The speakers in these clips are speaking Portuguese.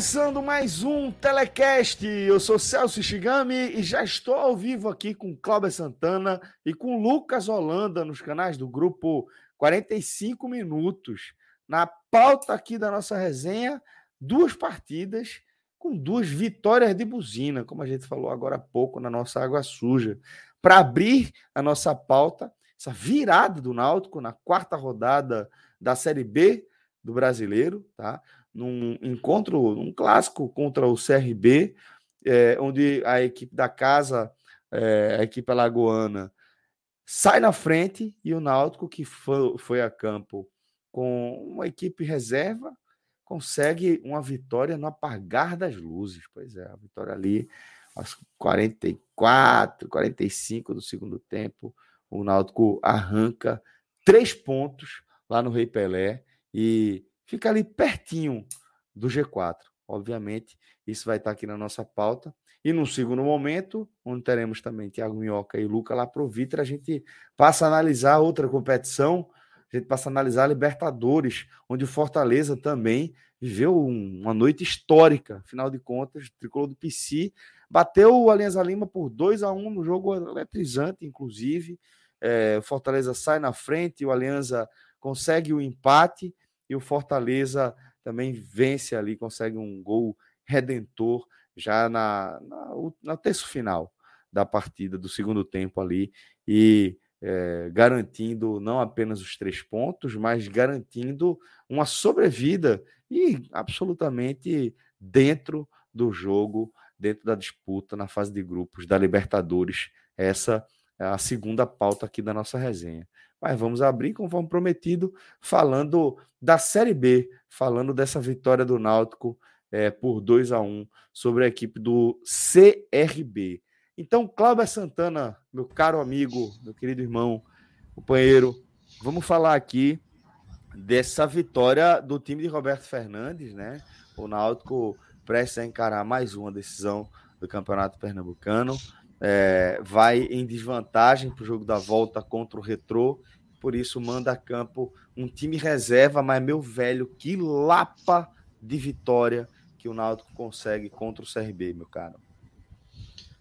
Começando mais um Telecast. Eu sou Celso Shigami e já estou ao vivo aqui com Cláudia Santana e com Lucas Holanda nos canais do grupo 45 Minutos. Na pauta aqui da nossa resenha, duas partidas com duas vitórias de buzina, como a gente falou agora há pouco na nossa água suja. Para abrir a nossa pauta, essa virada do Náutico na quarta rodada da Série B do Brasileiro, tá? Num encontro, um clássico contra o CRB, é, onde a equipe da casa, é, a equipe alagoana, sai na frente e o Náutico, que foi, foi a campo com uma equipe reserva, consegue uma vitória no apagar das luzes. Pois é, a vitória ali aos 44, 45 do segundo tempo, o Náutico arranca três pontos lá no Rei Pelé e fica ali pertinho do G4. Obviamente, isso vai estar aqui na nossa pauta. E no segundo momento, onde teremos também Thiago Minhoca e Luca lá pro Vitor, a gente passa a analisar outra competição, a gente passa a analisar a Libertadores, onde o Fortaleza também viveu uma noite histórica, afinal de contas, o tricolor do PC bateu o Alianza Lima por 2 a 1 no jogo eletrizante, inclusive. É, o Fortaleza sai na frente, o Alianza consegue o empate e o Fortaleza também vence ali, consegue um gol redentor já na, na, na terço final da partida, do segundo tempo ali, e é, garantindo não apenas os três pontos, mas garantindo uma sobrevida e absolutamente dentro do jogo, dentro da disputa na fase de grupos da Libertadores. Essa é a segunda pauta aqui da nossa resenha. Mas vamos abrir, conforme prometido, falando da Série B, falando dessa vitória do Náutico é, por 2 a 1 sobre a equipe do CRB. Então, Cláudio Santana, meu caro amigo, meu querido irmão, companheiro, vamos falar aqui dessa vitória do time de Roberto Fernandes, né? O Náutico prestes a encarar mais uma decisão do Campeonato Pernambucano é, vai em desvantagem para o jogo da volta contra o Retrô, por isso manda a campo um time reserva, mas meu velho, que lapa de vitória que o Náutico consegue contra o CRB, meu caro.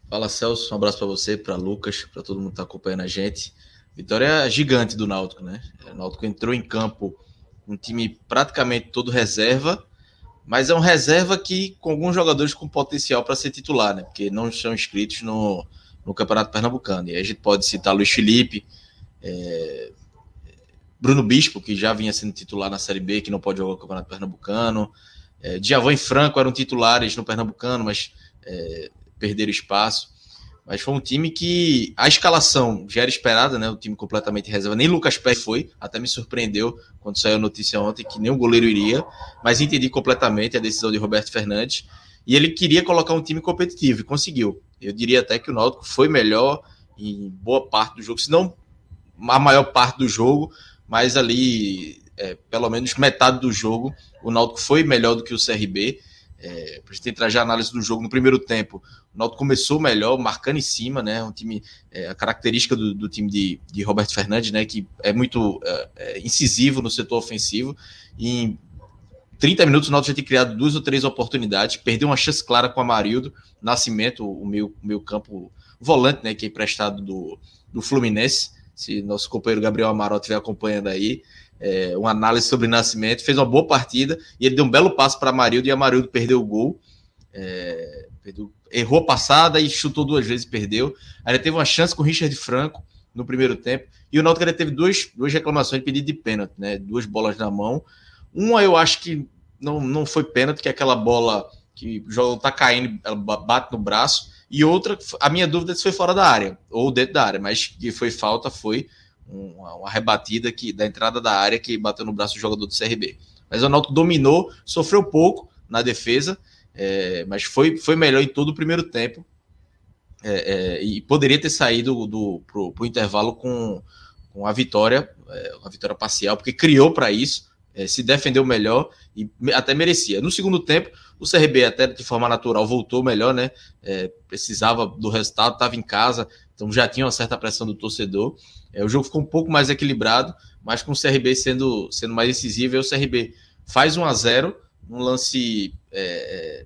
Fala Celso, um abraço para você, para Lucas, para todo mundo que está acompanhando a gente. Vitória gigante do Náutico, né? O Náutico entrou em campo um time praticamente todo reserva, mas é um reserva que com alguns jogadores com potencial para ser titular, né? Porque não estão inscritos no, no Campeonato Pernambucano. E aí a gente pode citar Luiz Felipe, é, Bruno Bispo, que já vinha sendo titular na Série B, que não pode jogar o Campeonato Pernambucano. É, e Franco eram titulares no Pernambucano, mas é, perderam espaço. Mas foi um time que a escalação já era esperada, né? O time completamente reserva. Nem Lucas Pérez foi, até me surpreendeu quando saiu a notícia ontem que nem o goleiro iria. Mas entendi completamente a decisão de Roberto Fernandes. E ele queria colocar um time competitivo e conseguiu. Eu diria até que o Náutico foi melhor em boa parte do jogo, se não a maior parte do jogo, mas ali, é, pelo menos metade do jogo, o Náutico foi melhor do que o CRB. É, para a gente entrar já a análise do jogo no primeiro tempo, o Náutico começou melhor, marcando em cima, né? Um time, é, a característica do, do time de, de, Roberto Fernandes, né? Que é muito é, é incisivo no setor ofensivo. E em 30 minutos o Náutico já tinha criado duas ou três oportunidades, perdeu uma chance clara com o Amarildo, Nascimento, o meu, meu campo volante, né? Que é emprestado do, do Fluminense. Se nosso companheiro Gabriel Amaral estiver acompanhando aí, é, uma análise sobre Nascimento, fez uma boa partida e ele deu um belo passo para Amarildo e Amarildo perdeu o gol. É, perdeu, errou a passada e chutou duas vezes e perdeu. Aí ele teve uma chance com o Richard Franco, no primeiro tempo. E o Náutico teve duas, duas reclamações de pedido de pênalti, né? Duas bolas na mão. Uma eu acho que não, não foi pênalti, que é aquela bola que o jogo tá caindo, ela bate no braço. E outra, a minha dúvida é se foi fora da área ou dentro da área, mas que foi falta, foi uma, rebatida que, da entrada da área que bateu no braço do jogador do CRB. Mas o Náutico dominou, sofreu pouco na defesa, é, mas foi, foi melhor em todo o primeiro tempo. É, é, e poderia ter saído do, pro intervalo com, com a vitória, é, uma vitória parcial, porque criou para isso, é, se defendeu melhor e até merecia. No segundo tempo, o CRB, até de forma natural, voltou melhor, né? É, precisava do resultado, estava em casa, então já tinha uma certa pressão do torcedor. É, o jogo ficou um pouco mais equilibrado, mas com o CRB sendo, sendo mais decisivo, e o CRB faz 1 a 0 um lance é, é,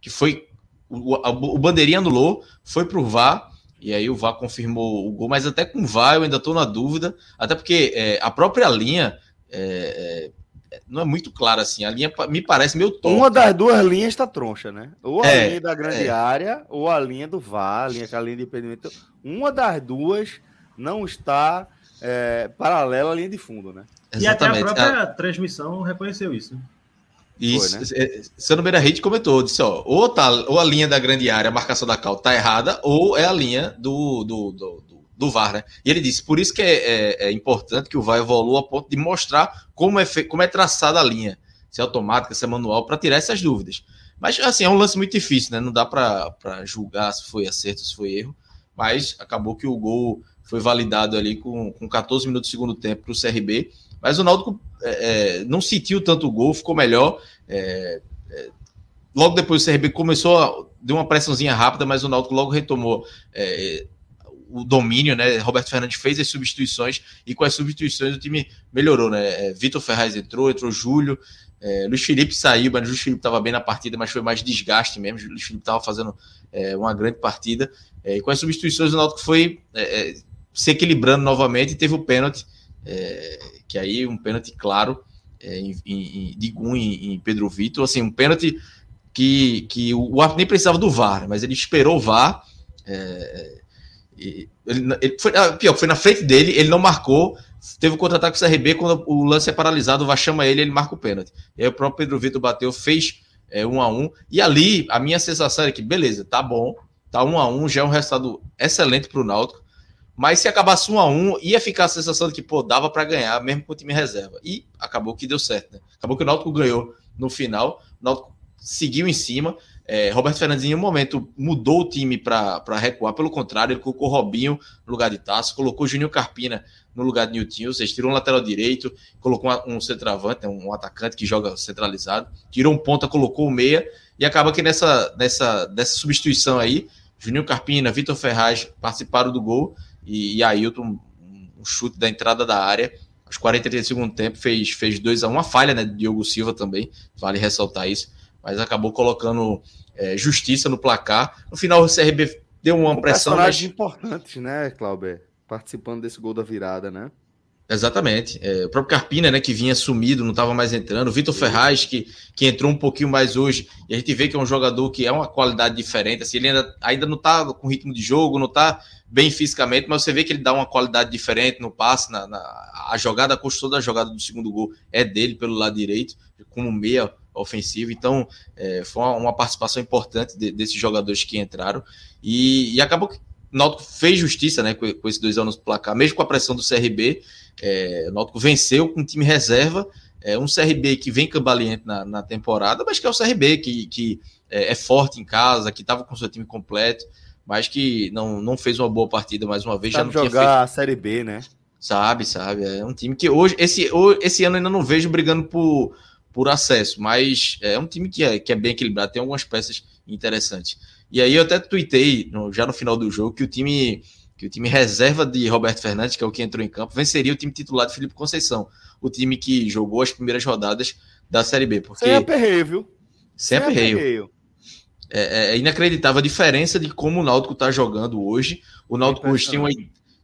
que foi. O, o Bandeirinha anulou, foi para o VAR, e aí o VAR confirmou o gol, mas até com o VAR eu ainda estou na dúvida, até porque é, a própria linha é, é, não é muito clara assim. A linha me parece meio torta. Uma das duas linhas está troncha, né? Ou a é, linha da grande é. área, ou a linha do VAR, a linha, a linha de impedimento. Uma das duas não está é, paralela à linha de fundo, né? Exatamente. E até a própria a... transmissão reconheceu isso. Isso. Foi, né? É, Sano Beira Hit comentou, disse, ó, ou, tá, ou a linha da grande área, a marcação da cal tá errada, ou é a linha do, do, do, do, VAR, né? E ele disse, por isso que é, é, é, importante que o VAR evolua a ponto de mostrar como é, como é traçada a linha, se é automática, se é manual, para tirar essas dúvidas. Mas, assim, é um lance muito difícil, né? Não dá para julgar se foi acerto, se foi erro, mas acabou que o gol foi validado ali com, com 14 minutos do segundo tempo para o CRB. Mas o Náutico é, é, não sentiu tanto o gol, ficou melhor. É, é logo depois o CRB começou a deu uma pressãozinha rápida, mas o Náutico logo retomou é, o domínio, né? Roberto Fernandes fez as substituições e com as substituições o time melhorou, né? É, Vitor Ferraz entrou, entrou Júlio, é, Luiz Felipe saiu, mas Luiz Felipe estava bem na partida, mas foi mais desgaste mesmo. Luiz Felipe estava fazendo é, uma grande partida. e com as substituições, o Náutico foi se equilibrando novamente e teve o pênalti, é, que aí um pênalti claro é, em, em, de Gum em, em, Pedro Vitor, assim, um pênalti que, que o árbitro nem precisava do VAR, mas ele esperou o VAR. É, ele, ele foi, ah, pior, foi na frente dele, ele não marcou. Teve o contra-ataque do CRB, quando o lance é paralisado, o VAR chama ele, ele marca o pênalti. E aí o próprio Pedro Vitor bateu, fez é, um a um. E ali, a minha sensação é que, beleza, tá bom, tá um a um, já é um resultado excelente para o Náutico. Mas se acabasse um a um, ia ficar a sensação de que, pô, dava para ganhar, mesmo com o time reserva. E acabou que deu certo, né? Acabou que o Náutico ganhou no final, o Náutico seguiu em cima. É, Roberto Fernandes, em um momento, mudou o time para recuar. Pelo contrário, ele colocou Robinho no lugar de Tasso, colocou Juninho Carpina no lugar de Nilton, ou seja, tirou um lateral direito, colocou um centroavante, um atacante que joga centralizado, tirou um ponta, colocou o meia, e acaba que nessa, nessa, nessa substituição aí, Juninho Carpina, Vitor Ferraz participaram do gol, e, e Ailton, um chute da entrada da área, aos 43 do segundo tempo, fez, fez 2 a 1 uma falha né, de Diogo Silva também, vale ressaltar isso, mas acabou colocando é, justiça no placar. No final, o CRB deu uma um pressão. Personagem mas... importante, né, Clauber? Participando desse gol da virada, né? Exatamente. É, o próprio Carpina, né, que vinha sumido, não estava mais entrando. O Vitor Ferraz, que, que entrou um pouquinho mais hoje. E a gente vê que é um jogador que é uma qualidade diferente. Assim, ele ainda, ainda não está com ritmo de jogo, não está bem fisicamente, mas você vê que ele dá uma qualidade diferente no passe. Na, na a jogada, a construção da jogada do segundo gol é dele pelo lado direito, como meia ofensivo. Então, é, foi uma, participação importante de, desses jogadores que entraram. E, e acabou que o Náutico fez justiça né, com, com esses dois anos no placar, mesmo com a pressão do CRB. É, o Náutico venceu com um time reserva, é, um CRB que vem cambaleante na, na temporada, mas que é o CRB que, que é, é forte em casa, que estava com seu time completo, mas que não, não fez uma boa partida mais uma vez. Sabe já não jogar feito... a Série B, né? Sabe, sabe. É um time que hoje, esse, esse ano ainda não vejo brigando por, por acesso, mas é um time que é, que é bem equilibrado, tem algumas peças interessantes. E aí eu até tuitei no, já no final do jogo que o time que o time reserva de Roberto Fernandes, que é o que entrou em campo, venceria o time titular de Felipe Conceição, o time que jogou as primeiras rodadas da Série B. Porque... Sem aperreio, viu? Sem, Sem aperreio. É, é, é, inacreditável a diferença de como o Náutico está jogando hoje. O Náutico hoje tem uma,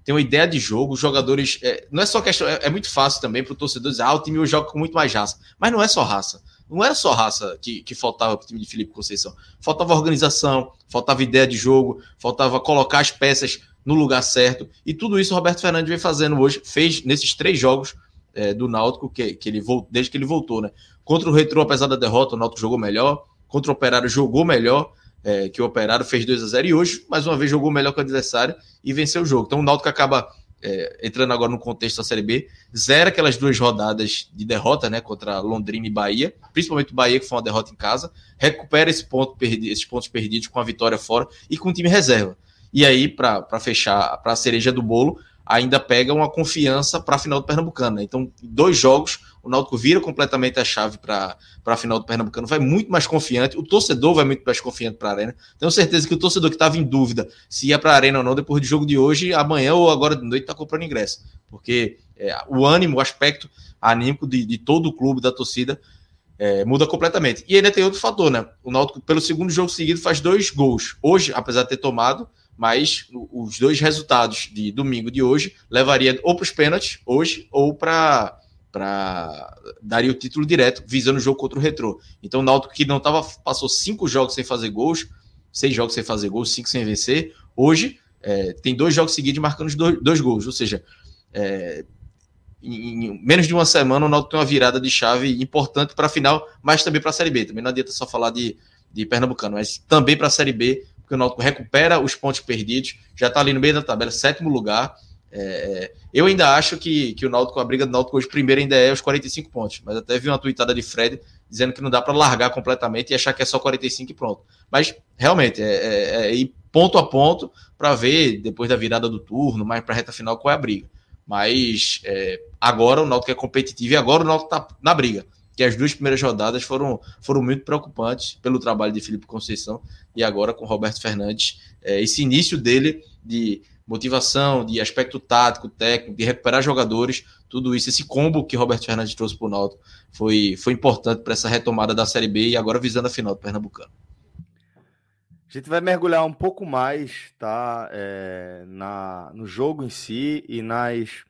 tem uma ideia de jogo, os jogadores. É, não é só questão. É, é muito fácil também para o torcedor dizer, ah, o time joga com muito mais raça. Mas não é só raça. Não era só raça que, que faltava para o time de Felipe Conceição. Faltava organização, faltava ideia de jogo, faltava colocar as peças no lugar certo. E tudo isso o Roberto Fernandes vem fazendo hoje, fez nesses três jogos é, do Náutico, que, que ele voltou, desde que ele voltou, né? Contra o Retro, apesar da derrota, o Náutico jogou melhor. Contra o Operário, jogou melhor, é, que o Operário fez 2 a 0 E hoje, mais uma vez, jogou melhor que o adversário e venceu o jogo. Então o Náutico acaba é, entrando agora no contexto da Série B, zera aquelas duas rodadas de derrota, né, contra Londrina e Bahia, principalmente o Bahia, que foi uma derrota em casa, recupera esse ponto perdi, esses pontos perdidos com a vitória fora e com o time reserva. E aí, para fechar, para a cereja do bolo, ainda pega uma confiança para a final do Pernambucano. Né? Então, dois jogos, o Náutico vira completamente a chave para a final do Pernambucano, vai muito mais confiante, o torcedor vai muito mais confiante para a Arena. Tenho certeza que o torcedor que estava em dúvida se ia para a Arena ou não, depois do jogo de hoje, amanhã ou agora de noite, está comprando ingresso. Porque é, o ânimo, o aspecto anímico de, de todo o clube, da torcida, é, muda completamente. E ainda tem outro fator, né? O Náutico, pelo segundo jogo seguido, faz dois gols. Hoje, apesar de ter tomado, mas os dois resultados de domingo de hoje levaria ou para os pênaltis hoje ou para para daria o título direto visando o jogo contra o Retrô. Então o Náutico que não tava passou cinco jogos sem fazer gols, seis jogos sem fazer gols, cinco sem vencer. Hoje é, tem dois jogos seguidos marcando os dois, dois gols, ou seja, é, em, menos de uma semana o Náutico tem uma virada de chave importante para a final, mas também para a Série B. Também não adianta só falar de, de Pernambucano, mas também para a Série B porque o Náutico recupera os pontos perdidos, já está ali no meio da tabela, sétimo lugar. É, é, eu ainda acho que, que o Náutico, a briga do Náutico hoje primeiro ainda é os 45 pontos, mas até vi uma tweetada de Fred dizendo que não dá para largar completamente e achar que é só 45 e pronto. Mas realmente é, é, é ir ponto a ponto para ver depois da virada do turno, mais para a reta final qual é a briga. Mas é, agora o Náutico é competitivo e agora o Náutico está na briga que as duas primeiras rodadas foram, foram muito preocupantes pelo trabalho de Felipe Conceição e agora com Roberto Fernandes, é, esse início dele de motivação, de aspecto tático, técnico, de recuperar jogadores, tudo isso, esse combo que Roberto Fernandes trouxe para o Náutico foi, foi importante para essa retomada da Série B e agora visando a final do Pernambucano. A gente vai mergulhar um pouco mais, tá, é, na, no jogo em si e nas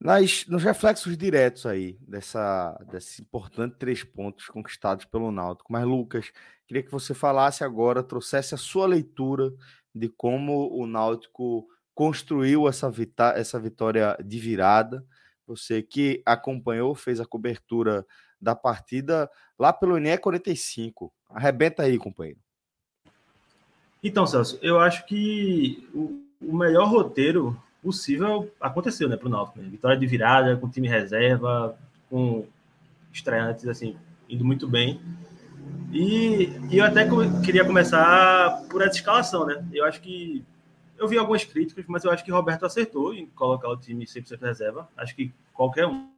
nas, nos reflexos diretos aí dessa, desse importante três pontos conquistados pelo Náutico. Mas, Lucas, queria que você falasse agora, trouxesse a sua leitura de como o Náutico construiu essa, vita essa vitória de virada. Você que acompanhou, fez a cobertura da partida lá pelo INE 45. Arrebenta aí, companheiro. Então, Celso, eu acho que o, o melhor roteiro possível aconteceu, né, para o Náutico. Né? Vitória de virada, com time reserva, com estreantes, assim, indo muito bem. E, e eu até queria começar por essa escalação, né? Eu acho que eu vi algumas críticas, mas eu acho que Roberto acertou em colocar o time 100% reserva. Acho que qualquer um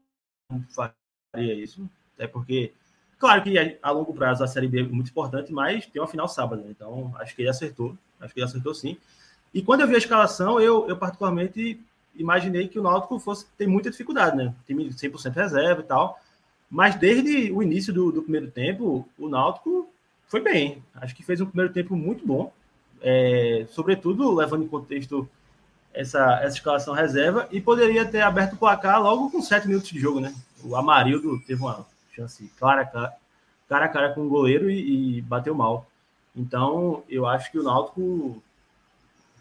faria isso, até porque, claro que a longo prazo a Série B é muito importante, mas tem uma final sábado, né? então acho que ele acertou, acho que ele acertou sim. E quando eu vi a escalação, eu, eu particularmente imaginei que o Náutico fosse ter muita dificuldade, né? Time 100% reserva e tal. Mas desde o início do, do, primeiro tempo, o Náutico foi bem. Acho que fez um primeiro tempo muito bom. É, sobretudo levando em contexto essa, essa escalação reserva. E poderia ter aberto o placar logo com sete minutos de jogo, né? O Amarildo teve uma chance clara, cara, a cara com o goleiro e, e bateu mal. Então, eu acho que o Náutico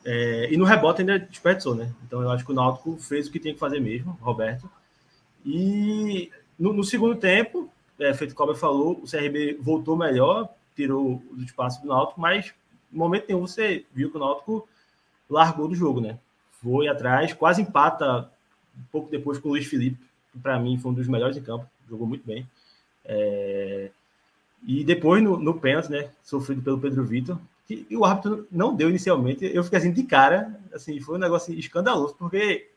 é, e no rebote ainda desperdiçou, né? Então eu acho que o Náutico fez o que tinha que fazer mesmo, Roberto. E no, no segundo tempo, é, feito como eu falou, o CRB voltou melhor, tirou o espaço do Náutico, mas no momento nenhum você viu que o Náutico largou do jogo, né? Foi atrás, quase empata um pouco depois com o Luiz Felipe, que para mim foi um dos melhores em campo, jogou muito bem. É... E depois no, no pênalti, né? Sofrido pelo Pedro Vitor, que o árbitro não deu inicialmente. Eu fiquei assim de cara, assim, foi um negócio escandaloso, porque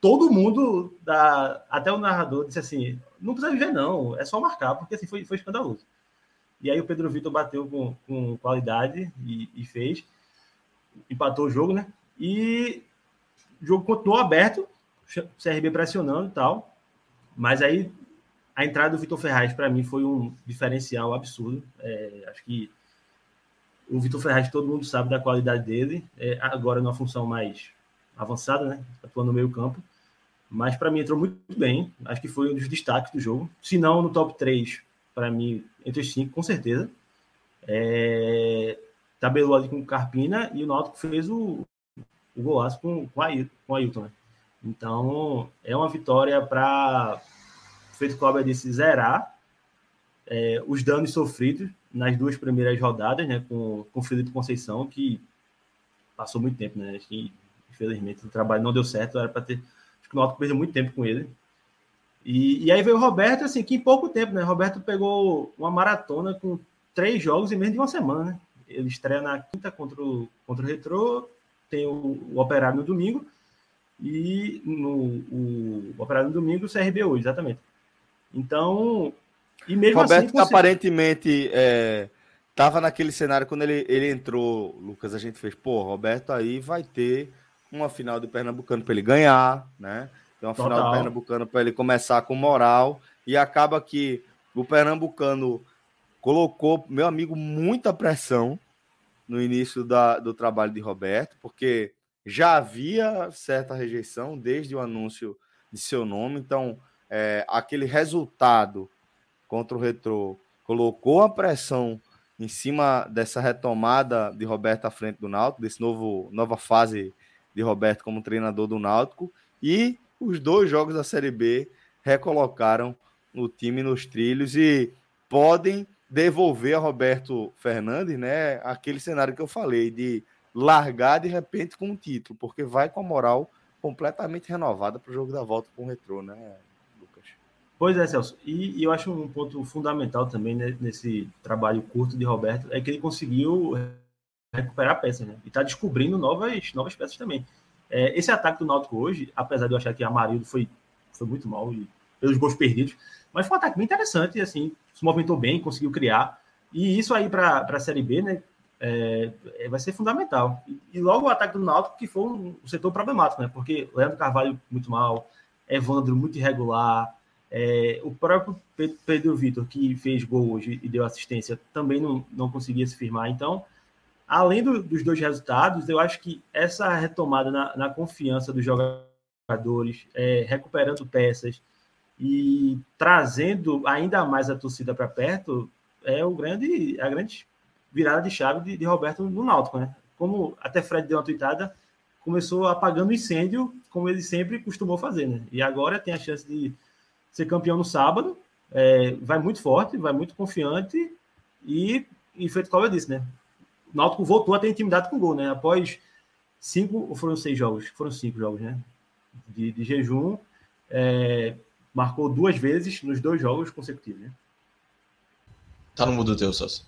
todo mundo, da, até o narrador, disse assim: não precisa viver, não, é só marcar, porque assim foi, foi escandaloso. E aí o Pedro Vitor bateu com, com qualidade e, e fez, empatou o jogo, né? E o jogo continuou aberto, CRB pressionando e tal, mas aí a entrada do Vitor Ferraz, para mim, foi um diferencial absurdo. É, acho que o Vitor Ferraz, todo mundo sabe da qualidade dele, é, agora numa função mais avançada, né? Atuando no meio campo. Mas para mim entrou muito bem. Acho que foi um dos destaques do jogo. Se não no top 3, para mim, entre os 5, com certeza. É... Tabelou ali com Carpina e o Náutico fez o, o golaço com, com, a, com Ailton, né? Então, é uma vitória para, feito Cláudio disse, zerar é, os danos sofridos nas duas primeiras rodadas, né, com, com o Felipe Conceição, que passou muito tempo, né? Acho que, infelizmente, o trabalho não deu certo, era para ter. Acho que o Náutico perdeu muito tempo com ele. E, e aí veio o Roberto, assim, que em pouco tempo, né? Roberto pegou uma maratona com três jogos em menos de uma semana, né? Ele estreia na quinta contra o, contra o Retrô, tem o, o Operário no domingo, e no o, o Operário no domingo, o CRB hoje, exatamente. Então, e mesmo Roberto assim, você... aparentemente é, tava naquele cenário quando ele, ele entrou, Lucas, a gente fez, pô, Roberto aí vai ter uma final do Pernambucano para ele ganhar, né? Tem uma Total. final do Pernambucano para ele começar com moral e acaba que o Pernambucano colocou, meu amigo, muita pressão no início da, do trabalho de Roberto, porque já havia certa rejeição desde o anúncio de seu nome, então é, aquele resultado contra o Retrô colocou a pressão em cima dessa retomada de Roberto à frente do Náutico, desse novo nova fase de Roberto como treinador do Náutico, e os dois jogos da Série B recolocaram o time nos trilhos e podem devolver a Roberto Fernandes, né, aquele cenário que eu falei de largar de repente com o título, porque vai com a moral completamente renovada para o jogo da volta com o Retrô, né? Pois é, Celso. E, e, eu acho um ponto fundamental também né, nesse trabalho curto de Roberto é que ele conseguiu recuperar peças, né? E está descobrindo novas, novas peças também. É, esse ataque do Náutico hoje, apesar de eu achar que a Amarildo foi, foi muito mal e pelos gols perdidos, mas foi um ataque bem interessante, e assim, se movimentou bem, conseguiu criar. E isso aí para a Série B, né? É, é, vai ser fundamental. E, e, logo o ataque do Náutico, que foi um, um, setor problemático, né? Porque Leandro Carvalho muito mal, Evandro muito irregular, é, o próprio Pedro Vitor, que fez gol hoje e deu assistência, também não, não conseguia se firmar. Então, além do, dos dois resultados, eu acho que essa retomada na, na confiança dos jogadores, é, recuperando peças e trazendo ainda mais a torcida para perto, é o grande, a grande virada de chave de, de Roberto no Náutico, né? Como até Fred deu uma tweetada, começou apagando incêndio, como ele sempre costumou fazer, né? E agora tem a chance de ser campeão no sábado, é, vai muito forte, vai muito confiante e, e feito como eu disse, né? o Náutico voltou a ter intimidade com o gol, né? Após cinco, ou foram seis jogos? Foram cinco jogos, né? De, de jejum, é, marcou duas vezes nos dois jogos consecutivos, né? Tá no mudo teu, Sócio.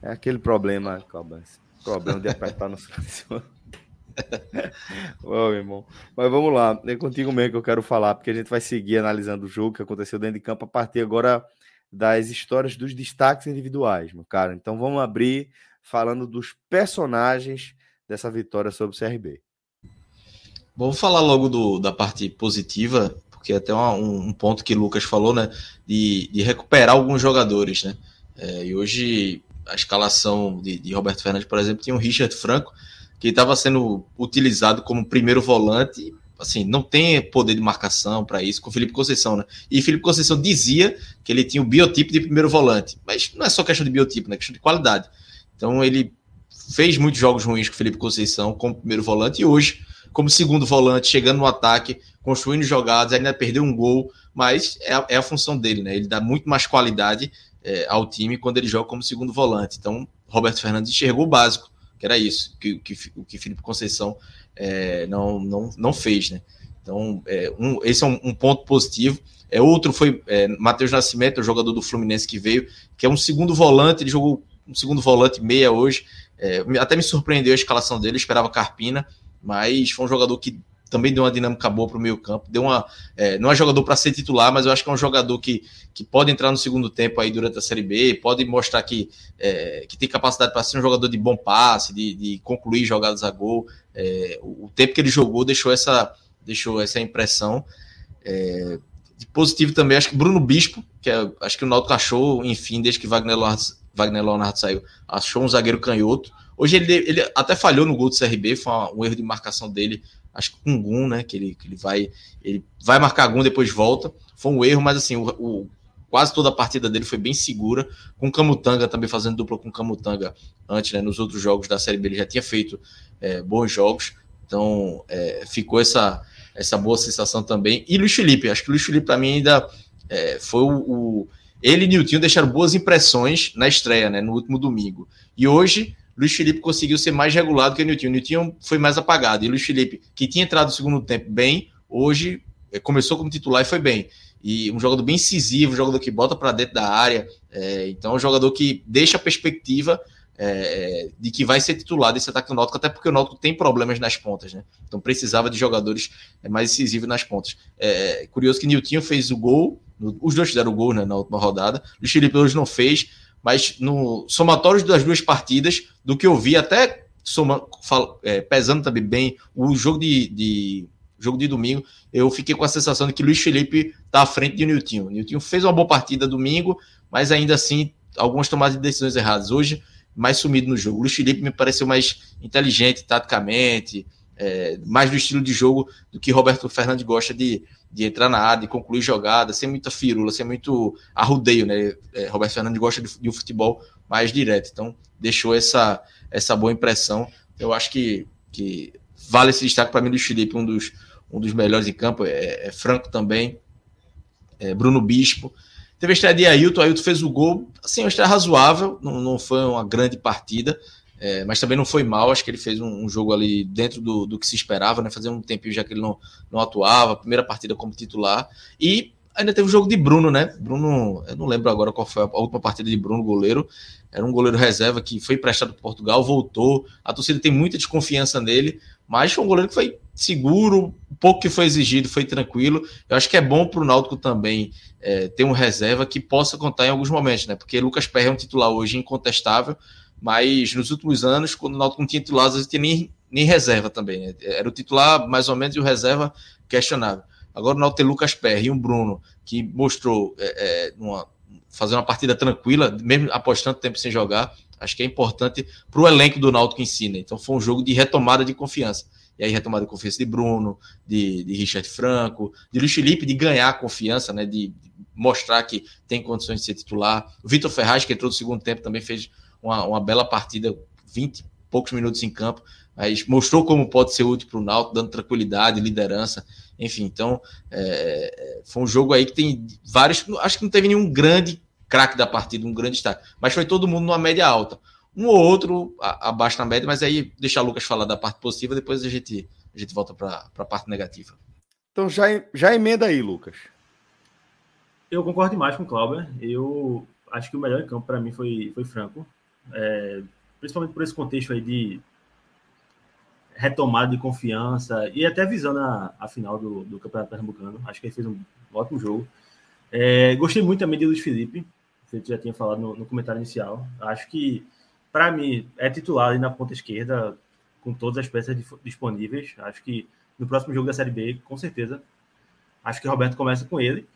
É aquele problema, Calbas. Problema de apertar no silencioso. Ô, irmão. Mas vamos lá, é contigo mesmo que eu quero falar, porque a gente vai seguir analisando o jogo que aconteceu dentro de campo a partir agora das histórias dos destaques individuais, meu cara. Então vamos abrir falando dos personagens dessa vitória sobre o CRB. Vou falar logo do, da parte positiva, porque até um, um, ponto que o Lucas falou, né? De, de recuperar alguns jogadores, né? É, e hoje a escalação de, de, Roberto Fernandes, por exemplo, tinha o Richard Franco, que estava sendo utilizado como primeiro volante, assim, não tem poder de marcação para isso, com o Felipe Conceição, né? E Felipe Conceição dizia que ele tinha o biotipo de primeiro volante, mas não é só questão de biotipo, né? É questão de qualidade. Então ele fez muitos jogos ruins com o Felipe Conceição como primeiro volante e hoje, como segundo volante, chegando no ataque, construindo jogadas, ainda perdeu um gol, mas é a, é a função dele, né? Ele dá muito mais qualidade é, ao time quando ele joga como segundo volante. Então, Roberto Fernandes enxergou o básico, que era isso, que, que, que Felipe Conceição é, não, não, não fez, né? Então, é, um, esse é um, um, ponto positivo. É, outro foi é, Matheus Nascimento, o jogador do Fluminense que veio, que é um segundo volante, ele jogou um segundo volante meia hoje. É, até me surpreendeu a escalação dele, esperava Carpina, mas foi um jogador que também deu uma dinâmica boa para o meio campo. Deu uma, é, não é jogador para ser titular, mas eu acho que é um jogador que, que pode entrar no segundo tempo aí durante a Série B, pode mostrar que, é, que tem capacidade para ser um jogador de bom passe, de, de concluir jogadas a gol. É, o, o, tempo que ele jogou deixou essa, deixou essa impressão. É, de positivo também, acho que Bruno Bispo, que é, acho que o Náutico achou, enfim, desde que Wagner Lars Wagner Leonardo saiu, achou um zagueiro canhoto. Hoje ele, ele até falhou no gol do CRB, foi um erro de marcação dele, acho que com Gum, né? Que ele, que ele vai ele vai marcar Gum depois volta. Foi um erro, mas assim, o, o, quase toda a partida dele foi bem segura. Com Camutanga também fazendo dupla com Camutanga antes, né? Nos outros jogos da Série B ele já tinha feito é, bons jogos. Então, é, ficou essa, essa boa sensação também. E Luiz Felipe, acho que Luiz Felipe, para mim, ainda é, foi o, o. Ele e Nilton deixaram boas impressões na estreia, né, no último domingo. E hoje, Luiz Felipe conseguiu ser mais regulado que o Nilton. O Nilton foi mais apagado. E Luiz Felipe, que tinha entrado no segundo tempo bem, hoje é, começou como titular e foi bem. E um jogador bem incisivo, um jogador que bota para dentro da área. É, então, é um jogador que deixa a perspectiva é, de que vai ser titular desse ataque do Náutico, até porque o Náutico tem problemas nas pontas, né? Então precisava de jogadores mais incisivos nas pontas. É curioso que Nilton fez o gol, os dois fizeram o gol né, na última rodada. O Felipe hoje não fez, mas no somatório das duas partidas, do que eu vi, até soma, fal, é, pesando também bem o jogo de, de, jogo de domingo, eu fiquei com a sensação de que Luiz Felipe está à frente de Nilton. Nilton fez uma boa partida domingo, mas ainda assim algumas tomadas de decisões erradas. Hoje mais sumido no jogo. Luiz Felipe me pareceu mais inteligente taticamente, é, mais do estilo de jogo do que Roberto Fernandes gosta de, de entrar na área, de concluir jogada, sem muita firula, sem muito arrudeio, né? É, Roberto Fernandes gosta de, de, um futebol mais direto, então deixou essa, essa boa impressão. Eu acho que, que vale esse destaque para mim, Luiz Felipe, um dos, um dos melhores em campo, é, é Franco também, é, Bruno Bispo. Teve a estreia de Ailton, Ailton fez o gol, assim, uma estreia razoável, não, não foi uma grande partida, é, mas também não foi mal, acho que ele fez um, um jogo ali dentro do, do, que se esperava, né? Fazia um tempinho já que ele não, não atuava, primeira partida como titular, e ainda teve o jogo de Bruno, né? Bruno, eu não lembro agora qual foi a última partida de Bruno, goleiro, era um goleiro reserva que foi emprestado para Portugal, voltou, a torcida tem muita desconfiança nele, mas foi um goleiro que foi seguro, pouco que foi exigido foi tranquilo. Eu acho que é bom para o Náutico também é, ter um reserva que possa contar em alguns momentos, né? Porque Lucas Perry é um titular hoje incontestável, mas nos últimos anos, quando o Náutico não tinha titular, às vezes tinha nem, nem reserva também. Né? Era o titular mais ou menos e o reserva questionável. Agora o Náutico tem Lucas Perry e um Bruno que mostrou é, é, uma, fazer uma partida tranquila, mesmo após tanto tempo sem jogar Acho que é importante para o elenco do Náutico em si, né? Então foi um jogo de retomada de confiança. E aí retomada de confiança de Bruno, de, de Richard Franco, de Luiz Felipe, de ganhar confiança, né? De, de mostrar que tem condições de ser titular. O Vitor Ferraz, que entrou no segundo tempo, também fez uma, uma bela partida, 20 poucos minutos em campo, mas mostrou como pode ser útil para o Náutico, dando tranquilidade, liderança, enfim. Então, é, foi um jogo aí que tem vários. Acho que não teve nenhum grande craque da partida, um grande destaque. Mas foi todo mundo numa média alta. Um ou outro abaixo da média, mas aí deixa o Lucas falar da parte positiva, depois a gente, a gente volta para a parte negativa. Então já, já emenda aí, Lucas. Eu concordo demais com o Cláudio. Eu acho que o melhor em campo para mim foi, foi Franco. É, principalmente por esse contexto aí de retomada de confiança e até visando a, a final do, do Campeonato Pernambucano. Acho que ele fez um ótimo jogo. É, gostei muito também de Luiz Felipe você já tinha falado no, no comentário inicial. Acho que, para mim, é titular ali na ponta esquerda, com todas as peças disponíveis. Acho que no próximo jogo da Série B, com certeza, acho que Roberto começa com ele.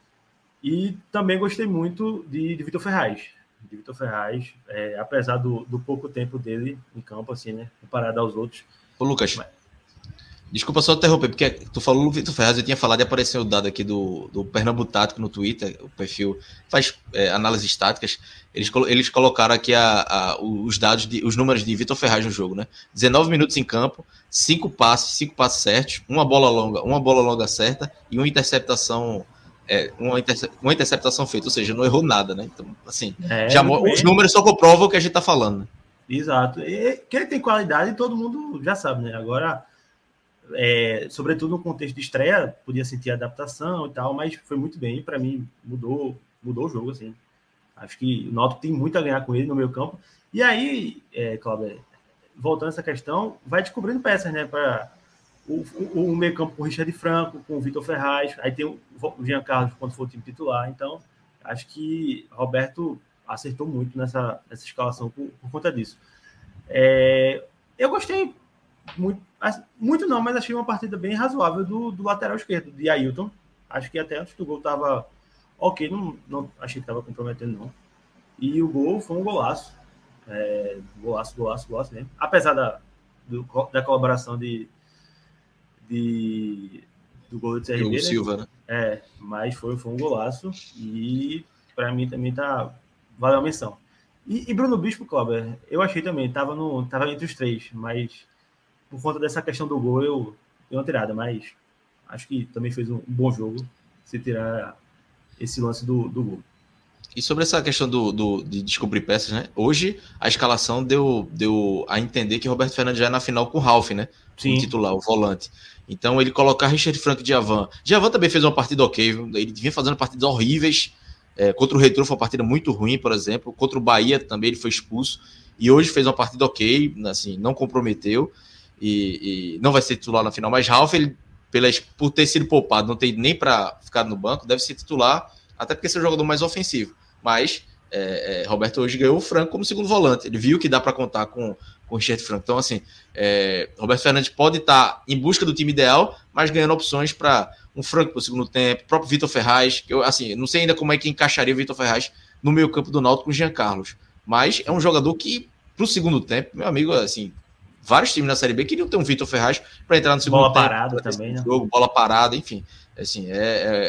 E também gostei muito de, de Vitor Ferraz. De Vitor Ferraz, é, apesar do, do, pouco tempo dele em campo, assim, né? Comparado aos outros. Ô, Lucas, Mas... Desculpa só interromper, porque tu falou o Vitor Ferraz, eu tinha falado e apareceu o dado aqui do, do Pernambutático no Twitter, o perfil faz é, análises estáticas. Eles, eles colocaram aqui a, a, os dados, de, os números de Vitor Ferraz no jogo, né? 19 minutos em campo, 5 passes, 5 passes certos, uma bola longa, uma bola longa certa e uma interceptação. É, uma, interce, uma interceptação feita, ou seja, não errou nada, né? Então, assim, é, já, os números só comprovam o que a gente tá falando. Né? Exato. E, que ele tem qualidade, todo mundo já sabe, né? Agora é, sobretudo no contexto de estreia, podia sentir adaptação e tal, mas foi muito bem. Para mim, mudou, mudou o jogo. Assim. Acho que o Náutico tem muito a ganhar com ele no meio campo. E aí, é, Cláudio, voltando a essa questão, vai descobrindo peças, né? Para o, o, o meio campo com o Richard Franco, com o Vitor Ferraz, aí tem o, o Jean Carlos quando for o time titular. Então, acho que Roberto acertou muito nessa, nessa escalação por, por conta disso. É, eu gostei muito, muito não, mas achei uma partida bem razoável do, do lateral esquerdo, de Ailton. Acho que até antes do gol estava ok, não, não achei que estava comprometendo, não. E o gol foi um golaço. É, golaço, golaço, golaço mesmo. Apesar da, do, da colaboração de, de do gol de CRB, né? Silva, né? É, mas foi, foi um golaço e para mim também tá valeu a menção. E, e Bruno Bispo, Cláudio, eu achei também, tava, no, tava entre os três, mas por conta dessa questão do gol, eu dei uma tirada, mas acho que também fez um bom jogo se tirar esse lance do, do gol. E sobre essa questão do, do, de descobrir peças, né? Hoje a escalação deu, deu a entender que Roberto Fernandes já é na final com o Ralf, né? Sim. O titular, o volante. Então ele colocar Richard Frank de Javan. Javan também fez uma partida ok, viu? ele vinha fazendo partidas horríveis. É, contra o Retro foi uma partida muito ruim, por exemplo. Contra o Bahia também ele foi expulso. E hoje fez uma partida ok, assim, não comprometeu. E, e não vai ser titular na final. Mas Ralf, ele, pela, por ter sido poupado, não tem nem para ficar no banco, deve ser titular, até porque é o jogador mais ofensivo mas é, é, Roberto hoje ganhou o Franco como segundo volante. Ele viu que dá para contar com, com o Richard Franco. Então, assim, é, Roberto Fernandes pode estar tá em busca do time ideal, mas ganhando opções para um Franco para o segundo tempo, o próprio Vitor Ferraz, que eu, assim, não sei ainda como é que encaixaria o Vitor Ferraz no meio campo do Náutico com o Jean Carlos, mas é um jogador que, para o segundo tempo, meu amigo, assim, vários times na Série B queriam ter um Vitor Ferraz para entrar no segundo bola tempo. Bola parada também, né? Jogo, bola parada, enfim. Assim, é,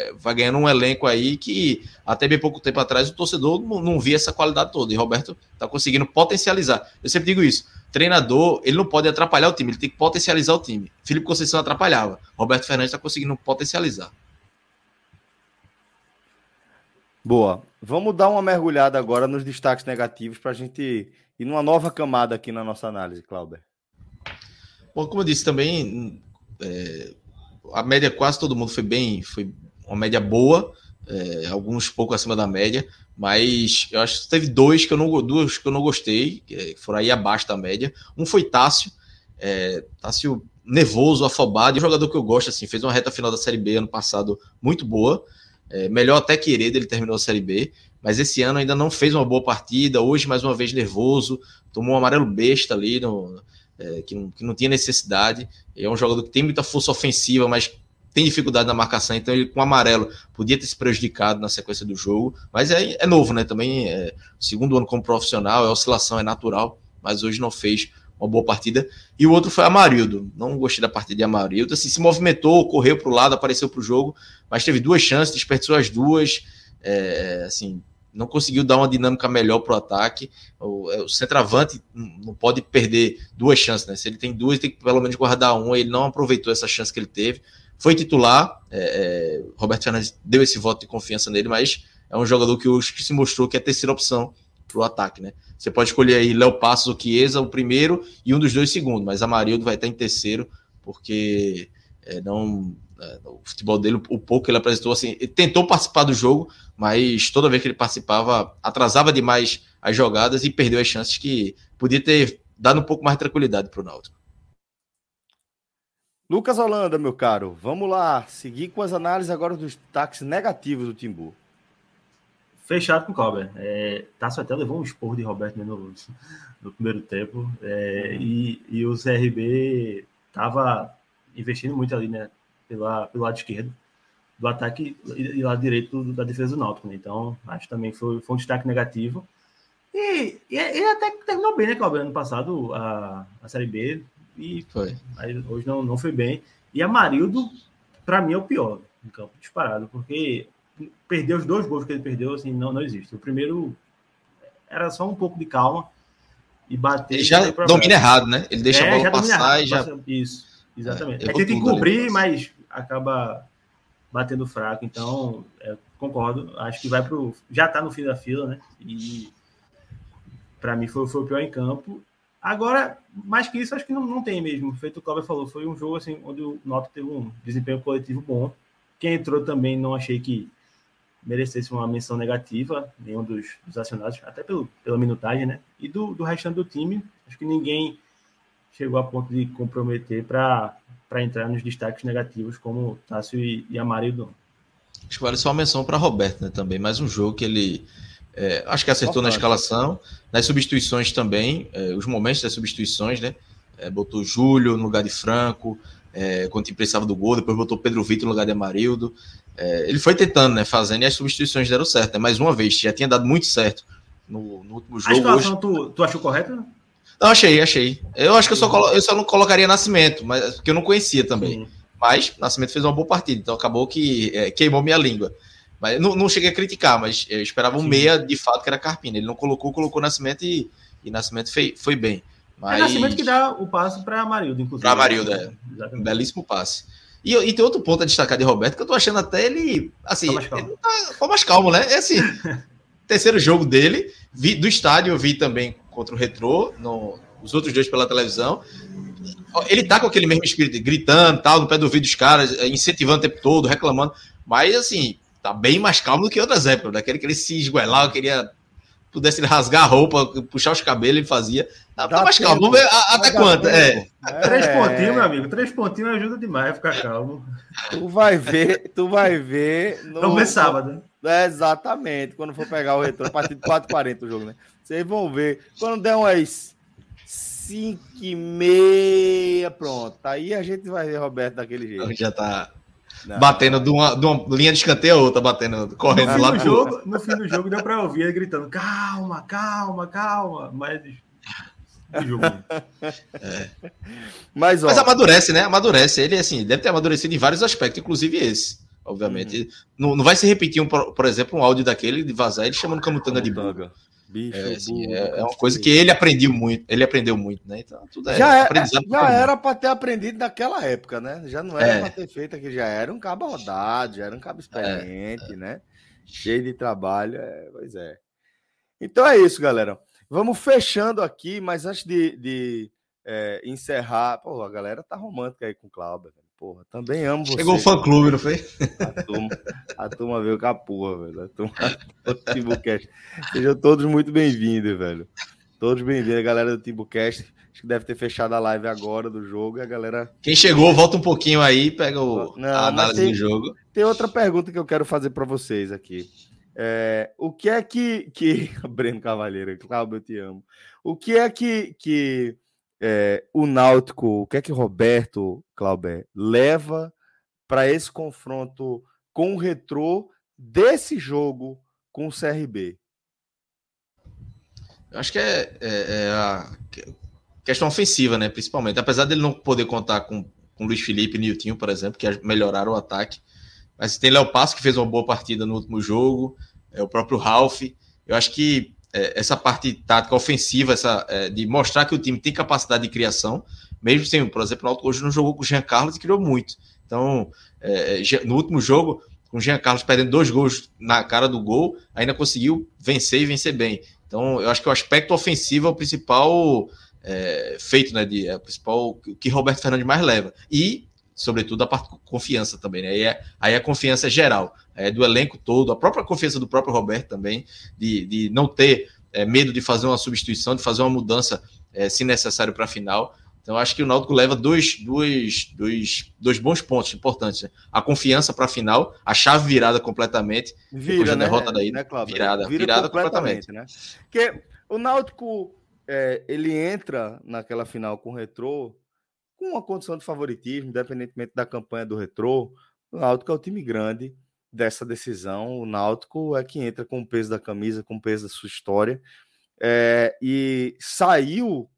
é, vai ganhando um elenco aí que até bem pouco tempo atrás o torcedor não, não via essa qualidade toda. E Roberto está conseguindo potencializar. Eu sempre digo isso: treinador, ele não pode atrapalhar o time, ele tem que potencializar o time. Felipe Conceição atrapalhava. Roberto Fernandes está conseguindo potencializar. Boa. Vamos dar uma mergulhada agora nos destaques negativos para a gente ir numa nova camada aqui na nossa análise, Clauber. Bom, como eu disse também, é, a média quase todo mundo foi bem, foi uma média boa, é, alguns pouco acima da média, mas eu acho que teve dois que eu não, duas que eu não gostei, que foram aí abaixo da média. Um foi Tássio, é, Tássio nervoso, afobado, e um jogador que eu gosto, assim, fez uma reta final da Série B ano passado muito boa, é, melhor até que Heredo, ele terminou a Série B, mas esse ano ainda não fez uma boa partida, hoje mais uma vez nervoso, tomou um amarelo besta ali no, é, que, não, que não tinha necessidade. É um jogador que tem muita força ofensiva, mas tem dificuldade na marcação, então ele com amarelo podia ter se prejudicado na sequência do jogo, mas é, é novo, né? Também é segundo ano como profissional, é oscilação, é natural, mas hoje não fez uma boa partida. E o outro foi Amarildo. Não gostei da partida de Amarildo. Assim, se movimentou, correu para o lado, apareceu para o jogo, mas teve duas chances, desperdiçou as duas. É, assim, não conseguiu dar uma dinâmica melhor para o ataque. O centroavante não pode perder duas chances, né? Se ele tem duas, tem que pelo menos guardar uma. Ele não aproveitou essa chance que ele teve. Foi titular, é, é, Roberto Fernandes deu esse voto de confiança nele, mas é um jogador que hoje se mostrou que é a terceira opção para o ataque, né? Você pode escolher aí Léo Passos ou Chiesa, o primeiro, e um dos dois segundo, mas Amarildo vai estar em terceiro, porque é, não é, o futebol dele, o pouco que ele apresentou, assim, ele tentou participar do jogo, mas toda vez que ele participava, atrasava demais as jogadas e perdeu as chances que podia ter dado um pouco mais de tranquilidade para o Náutico. Lucas Holanda, meu caro, vamos lá, seguir com as análises agora dos destaques negativos do Timbu. Fechado com o Cobra. É, Tasso até levou um esporro de Roberto no, no primeiro tempo. É, e, e o CRB estava investindo muito ali, né? Pela, pelo lado esquerdo do ataque e lado direito da defesa do Náutico. Né? Então, acho que também foi, foi um destaque negativo. E, e, e até terminou bem, né, Cláudio? Ano passado, a, a Série B. E foi. Hoje não, não foi bem. E a Marildo, para mim, é o pior em campo, disparado, porque perdeu os dois gols que ele perdeu, assim, não, não existe. O primeiro era só um pouco de calma e bater. Ele já domina errado, né? Ele deixa é, a bola passar e já. Isso, exatamente. É, é tem que cobrir, mas acaba batendo fraco. Então, é, concordo. Acho que vai pro. Já está no fim da fila, né? E para mim foi, foi o pior em campo. Agora, mais que isso, acho que não, não tem mesmo. Feito o Cláudio falou, foi um jogo assim, onde o Noto teve um desempenho coletivo bom. Quem entrou também não achei que merecesse uma menção negativa, nenhum dos, dos acionados, até pelo, pela minutagem, né? E do, do restante do time, acho que ninguém chegou a ponto de comprometer para entrar nos destaques negativos, como Tássio e, e Amarildo. Acho que vale só uma menção para Roberto, né? Também mais um jogo que ele é, acho que acertou na escalação, nas substituições também, é, os momentos das substituições, né? É, botou Júlio no lugar de Franco, é, quando precisava do gol, depois botou Pedro Vitor no lugar de Amarildo. É, ele foi tentando, né? Fazendo e as substituições deram certo, né? Mais uma vez, já tinha dado muito certo no, no último jogo. A escalação hoje... tu, tu achou correta? Não, achei, achei. Eu acho que eu só, colo... eu só não colocaria Nascimento, mas porque eu não conhecia também. Sim. Mas Nascimento fez uma boa partida, então acabou que é, queimou minha língua. Mas não, não, cheguei a criticar, mas eu esperava um Sim. meia de fato que era Carpina. Ele não colocou, colocou Nascimento e, e Nascimento foi, foi bem. Mas... É Nascimento que dá o passe para Marildo, inclusive. Para Marildo, é. Um belíssimo passe. E, e, tem outro ponto a destacar de Roberto, que eu tô achando até ele, assim, tá mais ele tá, mais calmo, né? É assim, terceiro jogo dele, vi, do estádio eu vi também contra o Retrô, no, os outros dois pela televisão. Ele tá com aquele mesmo espírito, gritando, tal, no pé do ouvido dos caras, é, incentivando o tempo todo, reclamando, mas assim, tá bem mais calmo do que outras épocas, daquele que ele se esguelava, queria pudesse rasgar a roupa, puxar os cabelos, ele fazia. Tá, tá mais calmo. Vamos ver até quanto. É. é. Três pontinhos, meu amigo. Três pontinhos ajuda demais a ficar calmo. Tu vai ver, tu vai ver. No... Vamos ver sábado. É, exatamente. Quando for pegar o retorno, a partir de 4h40 o jogo, né? Vocês vão ver. Quando der umas 5 e meia, pronto. Aí a gente vai ver Roberto daquele jeito. Já tá não. Batendo de uma, de uma, linha de escanteio a outra, batendo, correndo no, lá do jogo. No fim do jogo deu para ouvir ele gritando: calma, calma, calma. Mas. É. Mas, ó, Mas amadurece, né? Amadurece. Ele, assim, deve ter amadurecido em vários aspectos, inclusive esse. Obviamente. Uhum. Não, não vai se repetir, um, por exemplo, um áudio daquele de vazar ele chamando Camutanga de burro. Bicho, é, assim, é, é, uma coisa que ele aprendeu muito, ele aprendeu muito, né? Então, tudo é já, é, já era para ter aprendido naquela época, né? Já não era é. para ter feito aqui, já era um cabo rodado, já era um cabo experiente, é, né? Cheio de trabalho, é, pois é. Então é isso, galera. Vamos fechando aqui, mas antes de, de é, encerrar, pô, a galera tá romântica aí com o Cláudio. Porra, também amo você. Chegou o fã clube, não foi? A turma, a turma veio com a porra, velho. A turma do Timbucast. Sejam todos muito bem-vindos, velho. Todos bem-vindos, a galera do Timbucast. Acho que deve ter fechado a live agora do jogo e a galera. Quem chegou, volta um pouquinho aí, pega o, não, a análise tem, do jogo. Tem outra pergunta que eu quero fazer para vocês aqui. É, o que é que. que... Breno Cavalheiro, Cláudio, eu te amo. O que é que, que é, o Náutico, o que é que Roberto Clauber leva para esse confronto com o retrô desse jogo com o CRB? Eu acho que é, é, é, a questão ofensiva, né? Principalmente. Apesar dele não poder contar com, com Luiz Felipe e Nilton, por exemplo, que melhoraram o ataque. Mas tem Léo Passo, que fez uma boa partida no último jogo, é o próprio Ralph. Eu acho que essa parte tática ofensiva, essa, é, de mostrar que o time tem capacidade de criação, mesmo sem, por exemplo, o Náutico hoje não jogou com o Jean Carlos e criou muito. Então, é, no último jogo, com o Jean Carlos perdendo dois gols na cara do gol, ainda conseguiu vencer e vencer bem. Então, eu acho que o aspecto ofensivo é o principal é, feito, né? De, é o principal que Roberto Fernandes mais leva. E, sobretudo, a parte confiança também, né? Aí é, aí é a confiança geral é, do elenco todo, a própria confiança do próprio Roberto também, de, de não ter é, medo de fazer uma substituição, de fazer uma mudança, é, se necessário, para a final. Então, acho que o Náutico leva dois, dois, dois, dois bons pontos importantes. Né? A confiança para a final, a chave virada completamente. Vira, né? derrota daí. Né, virada, Vira virada completamente. completamente. Né? Porque o Náutico, é, ele entra naquela final com o Retrô com uma condição de favoritismo, independentemente da campanha do Retrô. O Náutico é o time grande, dessa decisão. O Náutico é que entra com o peso da camisa, com o peso da sua história. É, e saiu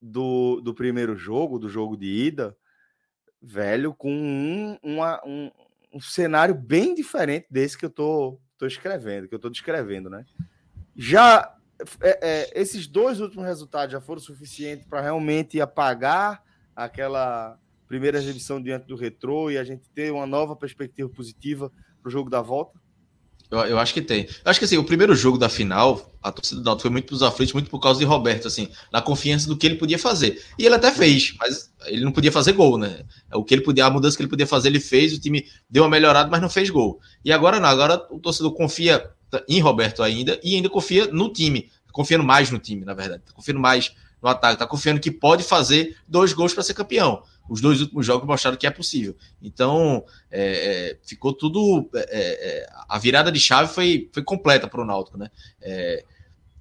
do, do primeiro jogo, do jogo de ida, velho, com um, uma, um, um cenário bem diferente desse que eu tô, tô escrevendo, que eu tô descrevendo, né? Já é, é, esses dois últimos resultados já foram suficientes para realmente apagar aquela primeira exibição diante do retrô e a gente ter uma nova perspectiva positiva para o jogo da volta? Eu, eu, acho que tem. Eu acho que assim, o primeiro jogo da final, a torcida do Náutico foi muito para os aflitos, muito por causa de Roberto, assim, na confiança do que ele podia fazer. E ele até fez, mas ele não podia fazer gol, né? O que ele podia, a mudança que ele podia fazer, ele fez, o time deu uma melhorada, mas não fez gol. E agora não, agora o torcedor confia em Roberto ainda e ainda confia no time, confiando mais no time, na verdade, confiando mais no ataque, tá confiando que pode fazer dois gols para ser campeão os dois últimos jogos mostraram que é possível. Então, é, é, ficou tudo. É, é a virada de chave foi, foi completa para o Náutico, né? É,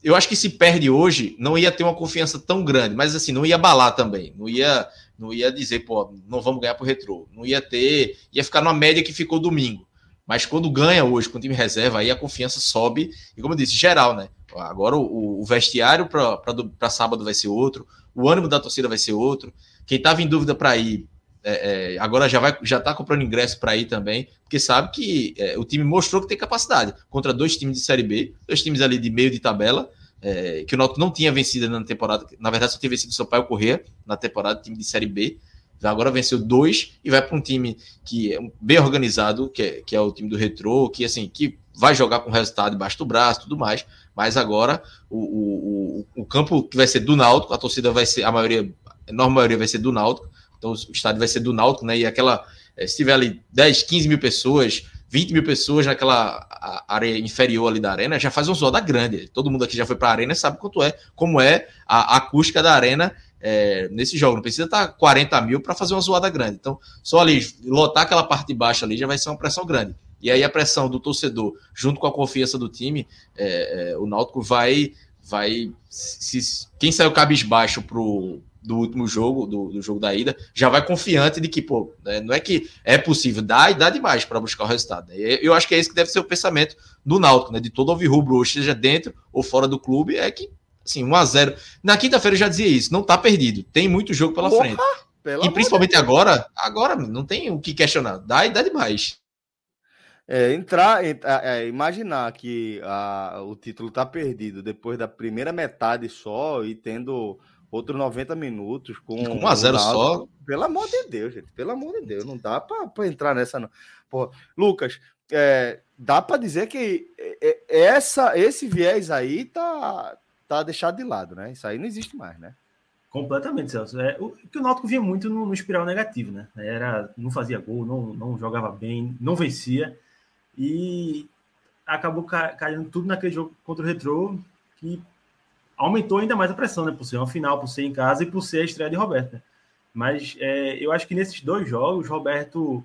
eu acho que se perde hoje, não ia ter uma confiança tão grande, mas assim, não ia abalar também. Não ia, não ia dizer, pô, não vamos ganhar pro retrô. Não ia ter. Ia ficar numa média que ficou domingo. Mas quando ganha hoje com o time reserva, aí a confiança sobe. E como eu disse, geral, né? Agora o, o vestiário para sábado vai ser outro, o ânimo da torcida vai ser outro. Quem estava em dúvida para ir, é, é, agora já vai já está comprando ingresso para ir também, porque sabe que é, o time mostrou que tem capacidade contra dois times de Série B, dois times ali de meio de tabela. é, que o Náutico não tinha vencido na temporada, na verdade só tinha vencido o Sampaio Corrêa na temporada, time de Série B, agora venceu dois e vai para um time que é bem organizado, que é, que é o time do Retro, que assim, que vai jogar com resultado debaixo do braço tudo mais, mas agora o, o, o, campo que vai ser do Náutico, a torcida vai ser, a maioria, a enorme maioria vai ser do Náutico, então o estádio vai ser do Náutico, né, e aquela, eh, se tiver ali 10, 15 mil pessoas, 20 mil pessoas naquela área inferior ali da arena, já faz uma zoada grande. Todo mundo aqui já foi para a arena sabe quanto é, como é a, a acústica da arena é, nesse jogo. Não precisa estar 40 mil para fazer uma zoada grande. Então, só ali, lotar aquela parte de baixo ali já vai ser uma pressão grande. E aí a pressão do torcedor, junto com a confiança do time, é, é, o Náutico vai. vai se, quem saiu cabisbaixo pro, do último jogo, do, do, jogo da ida, já vai confiante de que, pô, né, não é que é possível, dá e dá demais para buscar o resultado. Né? Eu acho que é esse que deve ser o pensamento do Náutico, né? De todo alvirrubro, ou seja dentro ou fora do clube, é que, assim, 1 a 0 Na quinta-feira eu já dizia isso, não tá perdido, tem muito jogo pela Porra, frente. E principalmente agora, agora não tem o que questionar, dá e dá demais. É, entrar, é, é, imaginar que a, o título tá perdido depois da primeira metade só e tendo outro 90 minutos com, com 1 a 0 só. Pelo amor de Deus, gente. Pelo amor de Deus. Não dá para entrar nessa, não. Porra. Lucas, é, dá para dizer que é, é, essa, esse viés aí tá, tá deixado de lado, né? Isso aí não existe mais, né? Completamente, Celso. É, o que o Náutico via muito no, no, espiral negativo, né? Era, não fazia gol, não, não jogava bem, não vencia. E acabou caindo tudo naquele jogo contra o Retrô, que aumentou ainda mais a pressão, né? Por ser uma final, por ser em casa e por ser a estreia de Roberto. Né? Mas é, eu acho que nesses dois jogos, Roberto,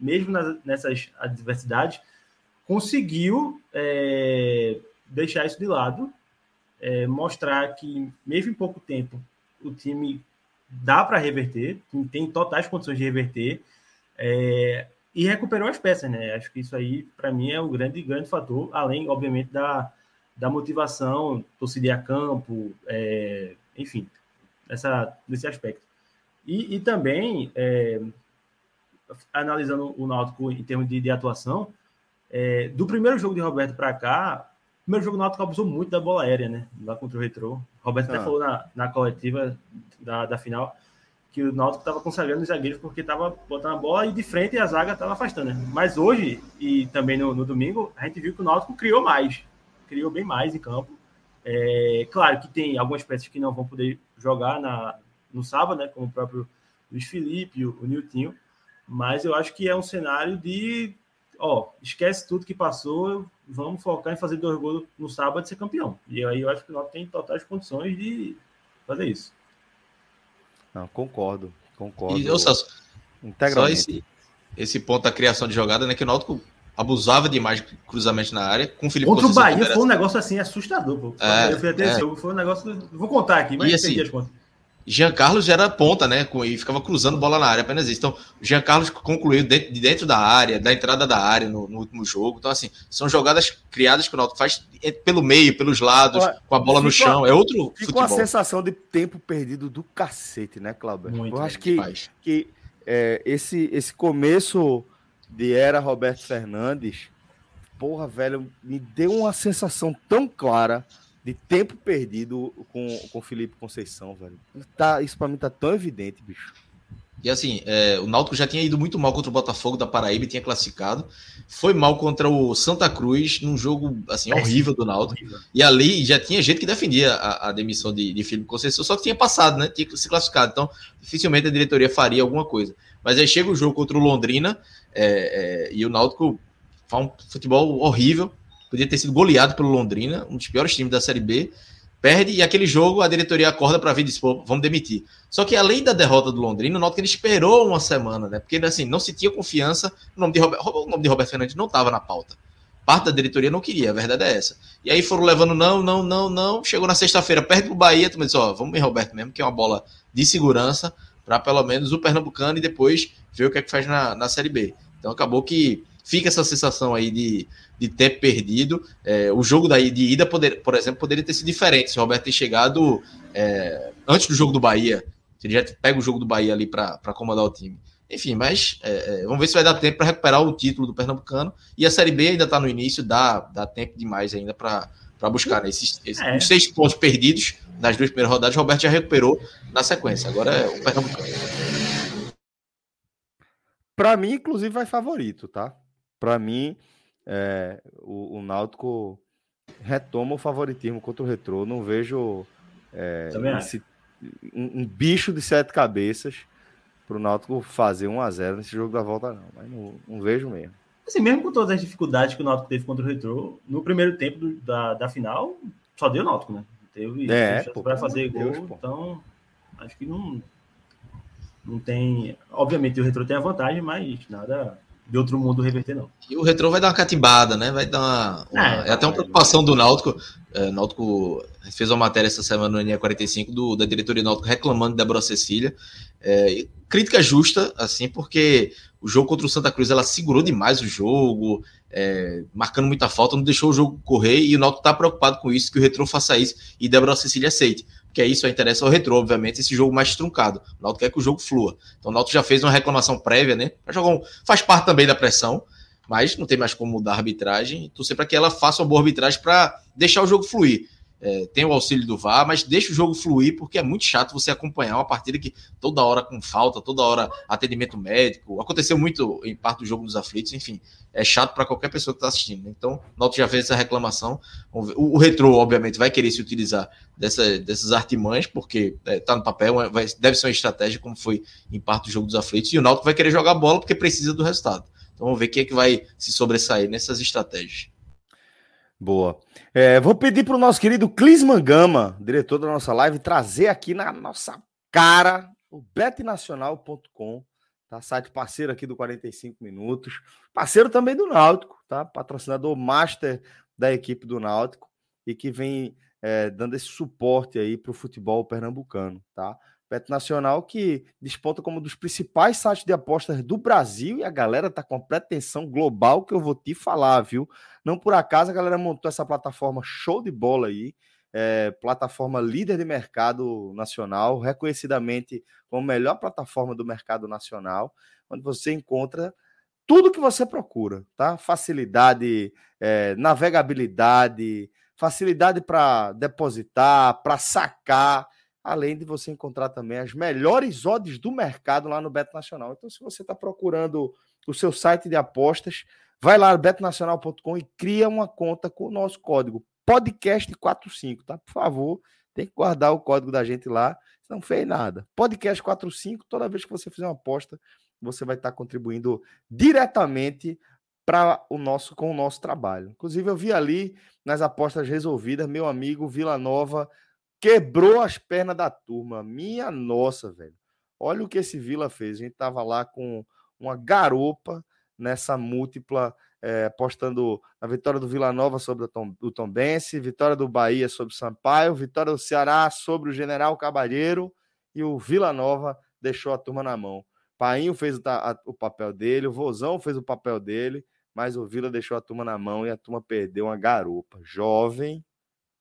mesmo nas, nessas adversidades, conseguiu é, deixar isso de lado, é, mostrar que, mesmo em pouco tempo, o time dá para reverter, tem totais condições de reverter, é, e recuperou as peças, né? Acho que isso aí, para mim, é o grande, grande fator, além, obviamente, da, da motivação, torcida a campo, é, enfim, essa, nesse aspecto. E, e também, é, analisando o Náutico em termos de, de atuação, é, do primeiro jogo de Roberto para cá, o primeiro jogo do Náutico abusou muito da bola aérea, né? Lá contra o Retro. Roberto ah. até falou na, na coletiva da, da final que o Náutico estava consagrando os zagueiros porque estava botando a bola e de frente a zaga estava afastando. Né? Mas hoje, e também no, no domingo, a gente viu que o Náutico criou mais criou bem mais em campo. É, claro que tem algumas peças que não vão poder jogar na, no sábado, né, como o próprio Luiz Felipe, o, o Niltinho, mas eu acho que é um cenário de, ó, esquece tudo que passou, vamos focar em fazer dois gols no sábado e ser campeão. E aí eu acho que nós tem totais condições de fazer isso. Não, concordo, concordo. E, Celso, só esse, esse ponto da criação de jogada, né, que o Náutico abusava demais de cruzamento na área. Com o Felipe Contra o Bahia foi um negócio assim assustador. Pô. É, eu fui até é. esse jogo, foi um negócio. Vou contar aqui, mas e, assim, as contas. Jean Carlos era ponta, né? E ficava cruzando bola na área, apenas isso. Então, Jean Carlos concluiu dentro, de dentro da área, da entrada da área no, no, último jogo. Então, assim, são jogadas criadas que o Náutico faz pelo meio, pelos lados, com a bola no chão. É outro fica futebol. com a sensação de tempo perdido do cacete, né, Cláudio? Muito, Eu acho que, que é, esse, esse começo de era Roberto Fernandes porra, velho, me deu uma sensação tão clara de tempo perdido com, com o Felipe Conceição, velho. Tá, isso para mim tá tão evidente, bicho. E assim, é, o Náutico já tinha ido muito mal contra o Botafogo da Paraíba tinha classificado. Foi mal contra o Santa Cruz, num jogo assim, horrível do Náutico. Horrível. E ali já tinha gente que defendia a, a demissão de, de Felipe Conceição, só que tinha passado, né? Tinha se classificado. Então, dificilmente a diretoria faria alguma coisa. Mas aí chega o jogo contra o Londrina é, é, e o Náutico Faz um futebol horrível. Podia ter sido goleado pelo Londrina, um dos piores times da Série B. Perde e aquele jogo a diretoria acorda para vir e diz, pô, vamos demitir. Só que além da derrota do Londrina, nota que ele esperou uma semana, né? Porque assim, não se tinha confiança. O nome de Robert, o nome de Roberto Fernandes não estava na pauta. Parte da diretoria não queria, a verdade é essa. E aí foram levando não, não, não, não. Chegou na sexta-feira, perde pro Bahia, tu disse, ó, vamos em Roberto mesmo, que é uma bola de segurança para pelo menos o Pernambucano e depois ver o que é que faz na, na Série B. Então acabou que fica essa sensação aí de, de tempo perdido. É, o jogo daí de ida, poder, por exemplo, poderia ter sido diferente se o Roberto ter chegado é, antes do jogo do Bahia. Se ele já pega o jogo do Bahia ali para acomodar o time. Enfim, mas é, é, vamos ver se vai dar tempo para recuperar o título do Pernambucano. E a Série B ainda está no início, dá, dá tempo demais ainda para para buscar né? esses, esses é. seis pontos perdidos nas duas primeiras rodadas. O Roberto já recuperou na sequência. Agora é o Pernambucano. Para mim, inclusive, vai favorito, tá? Para mim, é, o, o Náutico retoma o favoritismo contra o Retrô. Não vejo é, esse, um, um, bicho de sete cabeças para o Náutico fazer 1 a 0 nesse jogo da volta, não. Mas não, não, vejo mesmo. Assim, mesmo com todas as dificuldades que o Náutico teve contra o Retrô, no primeiro tempo do, da, da final, só deu o Náutico, né? Teve é, para fazer gol, então acho que não, não tem. Obviamente o Retrô tem a vantagem, mas nada de outro mundo reverter, não. E o Retrô vai dar uma catimbada, né? Vai dar uma. uma... É, é, até uma preocupação do Náutico. É, Náutico fez uma matéria essa semana no NE45 do, da diretoria do Náutico reclamando de Débora Cecília. É, crítica justa, assim, porque o jogo contra o Santa Cruz ela segurou demais o jogo, é, marcando muita falta, não deixou o jogo correr e o Náutico está preocupado com isso, que o Retrô faça isso e Débora Cecília aceite que é isso a interessa ao retrô, obviamente, esse jogo mais truncado. O Náutico quer que o jogo flua. Então o Náutico já fez uma reclamação prévia, né? Um, faz parte também da pressão, mas não tem mais como mudar a arbitragem. Torcer para que ela faça uma boa arbitragem para deixar o jogo fluir. É, tem o auxílio do VAR, mas deixa o jogo fluir, porque é muito chato você acompanhar uma partida que toda hora com falta, toda hora atendimento médico. Aconteceu muito em parte do jogo dos aflitos, enfim, é chato para qualquer pessoa que está assistindo. Né? Então, Náutico já fez essa reclamação. O, o Retro, obviamente, vai querer se utilizar dessa, dessas artimanhas, porque está é, tá no papel, vai, deve ser uma estratégia, como foi em parte do jogo dos aflitos, e o Náutico vai querer jogar bola porque precisa do resultado. Então, vamos ver quem é que vai se sobressair nessas estratégias. Boa. É, vou pedir para o nosso querido Clisman Gama, diretor da nossa live, trazer aqui na nossa cara o betnacional.com, tá? Site parceiro aqui do 45 Minutos, parceiro também do Náutico, tá? Patrocinador master da equipe do Náutico e que vem é, dando esse suporte aí para o futebol pernambucano, tá? Bet Nacional que desponta como um dos principais sites de apostas do Brasil e a galera tá com pretensão global que eu vou te falar, viu? Não por acaso a galera montou essa plataforma show de bola aí, é, plataforma líder de mercado nacional, reconhecidamente como a melhor plataforma do mercado nacional, onde você encontra tudo que você procura, tá? Facilidade, é, navegabilidade, facilidade para depositar, para sacar além de você encontrar também as melhores odds do mercado lá no Beto Nacional. Então, se você está procurando o seu site de apostas, vai lá no betonacional.com e cria uma conta com o nosso código podcast45, tá? Por favor, tem que guardar o código da gente lá, não fez nada. Podcast45, toda vez que você fizer uma aposta, você vai estar contribuindo diretamente para o nosso com o nosso trabalho. Inclusive eu vi ali nas apostas resolvidas, meu amigo Vila Nova quebrou as pernas da turma. Minha nossa, velho. Olha o que esse Vila fez. A gente tava lá com uma garopa nessa múltipla, é, apostando na vitória do Vila Nova sobre o Tom, o Tom Bense, vitória do Bahia sobre o Sampaio, vitória do Ceará sobre o General Cabalheiro e o Vila Nova deixou a turma na mão. Painho fez o, a, o papel dele, o Vozão fez o papel dele, mas o Vila deixou a turma na mão e a turma perdeu uma garopa. Jovem,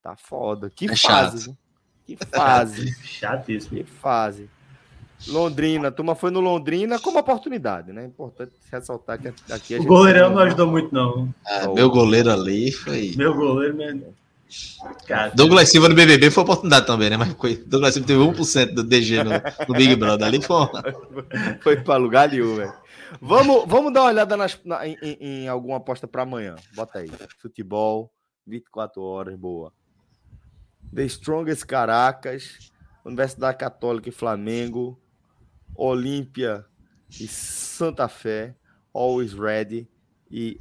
tá foda. Que é fase, chato. Que fase. Chatíssimo. Que fase. Londrina, a turma foi no Londrina como oportunidade, né? Importante ressaltar que aqui a gente. O goleirão não ajudou muito, não. Ah, meu goleiro ali foi. Meu goleiro, né? Cara, Douglas Silva no BBB foi oportunidade também, né? Mas Douglas Silva teve 1% do DG no, no Big Brother. Ali foi. foi para lugar nenhum, velho. Vamos, vamos dar uma olhada nas, na, em, em alguma aposta para amanhã. Bota aí. Futebol, 24 horas, boa. The Strongest Caracas, Universidade Católica e Flamengo, Olímpia e Santa Fé, Always Ready e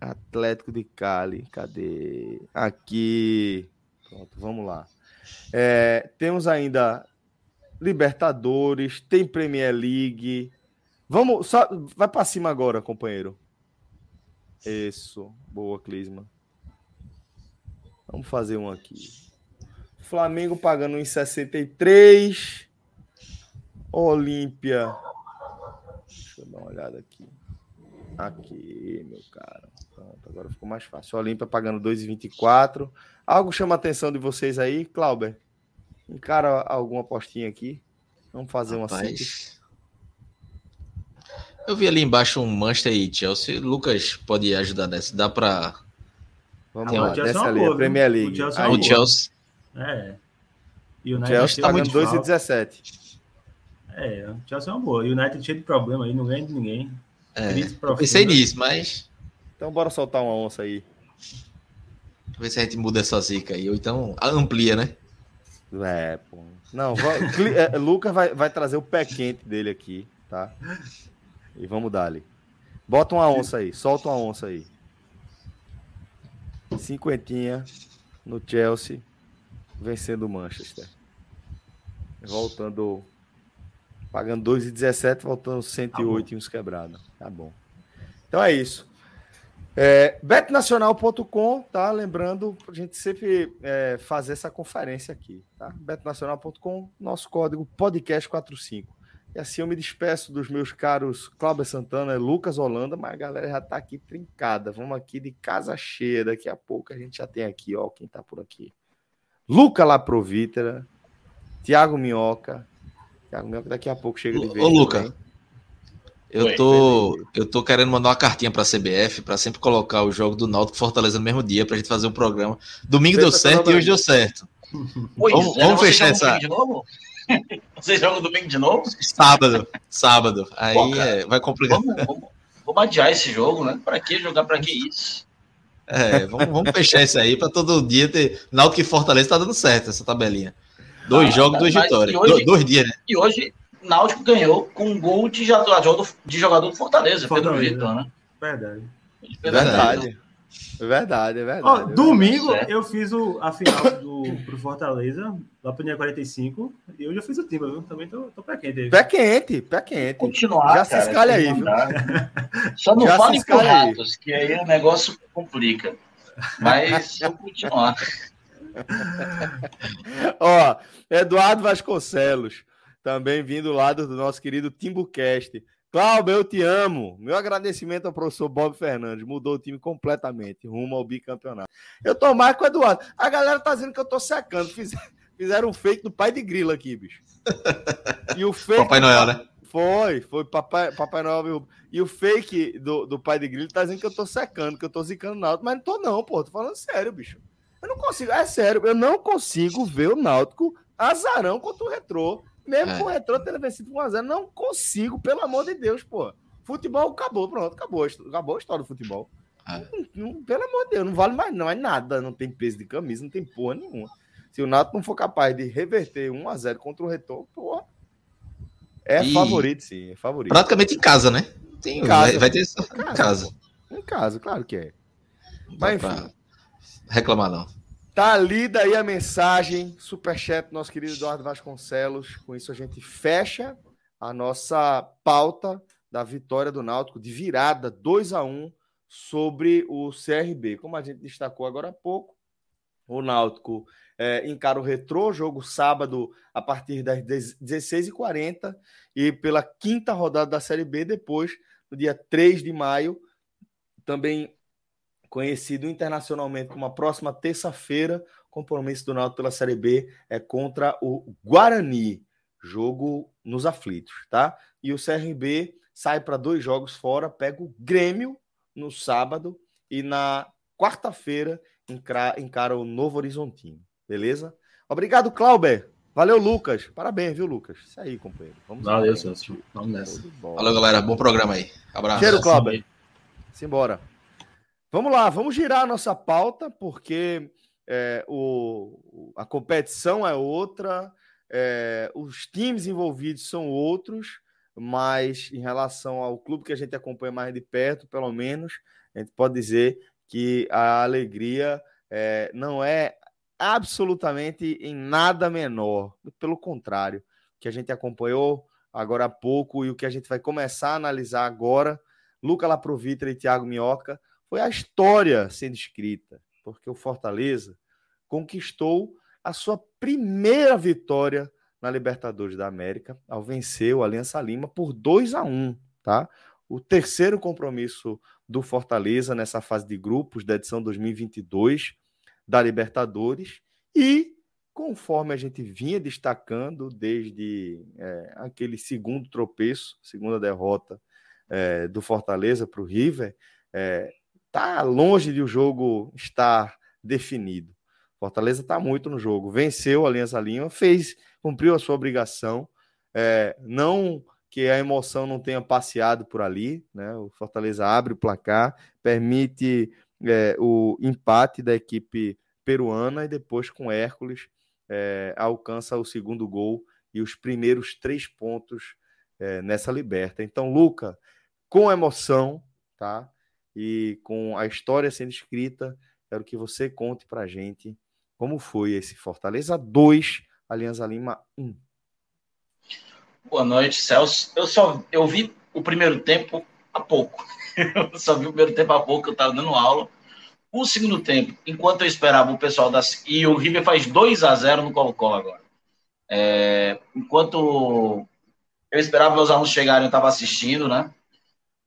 Atlético de Cali. Cadê? Aqui. Pronto, vamos lá. É, temos ainda Libertadores, tem Premier League. Vamos, só, vai para cima agora, companheiro. Isso, boa, Clisma. Vamos fazer um aqui. Flamengo pagando em 63. Olímpia. Deixa eu dar uma olhada aqui. Aqui, meu cara. Pronto, agora ficou mais fácil. Olímpia pagando 2,24. Algo chama a atenção de vocês aí, Clauber? Encara alguma apostinha aqui. Vamos fazer Rapaz, uma simples. Eu vi ali embaixo um Manchester e Chelsea. Lucas pode ajudar nessa. Dá para Vamos lá, desce ali, a Premier League. O Chelsea. O Chelsea. É. E o, o Chelsea tá ganhando 2,17. É, o Chelsea é uma boa. E o United cheio de problema aí, não ganha de ninguém. É, pensei nisso, mas. Então bora soltar uma onça aí. Ver se a gente muda essa zica aí, ou então amplia, né? É, pô. Não, vai, é, Lucas vai, vai trazer o pé quente dele aqui, tá? E vamos dar ali. Bota uma onça aí, solta uma onça aí. Cinquentinha no Chelsea, vencendo o Manchester. Voltando, pagando 2,17, voltando 108 tá e uns quebrados. Tá bom. Então é isso. É, betnacional.com, tá? Lembrando, a gente sempre é, fazer essa conferência aqui, tá? betnacional.com, nosso código podcast45. E assim eu me despeço dos meus caros Cláudio Santana e Lucas Holanda, mas a galera já tá aqui trincada. Vamos aqui de casa cheia. Daqui a pouco a gente já tem aqui, ó, quem tá por aqui. Luca Laprovítera, Tiago Minhoca. Tiago Minhoca daqui a pouco chega de vez. Ô, Luca, eu tô, eu tô querendo mandar uma cartinha pra CBF para sempre colocar o jogo do Náutico Fortaleza no mesmo dia pra gente fazer um programa. Domingo deu certo e hoje deu certo. Pois vamos, é, vamos fechar essa. De novo? Vocês jogam domingo de novo? Sábado, sábado. Aí Pô, é, vai complicar. Vamos, vamos, vamos, adiar esse jogo, né? Para que jogar? Para que isso? É, vamos, vamos fechar isso aí para todo dia ter. Náutico e Fortaleza tá dando certo essa tabelinha. Dois jogos, duas vitórias. Hoje, dois dias, né? E hoje, Náutico ganhou com um gol de jogador, de jogador do Fortaleza, Fortaleza. Pedro Vitor, né? Verdade. Verdade. É verdade, é verdade. Oh, domingo eu fiz o, a final do, pro Fortaleza, lá pro Linha 45, e hoje eu fiz o time, viu? Também tô, tô pé quente. Pé quente, pé quente. Continuar, Já cara, se escalha aí, viu? Só não Já fale por ratos, que aí o negócio complica. Mas eu continuar. Ó, Eduardo Vasconcelos, também vindo do lado do nosso querido Timbucast. Cláudio, eu te amo. Meu agradecimento ao professor Bob Fernandes. Mudou o time completamente, rumo ao bicampeonato. Eu tô mais com o Eduardo. A galera tá dizendo que eu tô secando. Fizeram um fake do pai de grilo aqui, bicho. E o fake. Papai Noel, né? Foi, foi Papai, Papai Noel. E o fake do, do pai de grilo tá dizendo que eu tô secando, que eu tô zicando o Náutico, mas não tô, não, pô. Tô falando sério, bicho. Eu não consigo, é sério, eu não consigo ver o Náutico azarão contra o Retrô mesmo é. com o Retrô tendo vencido 1x0, não consigo, pelo amor de Deus, pô. Futebol acabou, pronto, acabou. Acabou a história do futebol. É. Não, não, pelo amor de Deus, não vale mais não, é nada. Não tem peso de camisa, não tem porra nenhuma. Se o Nato não for capaz de reverter 1x0 contra o Retrô, porra. É e... favorito, sim, é favorito. Praticamente em casa, né? Tem, em casa, vai, vai ter casa. Em casa, em casa claro que é. Mas enfim. Reclamar não. Tá lida aí a mensagem, superchat do nosso querido Eduardo Vasconcelos. Com isso a gente fecha a nossa pauta da vitória do Náutico de virada 2 a 1 sobre o CRB. Como a gente destacou agora há pouco, o Náutico é, encara o retrô, jogo sábado a partir das 16h40 e pela quinta rodada da Série B, depois, no dia 3 de maio, também conhecido internacionalmente como a próxima terça-feira, compromisso do Náutico pela Série B é contra o Guarani, jogo nos aflitos, tá? E o CRB sai para dois jogos fora, pega o Grêmio no sábado e na quarta-feira encara o Novo Horizontino, beleza? Obrigado, Clauber. Valeu, Lucas. Parabéns, viu, Lucas? Isso aí, companheiro. Vamos Valeu, Celso. Vamos nessa. Valeu, galera. Bom programa aí. Abraço. Cheiro, Clauber. Simbora. Vamos lá, vamos girar a nossa pauta, porque é, o, a competição é outra, é, os times envolvidos são outros, mas em relação ao clube que a gente acompanha mais de perto, pelo menos, a gente pode dizer que a alegria é, não é absolutamente em nada menor, pelo contrário, o que a gente acompanhou agora há pouco e o que a gente vai começar a analisar agora, Luca Laprovitra e Thiago Minhoca, foi a história sendo escrita, porque o Fortaleza conquistou a sua primeira vitória na Libertadores da América, ao vencer o Aliança Lima por 2 a 1, tá? O terceiro compromisso do Fortaleza nessa fase de grupos da edição 2022 da Libertadores e conforme a gente vinha destacando desde é, aquele segundo tropeço, segunda derrota é, do Fortaleza para o River, é, tá longe de o jogo estar definido. Fortaleza está muito no jogo. Venceu a Aliança Lima, fez, cumpriu a sua obrigação. É, não que a emoção não tenha passeado por ali, né? O Fortaleza abre o placar, permite é, o empate da equipe peruana e depois com Hércules é, alcança o segundo gol e os primeiros três pontos é, nessa liberta. Então, Luca, com emoção, tá? E com a história sendo escrita, quero que você conte para gente como foi esse Fortaleza 2, Alianza Lima 1. Boa noite, Celso. Eu só eu vi o primeiro tempo há pouco. Eu só vi o primeiro tempo há pouco, eu estava dando aula. O segundo tempo, enquanto eu esperava o pessoal das. E o River faz 2 a 0 no Colo-Colo agora. É... Enquanto eu esperava meus alunos chegarem, eu estava assistindo, né?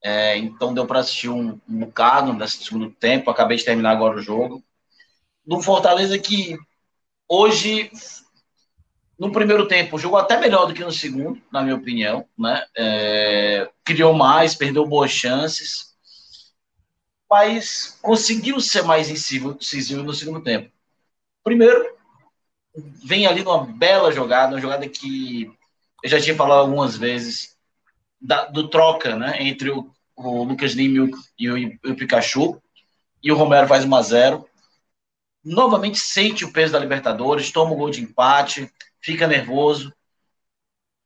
É... Então deu para assistir um, um bocado nesse segundo tempo. Acabei de terminar agora o jogo. Do Fortaleza que hoje, no primeiro tempo, jogou até melhor do que no segundo, na minha opinião, né? É... Criou mais, perdeu boas chances mas conseguiu ser mais incisivo no segundo tempo. Primeiro, vem ali numa bela jogada, uma jogada que eu já tinha falado algumas vezes, da, do troca né, entre o, o Lucas Lima e o, e o, Pikachu, e o Romero faz 1 a 0 Novamente sente o peso da Libertadores, toma o gol de empate, fica nervoso,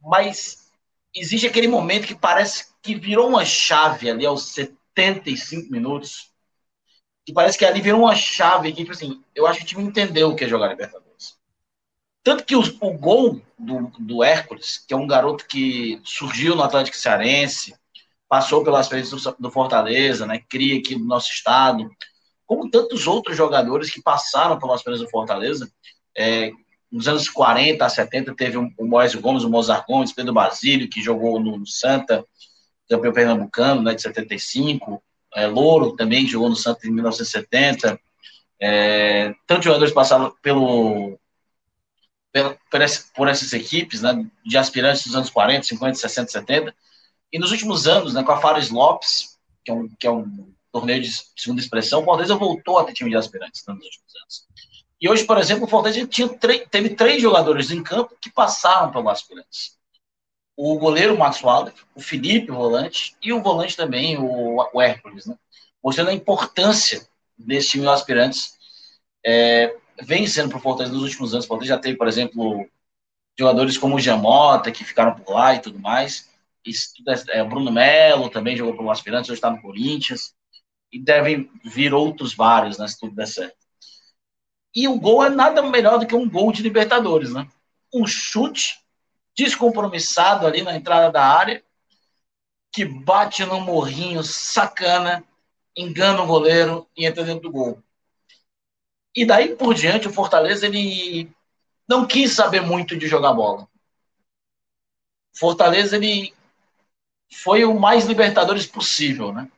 mas existe aquele momento que parece que virou uma chave ali aos 75 minutos, que parece que ali virou uma chave que, tipo assim, eu acho que o time entendeu o que é jogar Libertadores. Tanto que o, o gol do, do Hércules, que é um garoto que surgiu no Atlético Cearense, passou pelas frentes do, do Fortaleza, né, cria aqui no nosso estado, como tantos outros jogadores que passaram pelas frentes do Fortaleza, é, nos anos 40 a 70 teve o, o Moésio Gomes, o Mozart Gomes, Pedro Basílio, que jogou no, no Santa, campeão pernambucano, né, de 75. É, Louro também jogou no Santos em 1970. É, tantos jogadores passaram pelo, pelo por, essa, por, essas equipes, né, de aspirantes dos anos 40, 50, 60, 70. E nos últimos anos, né, com a Fares Lopes, que é um, que é um torneio de segunda expressão, o Fortaleza voltou a ter time de aspirantes né, nos últimos anos. E hoje, por exemplo, o Fortaleza tinha teve três jogadores em campo que passaram pelo aspirantes o goleiro Max Waller, o Felipe, o volante, e o volante também, o, o Hércules, né? mostrando a importância desse time de aspirantes. É, vem sendo para Fortaleza nos últimos anos. O Fortaleza já teve, por exemplo, jogadores como o Jamota, que ficaram por lá e tudo mais. Isso, é, Bruno Melo também jogou pelo Aspirantes, hoje está no Corinthians. E devem vir outros vários, né, se tudo der certo. E o gol é nada melhor do que um gol de Libertadores, né? Um chute descompromissado ali na entrada da área, que bate no morrinho sacana, engana o goleiro e entra dentro do gol. E daí por diante, o Fortaleza ele não quis saber muito de jogar bola. Fortaleza ele foi o mais Libertadores possível, né?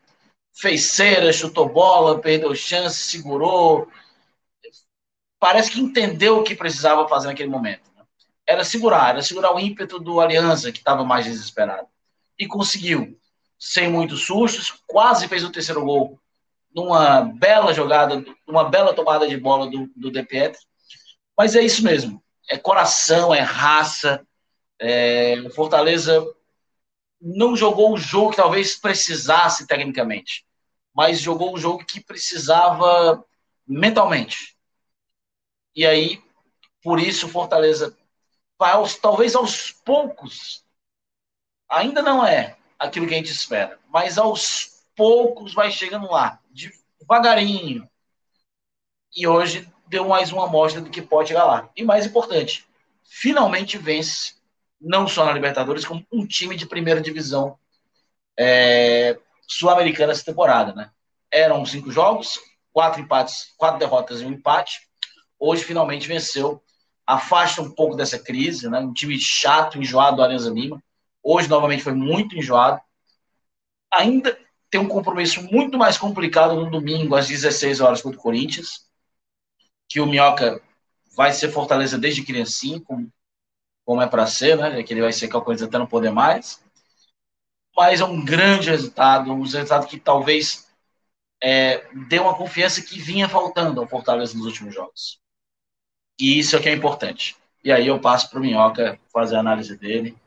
Fez cera, chutou bola, perdeu chance, segurou. Parece que entendeu o que precisava fazer naquele momento era segurar, era segurar o ímpeto do Aliança, que estava mais desesperado. E conseguiu, sem muitos sustos, quase fez o terceiro gol numa bela jogada, numa bela tomada de bola do, do De Pietro. Mas é isso mesmo, é coração, é raça. É, o Fortaleza não jogou o jogo que talvez precisasse tecnicamente, mas jogou o jogo que precisava mentalmente. E aí, por isso, o Fortaleza vai aos, talvez aos poucos, ainda não é aquilo que a gente espera, mas aos poucos vai chegando lá, devagarinho. E hoje deu mais uma amostra do que pode chegar lá. E mais importante, finalmente vence, não só na Libertadores, como um time de primeira divisão é, sul-americana essa temporada. Né? Eram cinco jogos, quatro empates, quatro derrotas e um empate. Hoje finalmente venceu afasta um pouco dessa crise, né? Um time chato, enjoado do Alianza Lima. Hoje, novamente, foi muito enjoado. Ainda tem um compromisso muito mais complicado no domingo, às 16 horas, contra o Corinthians, que o Minhoca vai ser Fortaleza desde criancinha, como, como é para ser, né? Que ele vai ser coisa até não poder mais. Mas é um grande resultado, um resultado que talvez é, deu uma confiança que vinha faltando ao Fortaleza nos últimos jogos. E isso é que é importante. E aí eu passo para o Minhoca fazer a análise dele.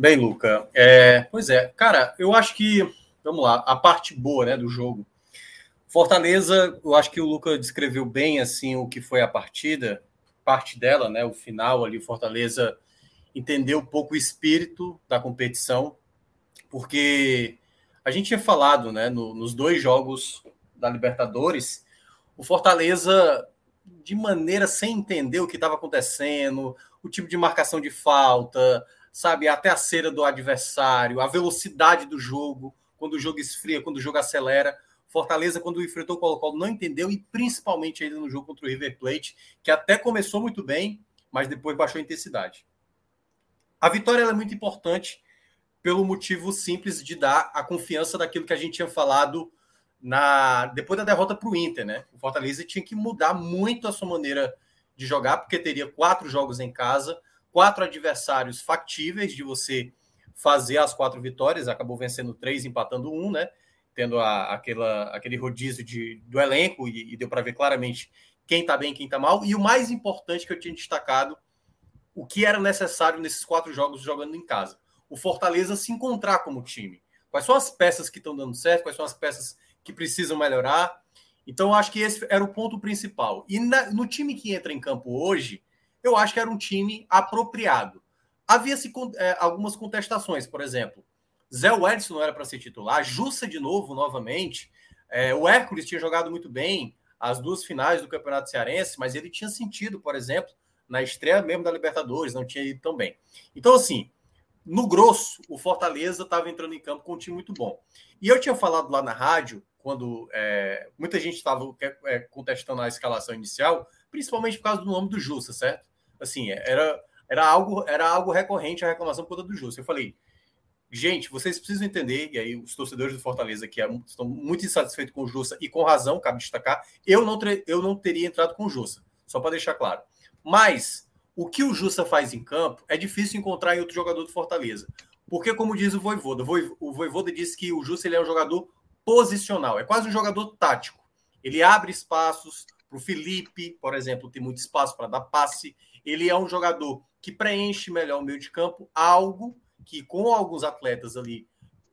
Bem, Luca. É, pois é, cara, eu acho que, vamos lá, a parte boa né, do jogo. Fortaleza, eu acho que o Luca descreveu bem assim o que foi a partida, parte dela, né? O final ali, Fortaleza entendeu um pouco o espírito da competição, porque a gente tinha falado, né, no, nos dois jogos da Libertadores, o Fortaleza, de maneira sem entender o que estava acontecendo, o tipo de marcação de falta, sabe, até a cera do adversário, a velocidade do jogo, quando o jogo esfria, quando o jogo acelera. Fortaleza, quando enfrentou o Colo-Colo, não entendeu, e principalmente ainda no jogo contra o River Plate, que até começou muito bem, mas depois baixou a intensidade. A vitória é muito importante pelo motivo simples de dar a confiança daquilo que a gente tinha falado na depois da derrota para o Inter, né? O Fortaleza tinha que mudar muito a sua maneira de jogar, porque teria quatro jogos em casa, quatro adversários factíveis de você fazer as quatro vitórias, acabou vencendo três, empatando um, né? Tendo a, aquela, aquele rodízio de, do elenco e, e deu para ver claramente quem está bem quem está mal. E o mais importante que eu tinha destacado, o que era necessário nesses quatro jogos jogando em casa o Fortaleza se encontrar como time. Quais são as peças que estão dando certo, quais são as peças que precisam melhorar. Então, acho que esse era o ponto principal. E na, no time que entra em campo hoje, eu acho que era um time apropriado. Havia-se é, algumas contestações, por exemplo, Zé Edson não era para ser titular, Jussa de novo, novamente. É, o Hércules tinha jogado muito bem as duas finais do Campeonato Cearense, mas ele tinha sentido, por exemplo, na estreia mesmo da Libertadores, não tinha ido tão bem. Então, assim, no grosso, o Fortaleza estava entrando em campo com um time muito bom. E eu tinha falado lá na rádio, quando é, muita gente estava é, contestando a escalação inicial, principalmente por causa do nome do Justa, certo? Assim, era, era, algo, era algo recorrente a reclamação por conta do Justa. Eu falei, gente, vocês precisam entender, e aí os torcedores do Fortaleza que é, estão muito insatisfeitos com o Justa, e com razão, cabe destacar, eu não, eu não teria entrado com o Justa, só para deixar claro. Mas o que o Justa faz em campo é difícil encontrar em outro jogador do Fortaleza. Porque, como diz o Voivoda, o Voivoda disse que o Justa ele é um jogador posicional, é quase um jogador tático. Ele abre espaços para o Felipe, por exemplo, tem muito espaço para dar passe. Ele é um jogador que preenche melhor o meio de campo, algo que com alguns atletas ali,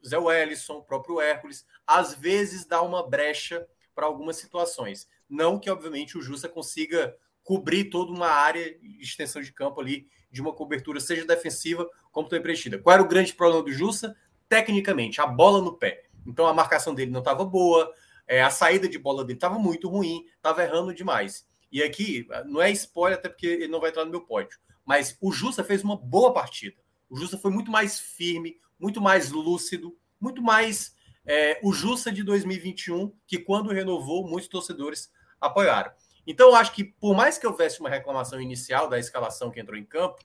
Zé Wellison, próprio Hércules, às vezes dá uma brecha para algumas situações. Não que, obviamente, o Justa consiga cobrir toda uma área de extensão de campo ali, de uma cobertura, seja defensiva como também preenchida. Qual era o grande problema do Jussa? Tecnicamente, a bola no pé. Então a marcação dele não estava boa, é, a saída de bola dele estava muito ruim, estava errando demais. E aqui, não é spoiler, até porque ele não vai entrar no meu pódio, mas o Jussa fez uma boa partida. O Jussa foi muito mais firme, muito mais lúcido, muito mais é, o Jussa de 2021, que quando renovou, muitos torcedores apoiaram. Então, eu acho que, por mais que houvesse uma reclamação inicial da escalação que entrou em campo,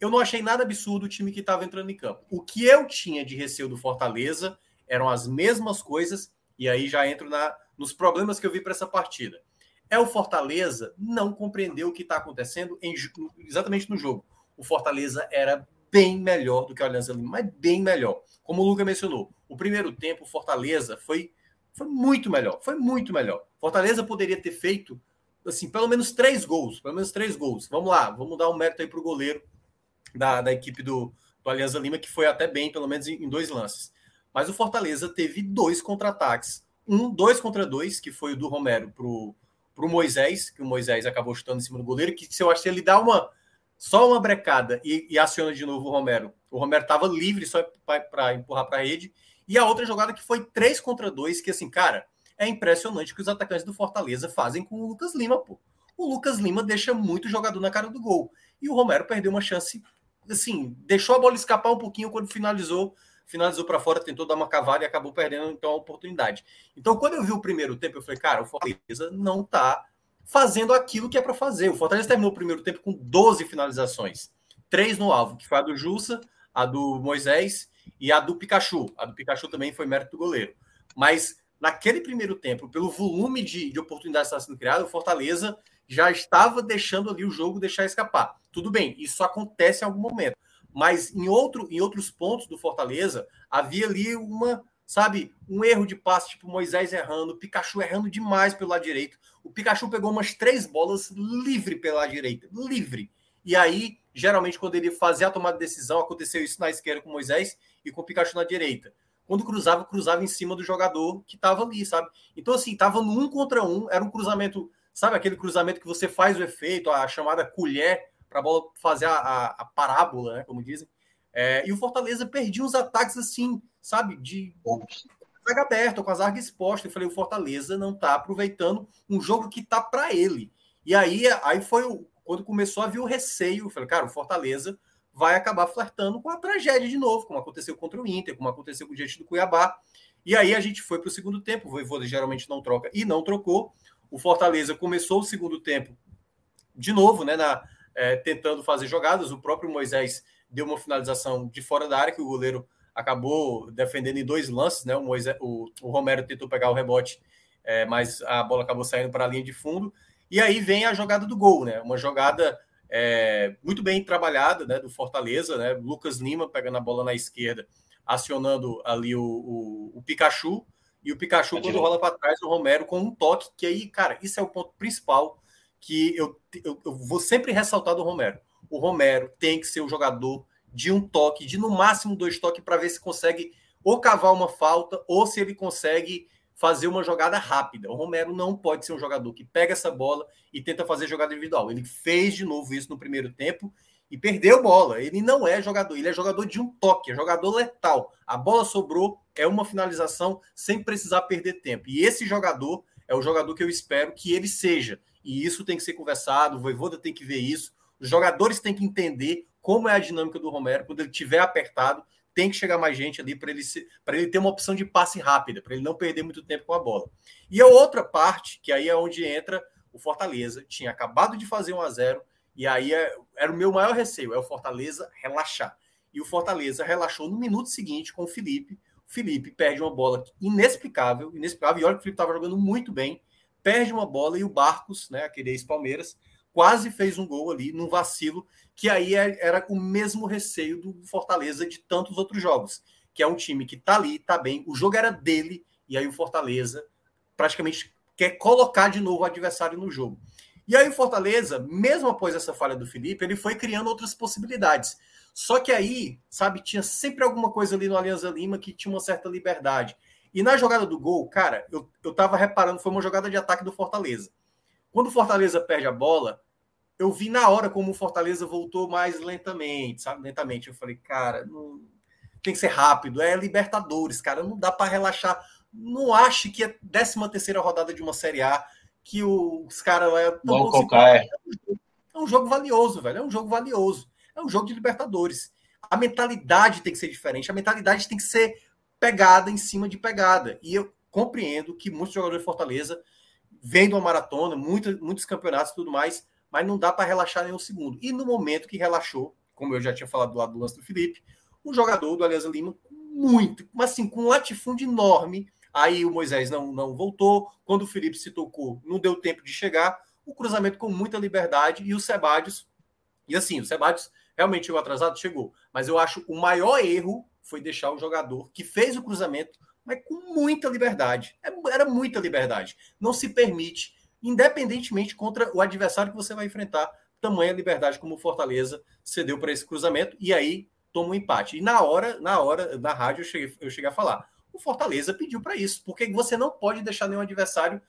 eu não achei nada absurdo o time que estava entrando em campo. O que eu tinha de receio do Fortaleza eram as mesmas coisas, e aí já entro na, nos problemas que eu vi para essa partida. É o Fortaleza não compreendeu o que está acontecendo em, exatamente no jogo. O Fortaleza era bem melhor do que o Aliança Lima, mas bem melhor. Como o Luca mencionou, o primeiro tempo, o Fortaleza foi foi muito melhor, foi muito melhor. Fortaleza poderia ter feito, assim, pelo menos três gols, pelo menos três gols. Vamos lá, vamos dar um mérito aí para o goleiro da, da equipe do, do Alianza Lima, que foi até bem, pelo menos em, em dois lances. Mas o Fortaleza teve dois contra-ataques. Um, dois contra dois, que foi o do Romero pro, pro Moisés, que o Moisés acabou chutando em cima do goleiro, que se eu acho que ele dá uma só uma brecada e, e aciona de novo o Romero. O Romero estava livre só para empurrar para a rede e a outra jogada que foi 3 contra 2, que assim, cara, é impressionante o que os atacantes do Fortaleza fazem com o Lucas Lima, pô. O Lucas Lima deixa muito jogador na cara do gol. E o Romero perdeu uma chance, assim, deixou a bola escapar um pouquinho quando finalizou, finalizou para fora, tentou dar uma cavada e acabou perdendo então a oportunidade. Então, quando eu vi o primeiro tempo, eu falei, cara, o Fortaleza não tá fazendo aquilo que é para fazer. O Fortaleza terminou o primeiro tempo com 12 finalizações. Três no alvo, que foi a do Jussa, a do Moisés e a do Pikachu. A do Pikachu também foi mérito do goleiro. Mas naquele primeiro tempo, pelo volume de, de oportunidades que estava sendo criado, o Fortaleza já estava deixando ali o jogo deixar escapar. Tudo bem, isso acontece em algum momento. Mas em, outro, em outros pontos do Fortaleza, havia ali uma sabe? Um erro de passe, tipo Moisés errando, Pikachu errando demais pelo lado direito. O Pikachu pegou umas três bolas livre pela direita, livre. E aí, geralmente, quando ele fazia a tomada de decisão, aconteceu isso na esquerda com Moisés e com o Pikachu na direita. Quando cruzava, cruzava em cima do jogador que estava ali, sabe? Então, assim, tava no um contra um, era um cruzamento, sabe aquele cruzamento que você faz o efeito, a chamada colher, para a bola fazer a, a, a, parábola, né, como dizem. É, e o Fortaleza perdia uns ataques assim, sabe, de zaga aberta, com a zaga exposta. Eu falei, o Fortaleza não está aproveitando um jogo que tá para ele. E aí, aí foi o, quando começou a vir o receio. Eu falei, cara, o Fortaleza vai acabar flertando com a tragédia de novo, como aconteceu contra o Inter, como aconteceu com o diante do Cuiabá. E aí a gente foi para o segundo tempo. O Voivoda geralmente não troca e não trocou. O Fortaleza começou o segundo tempo de novo, né, na, é, tentando fazer jogadas. O próprio Moisés deu uma finalização de fora da área que o goleiro acabou defendendo em dois lances, né? O, Moisés, o, o Romero tentou pegar o rebote, é, mas a bola acabou saindo para a linha de fundo. E aí vem a jogada do gol, né? Uma jogada é, muito bem trabalhada, né? Do Fortaleza, né? Lucas Lima pegando a bola na esquerda, acionando ali o, o, o Pikachu. E o Pikachu, quando rola para trás, o Romero com um toque, que aí, cara, isso é o ponto principal que eu, eu, eu vou sempre ressaltar do Romero. O Romero tem que ser o jogador de um toque, de no máximo dois toques, para ver se consegue ou cavar uma falta ou se ele consegue fazer uma jogada rápida. O Romero não pode ser um jogador que pega essa bola e tenta fazer jogada individual. Ele fez de novo isso no primeiro tempo e perdeu bola. Ele não é jogador, ele é jogador de um toque, é jogador letal. A bola sobrou, é uma finalização sem precisar perder tempo. E esse jogador é o jogador que eu espero que ele seja e isso tem que ser conversado, o Voivoda tem que ver isso, os jogadores têm que entender como é a dinâmica do Romero, quando ele tiver apertado, tem que chegar mais gente ali para ele, para ele ter uma opção de passe rápida, para ele não perder muito tempo com a bola. E a outra parte, que aí é onde entra o Fortaleza, tinha acabado de fazer 1 a 0 e aí é, era o meu maior receio, é o Fortaleza relaxar. E o Fortaleza relaxou no minuto seguinte com o Felipe. O Felipe perde uma bola inexplicável, inexplicável, e olha que o Felipe estava jogando muito bem, perde uma bola e o Barcos, né, aquele ex-Palmeiras, quase fez um gol ali num vacilo, que aí é, era o mesmo receio do Fortaleza de tantos outros jogos, que é um time que tá ali, tá bem, o jogo era dele, e aí o Fortaleza praticamente quer colocar de novo o adversário no jogo. E aí o Fortaleza, mesmo após essa falha do Felipe, ele foi criando outras possibilidades. Só que aí, sabe, tinha sempre alguma coisa ali no Alianza Lima que tinha uma certa liberdade. E na jogada do gol, cara, eu, eu tava reparando, foi uma jogada de ataque do Fortaleza. Quando o Fortaleza perde a bola, eu vi na hora como o Fortaleza voltou mais lentamente, sabe? Lentamente. Eu falei, cara, não... tem que ser rápido. É Libertadores, cara, não dá para relaxar. Não ache que é 13 terceira rodada de uma Série A que os caras é, colocar, é. é um jogo valioso, velho. É um jogo valioso. É um jogo de Libertadores. A mentalidade tem que ser diferente. A mentalidade tem que ser pegada em cima de pegada. E eu compreendo que muitos jogadores de Fortaleza de uma maratona, muitos, muitos campeonatos e tudo mais, mas não dá para relaxar nem um segundo. E no momento que relaxou, como eu já tinha falado do lado do lance do Felipe, um jogador do Alianza Lima, muito, mas assim, com um latifúndio enorme. Aí o Moisés não, não voltou. Quando o Felipe se tocou, não deu tempo de chegar. O cruzamento com muita liberdade e o Sebadios. E assim, o Sebadios realmente chegou atrasado, chegou. Mas eu acho o maior erro foi deixar o jogador que fez o cruzamento, mas com muita liberdade. É, era muita liberdade. Não se permite, independentemente contra o adversário que você vai enfrentar, tamanha liberdade como o Fortaleza cedeu para esse cruzamento e aí toma um empate. E na hora, na hora, na rádio eu cheguei, eu cheguei a falar, o Fortaleza pediu para isso, porque você não pode deixar nenhum adversário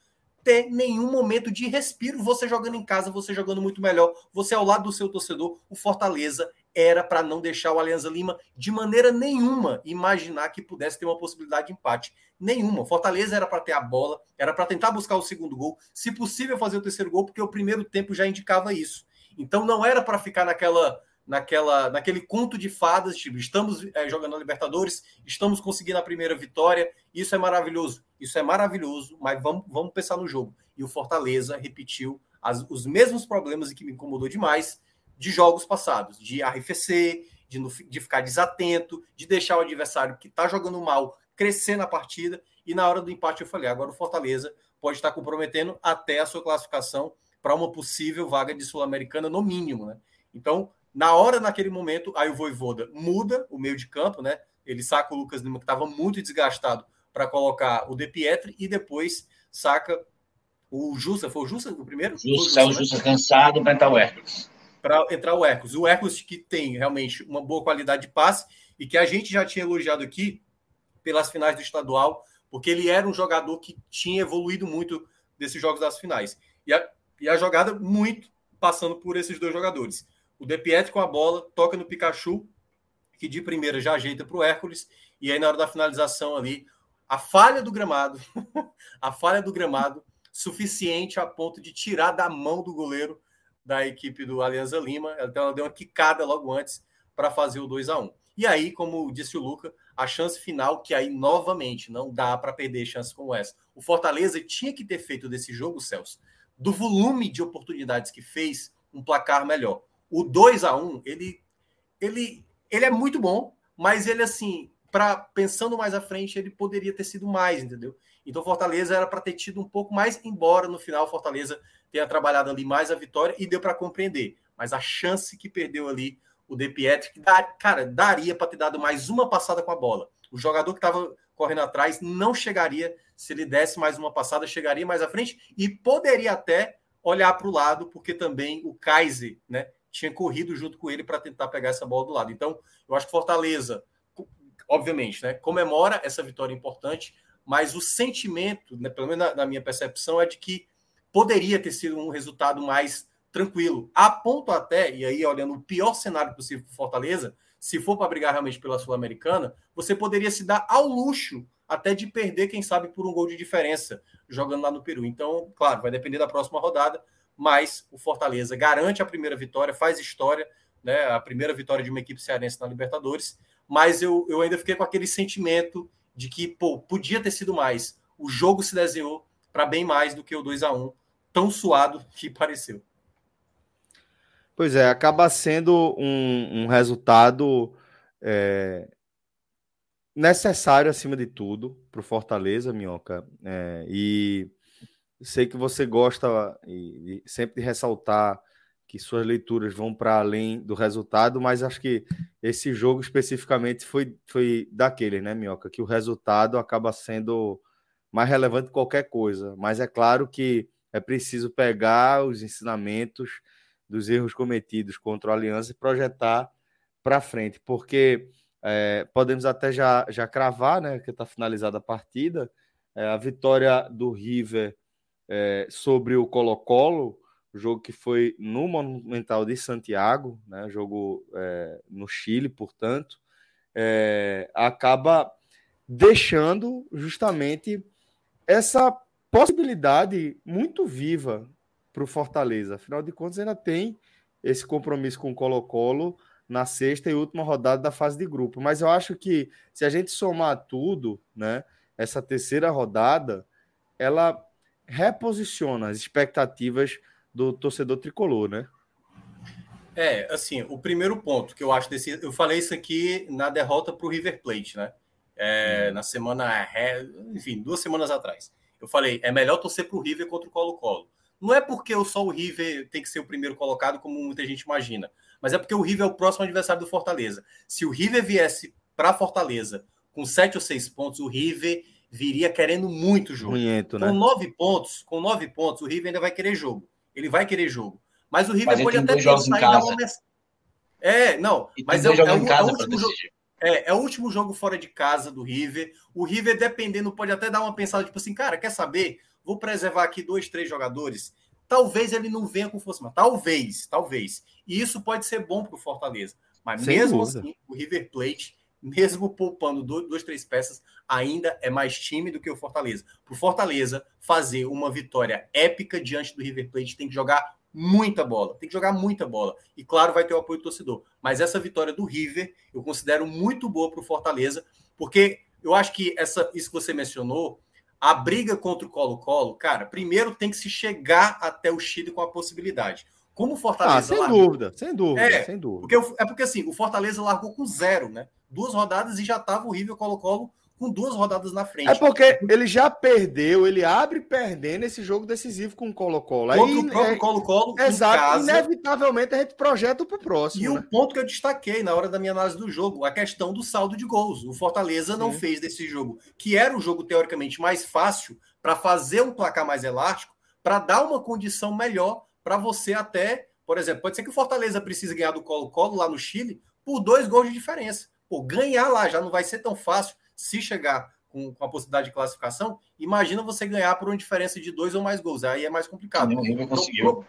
ter nenhum momento de respiro. Você jogando em casa, você jogando muito melhor, você ao lado do seu torcedor. O Fortaleza era para não deixar o Alianza Lima de maneira nenhuma imaginar que pudesse ter uma possibilidade de empate. Nenhuma. Fortaleza era para ter a bola, era para tentar buscar o segundo gol, se possível fazer o terceiro gol, porque o primeiro tempo já indicava isso. Então não era para ficar naquela naquela naquele conto de fadas, tipo, estamos é, jogando a Libertadores, estamos conseguindo a primeira vitória, isso é maravilhoso. Isso é maravilhoso, mas vamos, vamos pensar no jogo. E o Fortaleza repetiu as, os mesmos problemas e que me incomodou demais de jogos passados, de arrefecer, de, de ficar desatento, de deixar o adversário que está jogando mal crescer na partida. E na hora do empate eu falei, agora o Fortaleza pode estar comprometendo até a sua classificação para uma possível vaga de Sul-Americana, no mínimo, né? Então, na hora, naquele momento, aí o Voivoda muda o meio de campo, né? Ele saca o Lucas Lima, que estava muito desgastado, para colocar o De Pietri e depois saca o Jussa. Foi o Jussa o primeiro? Jussa, saiu o Jussa né? cansado para entrar o Hércules. Para entrar o Hércules. O Hércules que tem realmente uma boa qualidade de passe e que a gente já tinha elogiado aqui pelas finais do estadual, porque ele era um jogador que tinha evoluído muito desses jogos das finais. E a, e a jogada muito passando por esses dois jogadores. O De Pietri com a bola, toca no Pikachu, que de primeira já ajeita para o Hércules, e aí na hora da finalização ali, a falha do gramado, a falha do gramado, suficiente a ponto de tirar da mão do goleiro da equipe do Alianza Lima. Então ela deu uma quicada logo antes para fazer o 2 a 1 E aí, como disse o Luca, a chance final, que aí novamente não dá para perder chances como essa. O Fortaleza tinha que ter feito desse jogo, Celso, do volume de oportunidades que fez, um placar melhor. O 2 a 1 ele, ele, ele é muito bom, mas ele, assim, para pensando mais à frente, ele poderia ter sido mais, entendeu? Então, Fortaleza era para ter tido um pouco mais, embora no final Fortaleza tenha trabalhado ali mais a vitória e deu para compreender. Mas a chance que perdeu ali o De Pietri, que dá, cara, daria para ter dado mais uma passada com a bola. O jogador que estava correndo atrás não chegaria, se ele desse mais uma passada, chegaria mais à frente e poderia até olhar para o lado, porque também o Kaiser, né, tinha corrido junto com ele para tentar pegar essa bola do lado. Então, eu acho que Fortaleza, obviamente, né, comemora essa vitória importante, mas o sentimento, né, pelo menos na, na minha percepção, é de que poderia ter sido um resultado mais tranquilo. A ponto até, e aí olhando o pior cenário possível para Fortaleza, se for para brigar realmente pela Sul-Americana, você poderia se dar ao luxo até de perder, quem sabe, por um gol de diferença, jogando lá no Peru. Então, claro, vai depender da próxima rodada, mas o Fortaleza garante a primeira vitória, faz história, né? A primeira vitória de uma equipe cearense na Libertadores. Mas eu, eu ainda fiquei com aquele sentimento de que, pô, podia ter sido mais. O jogo se desenhou para bem mais do que o 2 a 1 tão suado que pareceu. Pois é, acaba sendo um, um resultado é, necessário, acima de tudo, para o Fortaleza, Minhoca. É, e sei que você gosta e, e sempre de ressaltar que suas leituras vão para além do resultado, mas acho que esse jogo especificamente foi, foi daquele, né, Minhoca? Que o resultado acaba sendo mais relevante que qualquer coisa. Mas é claro que é preciso pegar os ensinamentos dos erros cometidos contra a Aliança e projetar para frente, porque é, podemos até já, já cravar, né, que está finalizada a partida, é, a vitória do River é, sobre o Colo-Colo, jogo que foi no Monumental de Santiago, né, jogo é, no Chile, portanto, é, acaba deixando justamente essa possibilidade muito viva para o Fortaleza. Afinal de contas, ainda tem esse compromisso com o Colo-Colo na sexta e última rodada da fase de grupo. Mas eu acho que se a gente somar tudo, né, essa terceira rodada, ela reposiciona as expectativas do torcedor tricolor, né? É, assim, o primeiro ponto que eu acho desse. Eu falei isso aqui na derrota para o River Plate, né? É, hum. Na semana. Enfim, duas semanas atrás. Eu falei, é melhor torcer para o River contra o Colo-Colo. Não é porque só o River tem que ser o primeiro colocado, como muita gente imagina, mas é porque o River é o próximo adversário do Fortaleza. Se o River viesse para Fortaleza com sete ou seis pontos, o River viria querendo muito jogo. Muito, né? Com nove pontos, com nove pontos, o River ainda vai querer jogo. Ele vai querer jogo. Mas o River mas pode até pensar em dar uma... É, não, mas é, é, é, o, é, o último jogo, é, é o último jogo fora de casa do River. O River, dependendo, pode até dar uma pensada, tipo assim, cara, quer saber? vou preservar aqui dois, três jogadores. Talvez ele não venha com força, mas talvez, talvez. E isso pode ser bom para o Fortaleza. Mas Sem mesmo dúvida. assim, o River Plate, mesmo poupando duas, três peças, ainda é mais time do que o Fortaleza. Para o Fortaleza fazer uma vitória épica diante do River Plate, tem que jogar muita bola, tem que jogar muita bola. E claro, vai ter o apoio do torcedor. Mas essa vitória do River eu considero muito boa para o Fortaleza, porque eu acho que essa, isso que você mencionou a briga contra o Colo-Colo, cara, primeiro tem que se chegar até o Chile com a possibilidade. Como o Fortaleza. Ah, sem largou... dúvida, sem dúvida, é, sem dúvida. Porque, é porque assim, o Fortaleza largou com zero, né? Duas rodadas e já estava o River Colo-Colo com duas rodadas na frente. É porque ele já perdeu, ele abre perdendo esse jogo decisivo com o Colo-Colo. Contra Aí, o próprio é, Colo-Colo, Exato, casa, inevitavelmente a gente projeta para o próximo. E né? o ponto que eu destaquei na hora da minha análise do jogo, a questão do saldo de gols. O Fortaleza não Sim. fez desse jogo, que era um jogo teoricamente mais fácil, para fazer um placar mais elástico, para dar uma condição melhor para você até, por exemplo, pode ser que o Fortaleza precise ganhar do Colo-Colo lá no Chile por dois gols de diferença. Pô, ganhar lá já não vai ser tão fácil se chegar com, com a possibilidade de classificação. Imagina você ganhar por uma diferença de dois ou mais gols. Aí é mais complicado. Não, não conseguiu.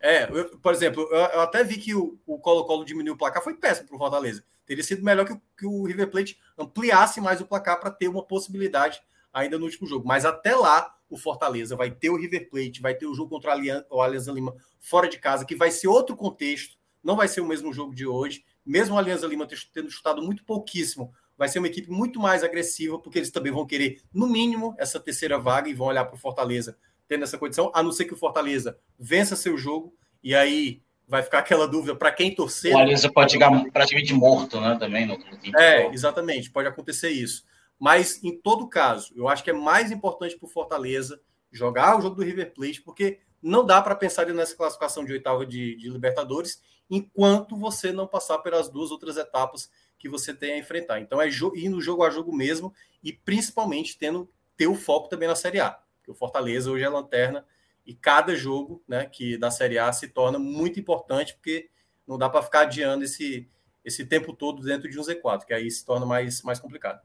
É, eu, por exemplo, eu, eu, até vi que o Colo-Colo diminuiu o placar, foi péssimo para o Fortaleza. Teria sido melhor que o, que o River Plate ampliasse mais o placar para ter uma possibilidade ainda no último jogo. Mas até lá, o Fortaleza vai ter o River Plate, vai ter o jogo contra o Alianza Lima fora de casa, que vai ser outro contexto, não vai ser o mesmo jogo de hoje. Mesmo o Alianza Lima tendo chutado muito pouquíssimo, vai ser uma equipe muito mais agressiva, porque eles também vão querer, no mínimo, essa terceira vaga e vão olhar para o Fortaleza tendo essa condição, a não ser que o Fortaleza vença seu jogo, e aí vai ficar aquela dúvida para quem torcer. O Alianza pode chegar praticamente morto, né? Também no, no É, exatamente, pode acontecer isso. Mas, em todo caso, eu acho que é mais importante para o Fortaleza jogar o jogo do River Plate, porque não dá para pensar nessa classificação de oitava de, de, Libertadores enquanto você não passar pelas duas outras etapas que você tem a enfrentar. Então, é ir no jogo a jogo mesmo e, principalmente, tendo ter o foco também na Série A. Porque o Fortaleza hoje é lanterna e cada jogo né, que da Série A se torna muito importante, porque não dá para ficar adiando esse, esse tempo todo dentro de um Z4, que aí se torna mais, mais complicado.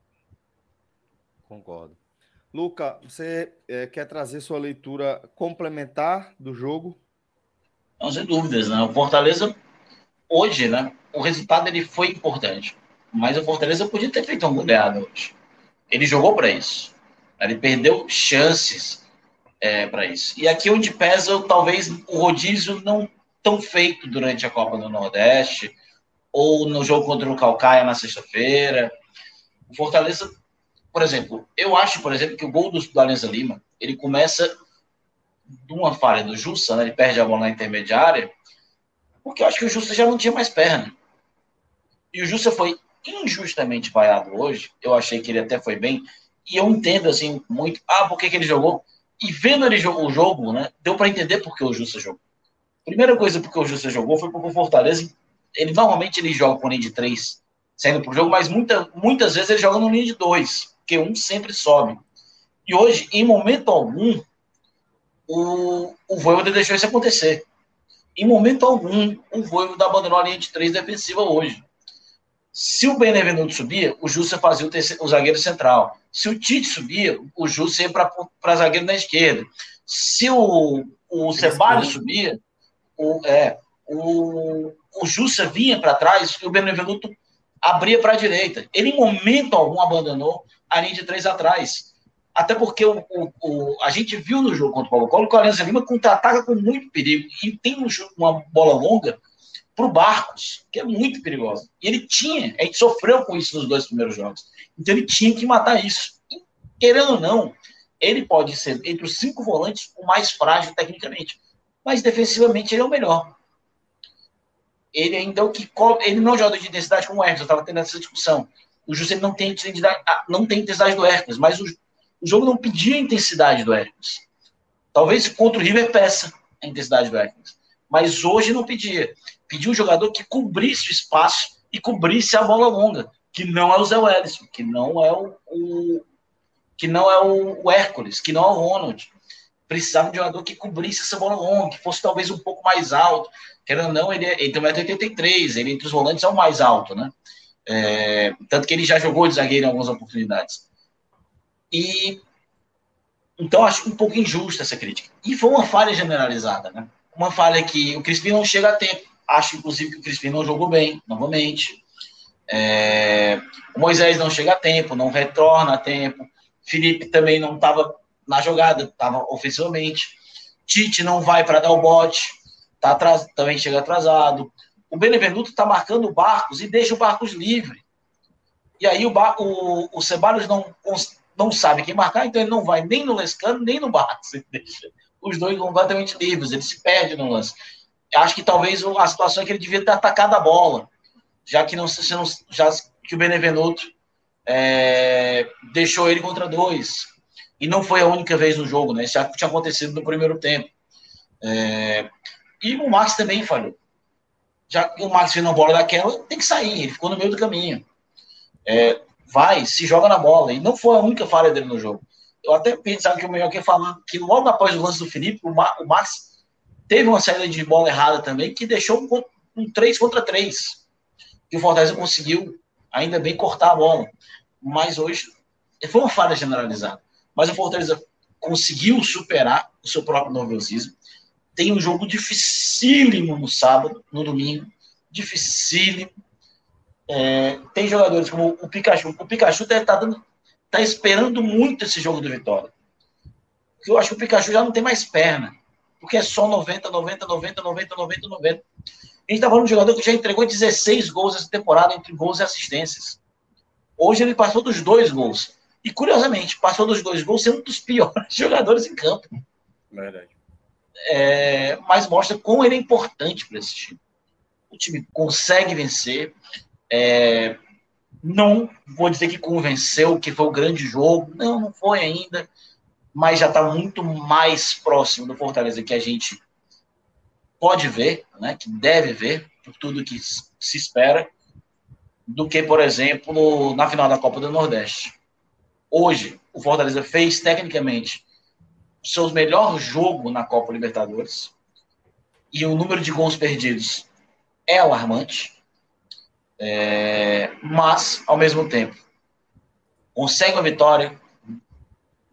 Concordo. Luca, você é, quer trazer sua leitura complementar do jogo? Não, sem dúvidas, né? O Fortaleza, hoje, né? O resultado ele foi importante, mas o Fortaleza podia ter feito um goleada hoje. Ele jogou para isso. Ele perdeu chances é, para isso. E aqui onde pesa, talvez o rodízio não tão feito durante a Copa do Nordeste, ou no jogo contra o Calcaia na sexta-feira. O Fortaleza por exemplo, eu acho, por exemplo, que o gol do, do Alianza Lima, ele começa de uma falha do Jussa, né? ele perde a bola na intermediária, porque eu acho que o Jussa já não tinha mais perna. E o Jussa foi injustamente vaiado hoje, eu achei que ele até foi bem, e eu entendo, assim, muito, ah, por que, que ele jogou? E vendo ele o jogo, né, deu para entender por que o Jussa jogou. Primeira coisa porque o Jussa jogou foi porque o Fortaleza, ele normalmente ele joga com linha de três, saindo pro jogo, mas muita, muitas vezes ele joga no linha de dois porque um sempre sobe. E hoje, em momento algum, o, o Voivoda deixou isso acontecer. Em momento algum, o Voivoda abandonou a linha de três defensiva hoje. Se o Benevenuto subia, o Jussa fazia o, terceiro, o zagueiro central. Se o Tite subia, o Jussa ia para zagueiro na esquerda. Se o, o Ceballos subia, o, é, o, o Jussa vinha para trás e o Benevenuto abria para a direita. Ele, em momento algum, abandonou a linha de três atrás. Até porque o, o, o, a gente viu no jogo contra o Colo-Colo que o Alianza Lima contra-ataca com muito perigo. E tem um, uma bola longa para o Barcos, que é muito perigosa. E ele tinha, a gente sofreu com isso nos dois primeiros jogos. Então ele tinha que matar isso. E, querendo ou não, ele pode ser, entre os cinco volantes, o mais frágil tecnicamente. Mas defensivamente ele é o melhor. Ele ainda é o que. Ele não joga de intensidade como o Hermes, eu estava tendo essa discussão. O José não tem intensidade, ah, não tem intensidade do Hércules, mas o, o jogo não pedia a intensidade do Hércules. Talvez contra o River peça a intensidade do Hércules. Mas hoje não pedia. Pedia um jogador que cobrisse o espaço e cobrisse a bola longa, que não é o Zé Welles, que não é o, o que não é o, o, Hércules, que não é o Ronald. Precisava de um jogador que cobrisse essa bola longa, que fosse talvez um pouco mais alto. Querendo ou não, ele, é, ele tem 1,83m, ele entre os volantes é o mais alto, né? É, tanto que ele já jogou de zagueiro em algumas oportunidades. E então acho um pouco injusta essa crítica. E foi uma falha generalizada, né? Uma falha que o Crispim não chega a tempo. Acho, inclusive, que o Crispim não jogou bem, novamente. É, o Moisés não chega a tempo, não retorna a tempo. Felipe também não estava na jogada, estava ofensivamente. Tite não vai para dar o bote, tá atras, também chega atrasado o Benevenuto está marcando Barcos e deixa o Barcos livre. E aí o, Bar, o, o Ceballos não, não sabe quem marcar, então ele não vai nem no Lescano, nem no Barcos. Ele deixa os dois completamente livres, ele se perde no lance. Acho que talvez a situação é que ele devia ter atacado a bola, já que não, não já que o Benevenuto é, deixou ele contra dois. E não foi a única vez no jogo, né? Isso já tinha acontecido no primeiro tempo. É, e o Max também falhou. Já que o Max viu uma bola daquela, tem que sair. Ele ficou no meio do caminho. É, vai, se joga na bola. E não foi a única falha dele no jogo. Eu até pensava que o melhor que falar que logo após o lance do Felipe, o, Ma, o Max teve uma saída de bola errada também, que deixou um, um 3 contra 3. E o Fortaleza conseguiu, ainda bem, cortar a bola. Mas hoje foi uma falha generalizada. Mas o Fortaleza conseguiu superar o seu próprio nervosismo. Tem um jogo dificílimo no sábado, no domingo. Dificílimo. É, tem jogadores como o Pikachu. O Pikachu deve estar tá dando, tá esperando muito esse jogo do Vitória. Eu acho que o Pikachu já não tem mais perna. Porque é só 90, 90, 90, 90, 90, 90. A gente está falando de um jogador que já entregou 16 gols essa temporada, entre gols e assistências. Hoje ele passou dos dois gols. E, curiosamente, passou dos dois gols sendo um dos piores jogadores em campo. Verdade. É, mas mostra como ele é importante para esse time. O time consegue vencer. É, não vou dizer que convenceu, que foi o grande jogo. Não, não foi ainda. Mas já está muito mais próximo do Fortaleza que a gente pode ver, né, que deve ver, por tudo que se espera do que, por exemplo, na final da Copa do Nordeste. Hoje, o Fortaleza fez tecnicamente seu melhor jogo na Copa Libertadores e o número de gols perdidos é alarmante, é, mas, ao mesmo tempo, consegue uma vitória,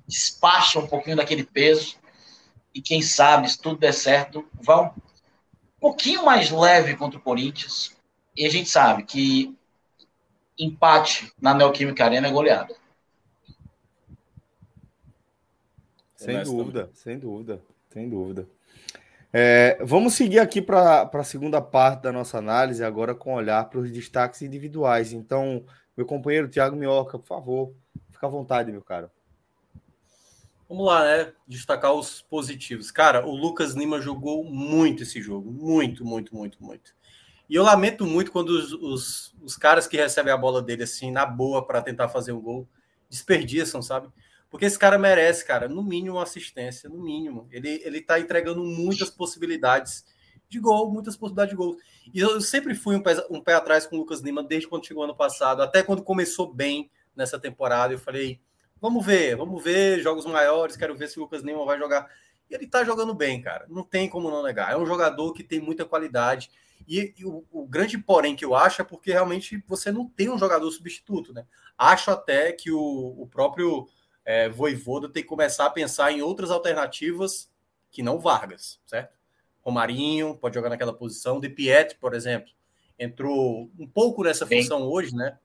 despacha um pouquinho daquele peso e quem sabe, se tudo der certo, vai um pouquinho mais leve contra o Corinthians. E a gente sabe que empate na Neoquímica Arena é goleada. Sem dúvida, sem dúvida, sem dúvida. É, vamos seguir aqui para a segunda parte da nossa análise, agora com olhar para os destaques individuais. Então, meu companheiro Tiago Minhoca, por favor, fica à vontade, meu caro. Vamos lá, né? Destacar os positivos. Cara, o Lucas Lima jogou muito esse jogo. Muito, muito, muito, muito. E eu lamento muito quando os, os, os caras que recebem a bola dele, assim, na boa, para tentar fazer um gol, desperdiçam, sabe? Porque esse cara merece, cara, no mínimo assistência, no mínimo. Ele, ele tá entregando muitas possibilidades de gol, muitas possibilidades de gol. E eu sempre fui um pé, um pé atrás com o Lucas Lima desde quando chegou ano passado, até quando começou bem nessa temporada. Eu falei, vamos ver, vamos ver jogos maiores, quero ver se o Lucas Lima vai jogar. E ele tá jogando bem, cara. Não tem como não negar. É um jogador que tem muita qualidade. E, e o, o, grande porém que eu acho é porque realmente você não tem um jogador substituto, né? Acho até que o, o próprio é, Voivoda tem que começar a pensar em outras alternativas que não Vargas, certo? Romarinho pode jogar naquela posição, De Piet, por exemplo, entrou um pouco nessa função hoje, né?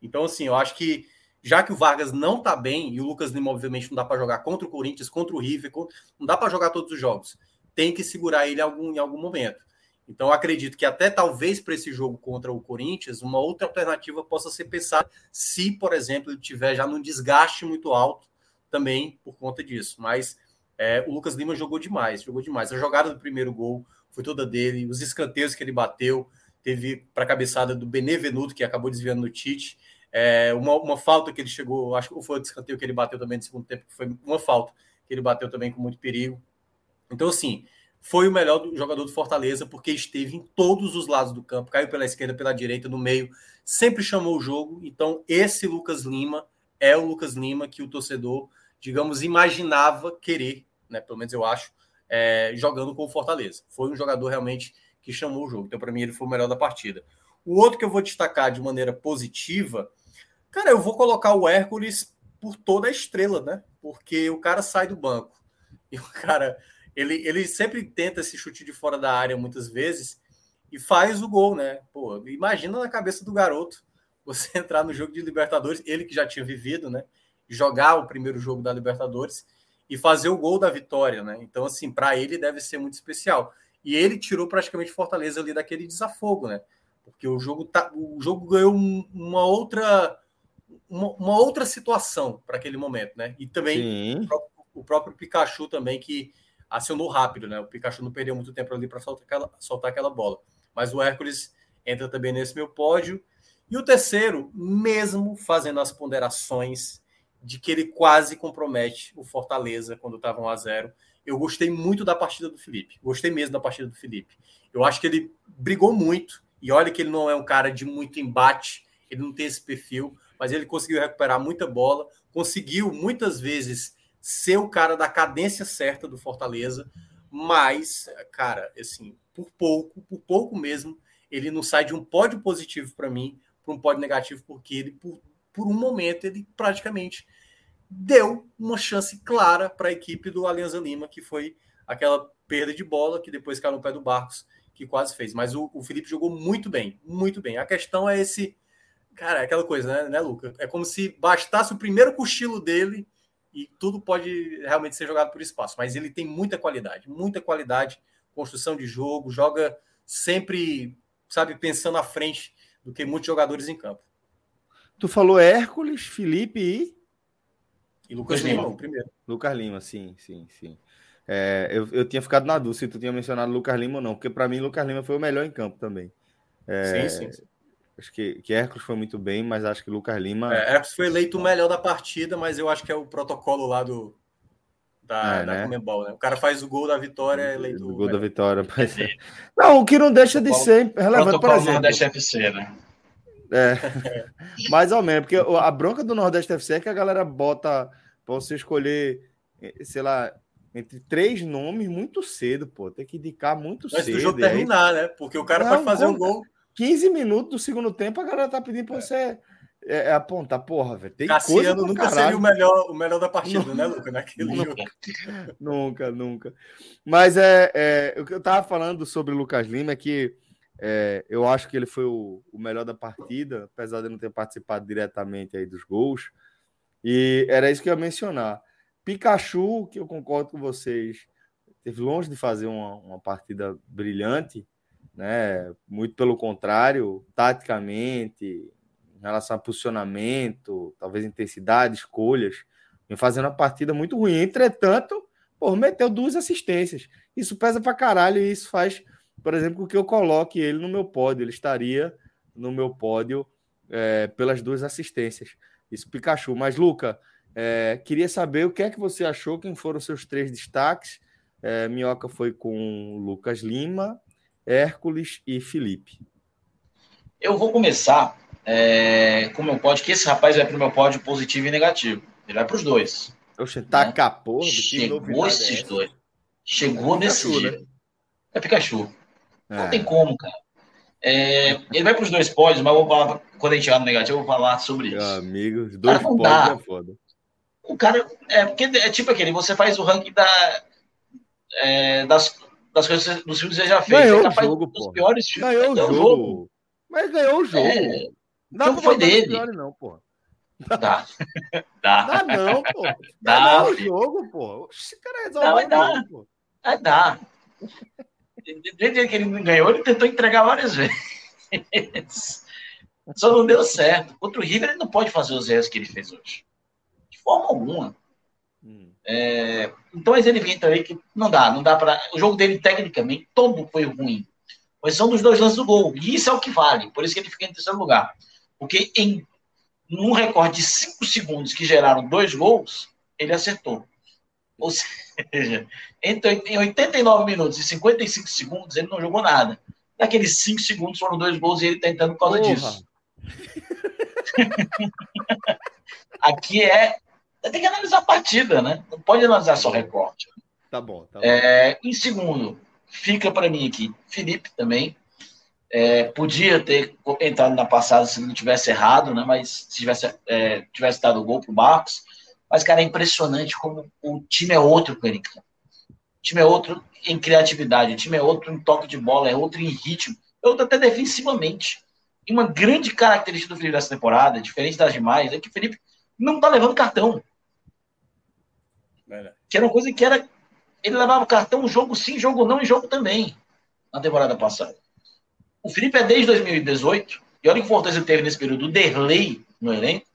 Então, assim, eu acho que já que o Vargas não tá bem e o Lucas Lima, obviamente, não dá para jogar contra o Corinthians, contra o River, não dá para jogar todos os jogos. Tem que segurar ele em algum, em algum momento. Então, acredito que até talvez para esse jogo contra o Corinthians, uma outra alternativa possa ser pensada se, por exemplo, ele tiver já num desgaste muito alto também por conta disso. Mas é, o Lucas Lima jogou demais, jogou demais. A jogada do primeiro gol foi toda dele, os escanteios que ele bateu, teve para a cabeçada do Benevenuto, que acabou desviando no Tite. É, uma, uma falta que ele chegou, acho que foi o escanteio que ele bateu também no segundo tempo, que foi uma falta que ele bateu também com muito perigo. Então, assim, foi o melhor jogador do Fortaleza, porque esteve em todos os lados do campo, caiu pela esquerda, pela direita, no meio, sempre chamou o jogo. Então, esse Lucas Lima é o Lucas Lima que o torcedor, digamos, imaginava querer, né? Pelo menos eu acho, é, jogando com o Fortaleza. Foi um jogador realmente que chamou o jogo. Então, para mim, ele foi o melhor da partida. O outro que eu vou destacar de maneira positiva, cara, eu vou colocar o Hércules por toda a estrela, né? Porque o cara sai do banco e o cara ele, ele sempre tenta esse chute de fora da área muitas vezes e faz o gol, né? Pô, imagina na cabeça do garoto você entrar no jogo de Libertadores, ele que já tinha vivido, né? Jogar o primeiro jogo da Libertadores e fazer o gol da vitória, né? Então, assim, para ele deve ser muito especial. E ele tirou praticamente Fortaleza ali daquele desafogo, né? Porque o jogo, tá, o jogo ganhou uma outra uma, uma outra situação para aquele momento, né? E também o próprio, o próprio Pikachu também que acionou rápido, né? O Pikachu não perdeu muito tempo ali para soltar aquela, soltar aquela bola. Mas o Hércules entra também nesse meu pódio. E o terceiro, mesmo fazendo as ponderações de que ele quase compromete o Fortaleza quando estava 1 a 0 eu gostei muito da partida do Felipe. Gostei mesmo da partida do Felipe. Eu acho que ele brigou muito. E olha que ele não é um cara de muito embate, ele não tem esse perfil, mas ele conseguiu recuperar muita bola, conseguiu muitas vezes ser o cara da cadência certa do Fortaleza, mas, cara, assim, por pouco, por pouco mesmo, ele não sai de um pódio positivo para mim para um pódio negativo, porque ele, por, por um momento, ele praticamente deu uma chance clara para a equipe do Alianza Lima, que foi aquela perda de bola que depois caiu no pé do Barcos, que quase fez. Mas o, o Felipe jogou muito bem, muito bem. A questão é esse. Cara, é aquela coisa, né, né, Luca? É como se bastasse o primeiro cochilo dele e tudo pode realmente ser jogado por espaço. Mas ele tem muita qualidade, muita qualidade, construção de jogo, joga sempre, sabe, pensando à frente do que muitos jogadores em campo. Tu falou Hércules, Felipe e. E Lucas Lima, Lima, o primeiro. Lucas Lima, sim, sim, sim. É, eu, eu tinha ficado na dúvida se tu tinha mencionado Lucas Lima ou não, porque para mim Lucas Lima foi o melhor em campo também. É, sim, sim, sim. Acho que, que Hércules foi muito bem, mas acho que Lucas Lima. É, Hércules foi eleito o melhor da partida, mas eu acho que é o protocolo lá do. Da, é, da né? Comembol, né? O cara faz o gol da vitória, é eleito. O gol da vitória. Mas... É. Não, o que não deixa de ser relevante, por exemplo. Nordeste FC, né? É, mais ou menos, porque a bronca do Nordeste FC é que a galera bota para você escolher, eh, sei lá, entre três nomes muito cedo, pô. Tem que indicar muito Antes cedo. Antes do jogo terminar, né? Porque o cara não, fazer um gol. 15 minutos do segundo tempo, a galera tá pedindo para é. você é, é, apontar, porra, velho. Tem Cassiano coisa nunca caralho. seria o melhor, o melhor da partida, nunca, né, Luca? Naquele nunca, jogo. Nunca, nunca. Mas é, é, o que eu tava falando sobre o Lucas Lima é que é, eu acho que ele foi o, o, melhor da partida, apesar de não ter participado diretamente aí dos gols. E era isso que eu ia mencionar. Pikachu, que eu concordo com vocês, teve longe de fazer uma, uma partida brilhante, né? Muito pelo contrário, taticamente, em relação a posicionamento, talvez intensidade, escolhas, vem fazendo uma partida muito ruim. Entretanto, pô, meteu duas assistências. Isso pesa pra caralho e isso faz, por exemplo, que eu coloque ele no meu pódio. Ele estaria no meu pódio é, pelas duas assistências. Isso, Pikachu. Mas, Luca, é, queria saber o que é que você achou, quem foram os seus três destaques. É, Minhoca foi com Lucas Lima, Hércules e Felipe. Eu vou começar é, com o meu pódio, que esse rapaz vai para o meu pódio positivo e negativo. Ele vai para os dois. Oxe, tá né? capô, Chegou esses é dois. Chegou é nesse Pikachu, dia. Né? É Pikachu. Não é. tem como, cara. É, ele vai para os dois pódios, mas eu vou falar, quando a gente chegar no negativo, eu vou falar sobre isso. Amigo, dois pódios é foda. O cara, é porque é tipo aquele, você faz o ranking da, é, das, das coisas dos filmes que você já fez. Ganhou você o jogo, pô. Piores ganhou, ganhou o jogo. jogo. Mas ganhou o jogo. É, não jogo foi dele. Pior, não, pô. Dá. Dá. Dá não, pô. Dá. o jogo, pô. Esse cara resolve vai dar. pô. Vai dar. Desde que ele ganhou, ele tentou entregar várias vezes. Só não deu certo. Contra o River, ele não pode fazer os erros que ele fez hoje. De forma alguma. Hum. É, então, mas ele vem também que não dá, não dá para. O jogo dele, tecnicamente, todo foi ruim. Mas são dos dois lances do gol. E isso é o que vale. Por isso que ele fica em terceiro lugar. Porque em num recorde de 5 segundos que geraram dois gols, ele acertou. Ou seja, entre, em 89 minutos e 55 segundos, ele não jogou nada. Naqueles 5 segundos foram dois gols e ele tentando por causa Porra. disso. Aqui é. Tem que analisar a partida, né? Não pode analisar só recorte. Tá bom, tá bom. É, em segundo, fica para mim aqui Felipe também. É, podia ter entrado na passada se não tivesse errado, né? Mas se tivesse, é, tivesse dado o gol pro Marcos. Mas, cara, é impressionante como o time é outro, Carica. O time é outro em criatividade, o time é outro em toque de bola, é outro em ritmo, é outro até defensivamente. E uma grande característica do Felipe dessa temporada, diferente das demais, é que o Felipe não tá levando cartão. Que era uma coisa que era. Ele levava cartão jogo sim, jogo não e jogo também. Na temporada passada. O Felipe é desde 2018, e olha que Fortaleza teve nesse período o Derlei no elenco,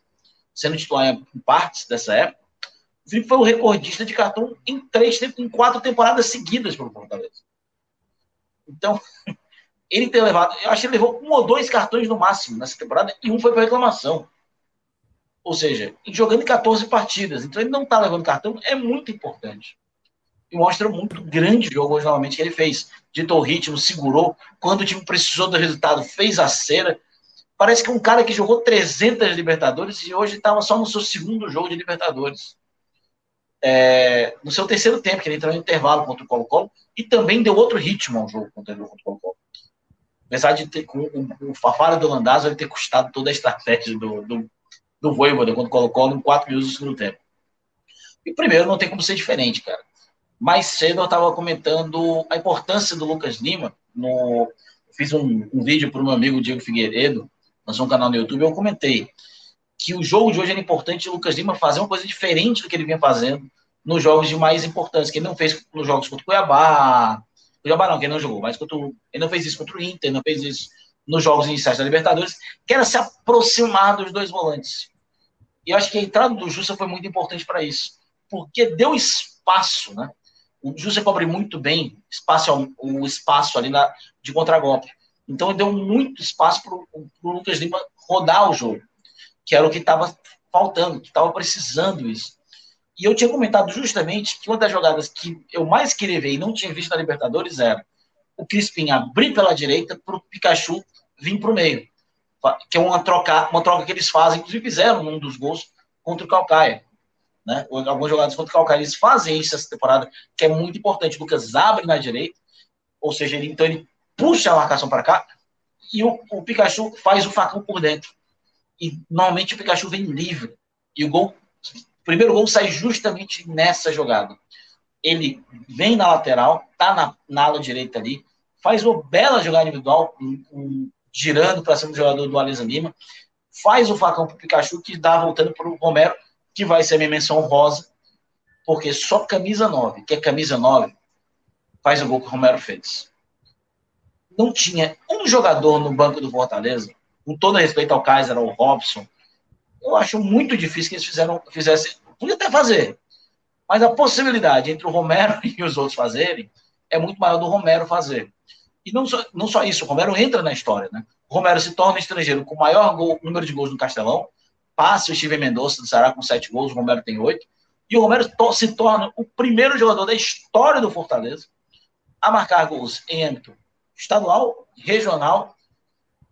sendo titular em partes dessa época. O Felipe foi o recordista de cartão em três, em quatro temporadas seguidas pelo Fortaleza. Então, ele ter levado, eu acho que ele levou um ou dois cartões no máximo nessa temporada e um foi para reclamação. Ou seja, jogando em 14 partidas. Então ele não está levando cartão, é muito importante. E mostra muito grande jogo hoje novamente que ele fez. Ditou o ritmo, segurou. Quando o time precisou do resultado, fez a cera. Parece que é um cara que jogou 300 Libertadores e hoje estava só no seu segundo jogo de Libertadores. É, no seu terceiro tempo, que ele entrou no intervalo contra o Colo-Colo, e também deu outro ritmo ao jogo contra o Colo-Colo. Apesar de ter, com o, o Fafara do Landazzo ele ter custado toda a estratégia do, do, do Voivoda quando colocou em 4 minutos do segundo tempo. E primeiro não tem como ser diferente, cara. Mais cedo eu estava comentando a importância do Lucas Lima. No, fiz um, um vídeo para o meu amigo Diego Figueiredo, lançou um canal no YouTube, eu comentei que o jogo de hoje era importante o Lucas Lima fazer uma coisa diferente do que ele vinha fazendo nos jogos de mais importância, que ele não fez nos jogos contra o Cuiabá. Cuiabá não, que ele não jogou, mas contra ele não fez isso contra o Inter, não fez isso nos jogos iniciais da Libertadores, que era se aproximar dos dois volantes. E eu acho que a entrada do Jussa foi muito importante para isso, porque deu espaço, né? O Jussa cobre muito bem espaço, o espaço ali na, de contragolpe. Então deu muito espaço para o Lucas Lima rodar o jogo, que era o que estava faltando, que estava precisando isso. E eu tinha comentado justamente que uma das jogadas que eu mais queria ver e não tinha visto na Libertadores era o Crispim abrir pela direita para o Pikachu vir para o meio que é uma troca, uma troca que eles fazem, inclusive fizeram num dos gols contra o Calcaia. Né? Alguns jogadores contra o Calcaia, eles fazem isso essa temporada, que é muito importante. O Lucas abre na direita, ou seja, ele, então ele puxa a marcação para cá, e o, o, Pikachu faz o facão por dentro. E normalmente o Pikachu vem livre. E o gol, o primeiro gol sai justamente nessa jogada. Ele vem na lateral, tá na, na ala direita ali, faz uma bela jogada individual, um, um girando para cima do jogador do Alisa Lima, faz o facão para o Pikachu, que dá voltando para o Romero, que vai ser minha menção rosa, porque só camisa 9, que é camisa 9, faz o gol que o Romero fez. Não tinha um jogador no banco do Fortaleza, com todo respeito ao Kaiser, ao Robson, eu acho muito difícil que eles fizeram, fizessem. Podia até fazer, mas a possibilidade entre o Romero e os outros fazerem é muito maior do Romero fazer. E não só, não só isso, o Romero entra na história, né? O Romero se torna estrangeiro com o maior gol, número de gols no Castelão, passa o Steven Mendonça do Ceará com sete gols, o Romero tem oito, e o Romero to se torna o primeiro jogador da história do Fortaleza a marcar gols em âmbito estadual, regional,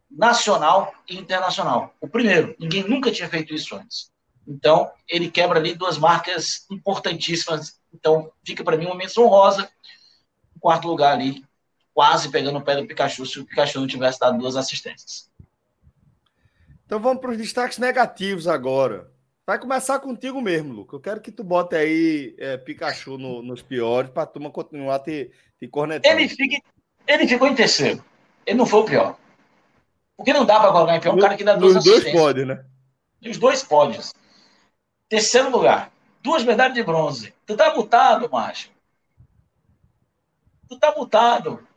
nacional e internacional. O primeiro. Ninguém nunca tinha feito isso antes. Então, ele quebra ali duas marcas importantíssimas. Então, fica para mim uma menção rosa. Em quarto lugar ali, quase pegando o pé do Pikachu se o Pikachu não tivesse dado duas assistências. Então vamos para os destaques negativos agora. Vai começar contigo mesmo, Luca. Eu quero que tu bote aí é, Pikachu no, nos piores para a turma continuar te, te cornetando. Ele, fica, ele ficou em terceiro. Ele não foi o pior. Porque não dá para colocar em pior um cara que dá duas assistências. dois pódios, né? Os dois pódios. Terceiro lugar. Duas medalhas de bronze. Tu tá mutado, macho. Tu tá mutado.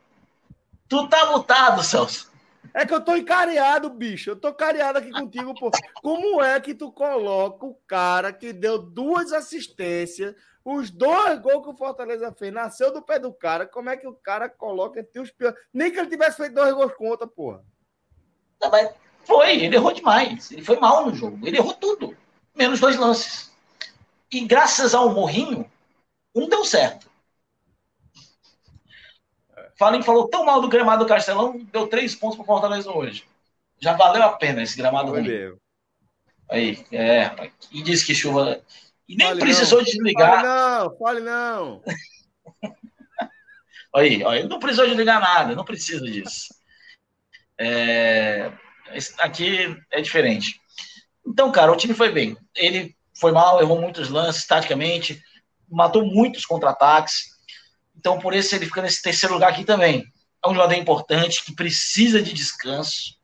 Tu tá mutado, Celso. É que eu tô encareado, bicho. Eu tô careado aqui contigo, pô. Como é que tu coloca o cara que deu duas assistências, os dois gols que o Fortaleza fez, nasceu do pé do cara, como é que o cara coloca entre os piores? Nem que ele tivesse feito dois gols contra, porra. Não, mas foi, ele errou demais. Ele foi mal no jogo. Ele errou tudo. Menos dois lances. E graças ao Morrinho, um deu certo. Falem falou tão mal do gramado do Castelão, deu três pontos para o Fortaleza hoje. Já valeu a pena esse gramado Foi ruim. Mesmo. Aí, é, rapaz. E disse que chuva. E nem fale precisou não. desligar. Fale não, fale não. aí, aí, não precisou desligar nada, não precisa disso. É, aqui é diferente. Então, cara, o time foi bem. Ele foi mal, errou muitos lances taticamente, matou muitos contra-ataques. Então, por isso, ele fica nesse terceiro lugar aqui também. É um jogador importante que precisa de descanso.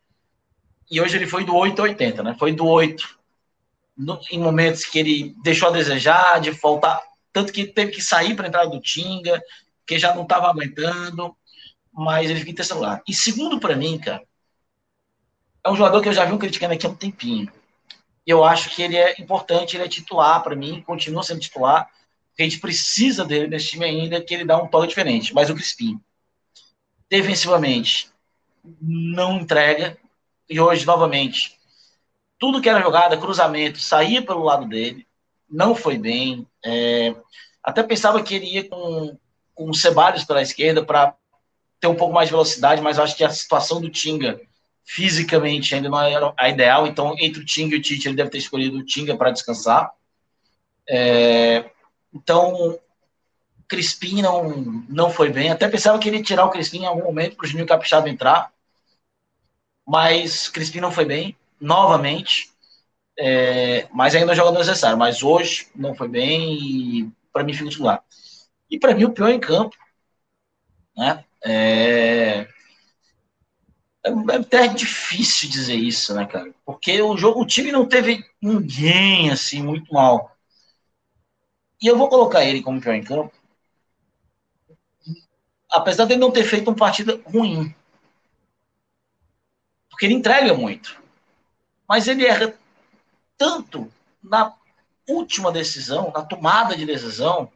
E hoje ele foi do 8 a 80, né? Foi do 8 no, em momentos que ele deixou a desejar, de faltar. Tanto que teve que sair para entrar do Tinga, que já não estava aguentando. Mas ele fica em terceiro lugar. E segundo para mim, cara, é um jogador que eu já vi um criticando aqui há um tempinho. Eu acho que ele é importante, ele é titular para mim, continua sendo titular a gente precisa dele nesse time ainda, que ele dá um toque diferente. Mas o Crispim, defensivamente, não entrega. E hoje, novamente, tudo que era jogada, cruzamento, saía pelo lado dele, não foi bem. É, até pensava que ele ia com, com o Ceballos pela esquerda para ter um pouco mais de velocidade, mas acho que a situação do Tinga fisicamente ainda não era a ideal, então entre o Tinga e o Tite ele deve ter escolhido o Tinga para descansar. É, então, Crispim não, não foi bem, até pensava que ele ia tirar o Crispim em algum momento para o Juninho Capixaba entrar, mas Crispim não foi bem, novamente, é, mas ainda joga necessário, mas hoje não foi bem e para mim fica titular. E para mim o pior em campo, né? É, é, é até difícil dizer isso, né, cara? Porque o jogo, o time não teve ninguém assim muito mal. E eu vou colocar ele como pior em campo, apesar de não ter feito uma partida ruim, porque ele entrega muito, mas ele erra tanto na última decisão, na tomada de decisão,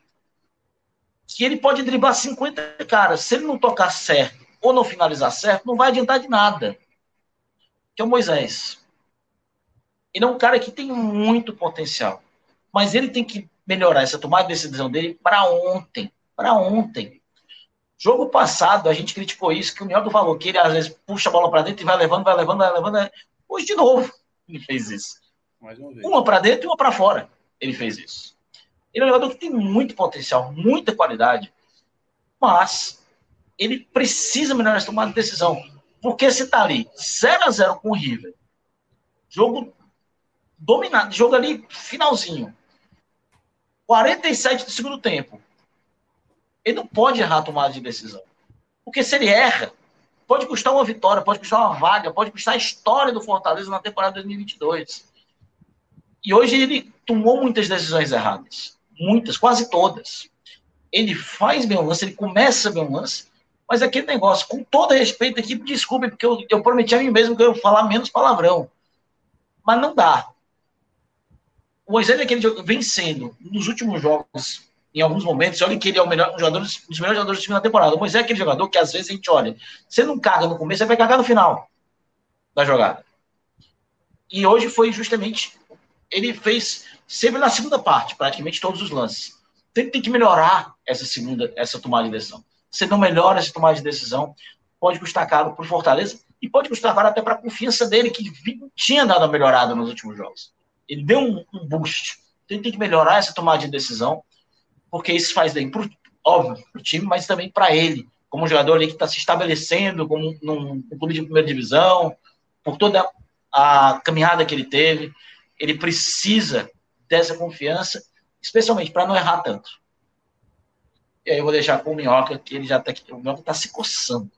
que ele pode driblar 50 caras. Se ele não tocar certo ou não finalizar certo, não vai adiantar de nada. Que é o Moisés. Ele é um cara que tem muito potencial. Mas ele tem que melhorar essa tomada de decisão dele para ontem. Para ontem. Jogo passado, a gente criticou isso, que o melhor do valor, que ele às vezes puxa a bola para dentro e vai levando, vai levando, vai levando. Hoje, de novo, ele fez isso. Uma, uma para dentro e uma para fora. Ele fez isso. Ele é um jogador que tem muito potencial, muita qualidade, mas ele precisa melhorar essa tomada de decisão. Porque se tá ali 0 a 0 com o River, jogo dominado, jogo ali finalzinho, 47 do segundo tempo, ele não pode errar a tomada de decisão. Porque se ele erra, pode custar uma vitória, pode custar uma vaga, pode custar a história do Fortaleza na temporada 2022. E hoje ele tomou muitas decisões erradas. Muitas, quase todas. Ele faz bem o lance, ele começa bem o lance, mas aquele negócio, com todo respeito aqui, desculpe, porque eu, eu prometi a mim mesmo que eu ia falar menos palavrão. Mas não dá. O Moisés é aquele vencendo nos últimos jogos, em alguns momentos, olha que ele é o melhor um jogador, um dos melhores jogadores do time da temporada. O Moisés é aquele jogador que às vezes a gente olha, você não caga no começo, você vai cagar no final da jogada. E hoje foi justamente ele fez sempre na segunda parte, praticamente todos os lances. Tem, tem que melhorar essa segunda, essa tomada de decisão. Se não melhora essa tomada de decisão, pode custar caro para o Fortaleza e pode custar caro até para a confiança dele, que tinha dado uma melhorada nos últimos jogos. Ele deu um, um boost. Então, ele tem que melhorar essa tomada de decisão, porque isso faz bem, pro, óbvio, para o time, mas também para ele, como um jogador ali que está se estabelecendo como num, num clube de primeira divisão, por toda a caminhada que ele teve ele precisa dessa confiança, especialmente para não errar tanto. E aí eu vou deixar com o Minhoca, que ele já está aqui. O Minhoca está se coçando.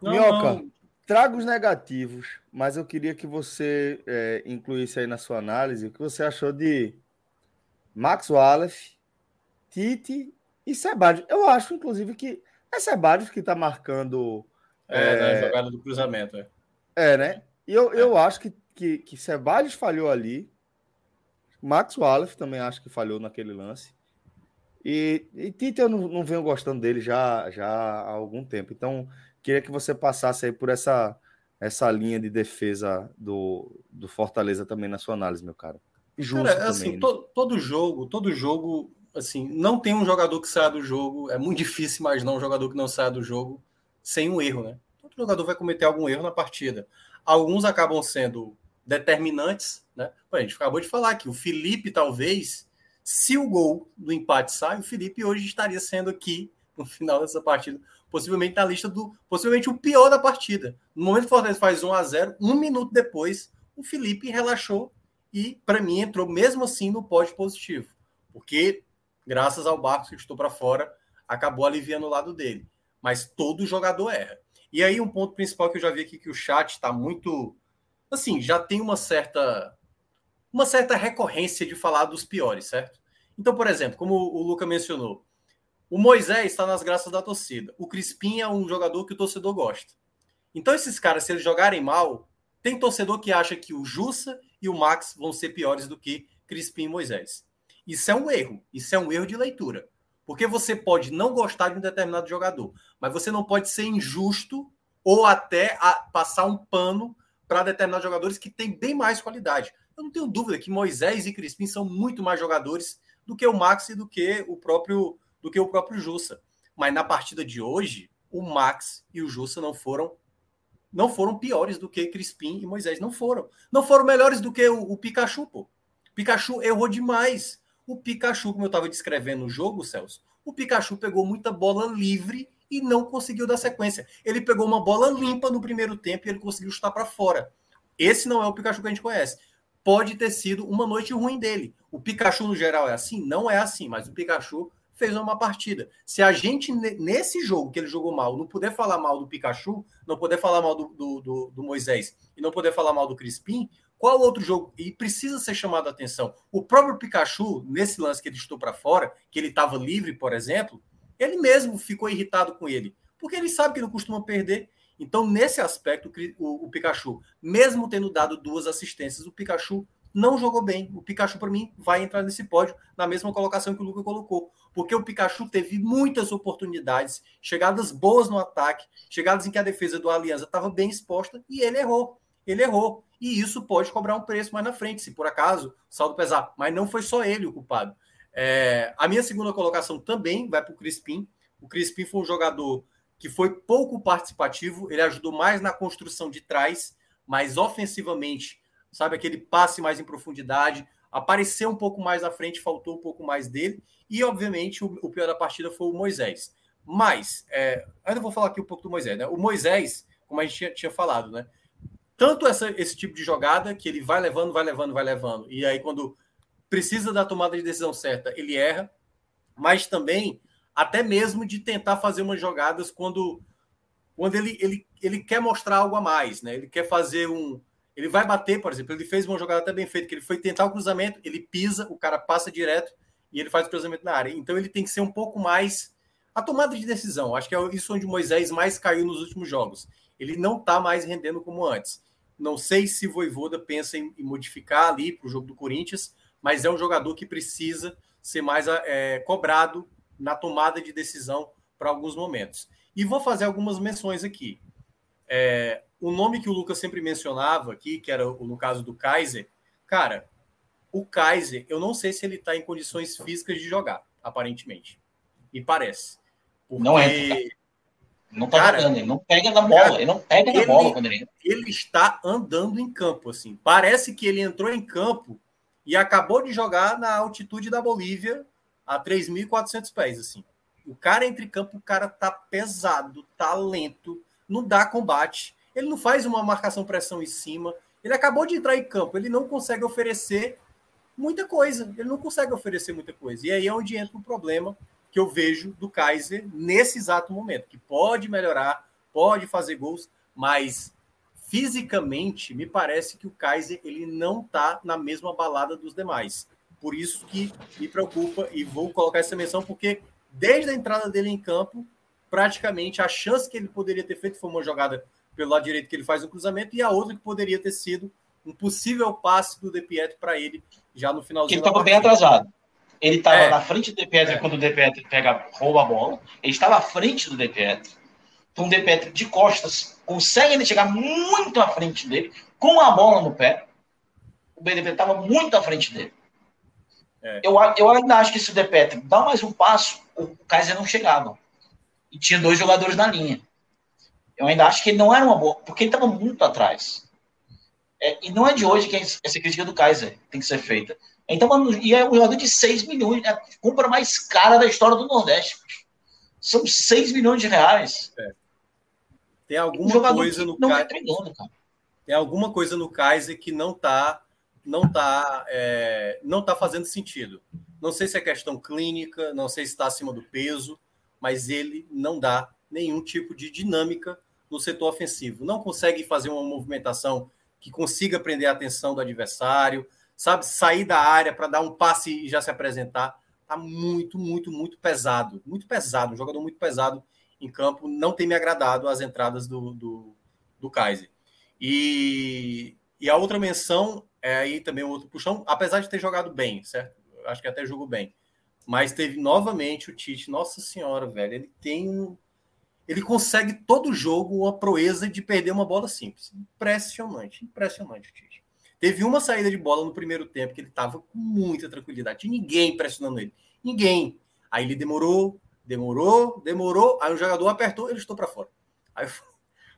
Não, Minhoca, não. Traga os negativos, mas eu queria que você é, incluísse aí na sua análise o que você achou de Max Wallace, Tite e Sebadios. Eu acho, inclusive, que é Sebadios que está marcando. É, é, na jogada do cruzamento. É, é né? E eu, é. eu acho que que, que Ceballos falhou ali. Max Wallace também acho que falhou naquele lance. E, e Tite eu não, não, venho gostando dele já, já há algum tempo. Então, queria que você passasse aí por essa, essa linha de defesa do, do Fortaleza também na sua análise, meu cara. Justo cara, assim, também, né? todo, todo jogo, todo jogo, assim, não tem um jogador que saia do jogo. É muito difícil imaginar um jogador que não saia do jogo sem um erro, né? Todo jogador vai cometer algum erro na partida. Alguns acabam sendo determinantes, né? a gente acabou de falar que o Felipe, talvez, se o gol do empate sai, o Felipe hoje estaria sendo aqui no final dessa partida, possivelmente na lista do, possivelmente o pior da partida. No momento que o Fortaleza faz 1 a 0, um minuto depois, o Felipe relaxou e para mim entrou mesmo assim no pódio positivo, porque graças ao Barcos que estou para fora, acabou aliviando o lado dele. Mas todo jogador erra. E aí um ponto principal que eu já vi aqui que o chat está muito assim, já tem uma certa uma certa recorrência de falar dos piores, certo? Então, por exemplo, como o Luca mencionou, o Moisés está nas graças da torcida. O Crispim é um jogador que o torcedor gosta. Então, esses caras, se eles jogarem mal, tem torcedor que acha que o Jussa e o Max vão ser piores do que Crispim e Moisés. Isso é um erro. Isso é um erro de leitura. Porque você pode não gostar de um determinado jogador, mas você não pode ser injusto ou até passar um pano para determinados jogadores que têm bem mais qualidade. Eu não tenho dúvida que Moisés e Crispim são muito mais jogadores do que o Max e do que o próprio do que o próprio Jussa. Mas na partida de hoje, o Max e o Jussa não foram não foram piores do que Crispim e Moisés. Não foram. Não foram melhores do que o, o Pikachu, pô. Pikachu errou demais. O Pikachu, como eu estava descrevendo no jogo, Celso, o Pikachu pegou muita bola livre e não conseguiu dar sequência. Ele pegou uma bola limpa no primeiro tempo e ele conseguiu chutar para fora. Esse não é o Pikachu que a gente conhece. Pode ter sido uma noite ruim dele. O Pikachu, no geral, é assim? Não é assim, mas o Pikachu fez uma partida. Se a gente, nesse jogo que ele jogou mal, não puder falar mal do Pikachu, não puder falar mal do, do, do, do Moisés e não puder falar mal do Crispim, qual outro jogo? E precisa ser chamado a atenção. O próprio Pikachu, nesse lance que ele estou para fora, que ele estava livre, por exemplo, ele mesmo ficou irritado com ele, porque ele sabe que não costuma perder. Então, nesse aspecto, o, o Pikachu, mesmo tendo dado duas assistências, o Pikachu não jogou bem. O Pikachu, para mim, vai entrar nesse pódio na mesma colocação que o Luca colocou. Porque o Pikachu teve muitas oportunidades, chegadas boas no ataque, chegadas em que a defesa do Aliança estava bem exposta e ele errou. Ele errou. E isso pode cobrar um preço mais na frente, se por acaso saldo pesar. Mas não foi só ele o culpado. É, a minha segunda colocação também vai para o Crispim. O Crispim foi um jogador que foi pouco participativo, ele ajudou mais na construção de trás, mas ofensivamente sabe? Aquele passe mais em profundidade, apareceu um pouco mais na frente, faltou um pouco mais dele. E, obviamente, o, o pior da partida foi o Moisés. Mas, é, ainda vou falar aqui um pouco do Moisés, né? O Moisés, como a gente tinha, tinha falado, né? Tanto essa, esse tipo de jogada que ele vai levando, vai levando, vai levando, e aí quando precisa da tomada de decisão certa, ele erra, mas também até mesmo de tentar fazer umas jogadas quando, quando ele, ele, ele quer mostrar algo a mais, né? Ele quer fazer um, ele vai bater, por exemplo, ele fez uma jogada até bem feita, que ele foi tentar o cruzamento, ele pisa, o cara passa direto e ele faz o cruzamento na área. Então ele tem que ser um pouco mais a tomada de decisão. Acho que é isso onde Moisés mais caiu nos últimos jogos. Ele não está mais rendendo como antes. Não sei se Voivoda pensa em, modificar ali para o jogo do Corinthians, mas é um jogador que precisa ser mais é, cobrado na tomada de decisão para alguns momentos. E vou fazer algumas menções aqui. É, o nome que o Lucas sempre mencionava aqui, que era no caso do Kaiser, cara, o Kaiser, eu não sei se ele está em condições físicas de jogar, aparentemente. Me parece. Porque... Não é. Não tá cara, jogando, ele não pega na bola, cara, ele não pega ele, na bola quando ele Ele está andando em campo, assim. Parece que ele entrou em campo e acabou de jogar na altitude da Bolívia a 3.400 pés, assim. O cara entra em campo, o cara tá pesado, tá lento, não dá combate. Ele não faz uma marcação pressão em cima. Ele acabou de entrar em campo, ele não consegue oferecer muita coisa. Ele não consegue oferecer muita coisa. E aí é onde entra o problema que eu vejo do Kaiser nesse exato momento, que pode melhorar, pode fazer gols, mas fisicamente me parece que o Kaiser ele não está na mesma balada dos demais. Por isso que me preocupa e vou colocar essa menção porque desde a entrada dele em campo, praticamente a chance que ele poderia ter feito foi uma jogada pelo lado direito que ele faz o cruzamento, e a outra que poderia ter sido um possível passe do De Pietro para ele já no finalzinho. Ele estava bem atrasado. Ele estava é. na frente do De Pietro é. quando o De Pietro pega, rouba a bola. Ele estava à frente do De Pietro. Então o De Pietro de costas consegue ele chegar muito à frente dele, com a bola no pé. O De Pietro estava muito à frente dele. É. Eu, eu ainda acho que se o De Pietro dá mais um passo, o Kaiser não chegava. E tinha dois jogadores na linha. Eu ainda acho que ele não era uma boa, porque ele estava muito atrás. É, e não é de hoje que essa crítica do Kaiser tem que ser feita. Então, e é um jogador de 6 milhões, é compra mais cara da história do Nordeste. São 6 milhões de reais. É. Tem alguma um coisa no Kaiser. Tá tem alguma coisa no Kaiser que não está não tá, é, não tá fazendo sentido. Não sei se é questão clínica, não sei se está acima do peso, mas ele não dá nenhum tipo de dinâmica no setor ofensivo. Não consegue fazer uma movimentação que consiga prender a atenção do adversário, sabe? Sair da área para dar um passe e já se apresentar. Tá muito, muito, muito pesado. Muito pesado. Um jogador muito pesado em campo. Não tem me agradado as entradas do, do, do Kaiser. E, e a outra menção é aí também outro puxão, apesar de ter jogado bem, certo? Acho que até jogou bem. Mas teve novamente o Tite, nossa senhora, velho. Ele tem um, ele consegue todo jogo uma proeza de perder uma bola simples. Impressionante, impressionante, Tite. Teve uma saída de bola no primeiro tempo que ele estava com muita tranquilidade. Ninguém pressionando ele. Ninguém. Aí ele demorou, demorou, demorou. Aí o jogador apertou, ele estou para fora. Aí eu falei,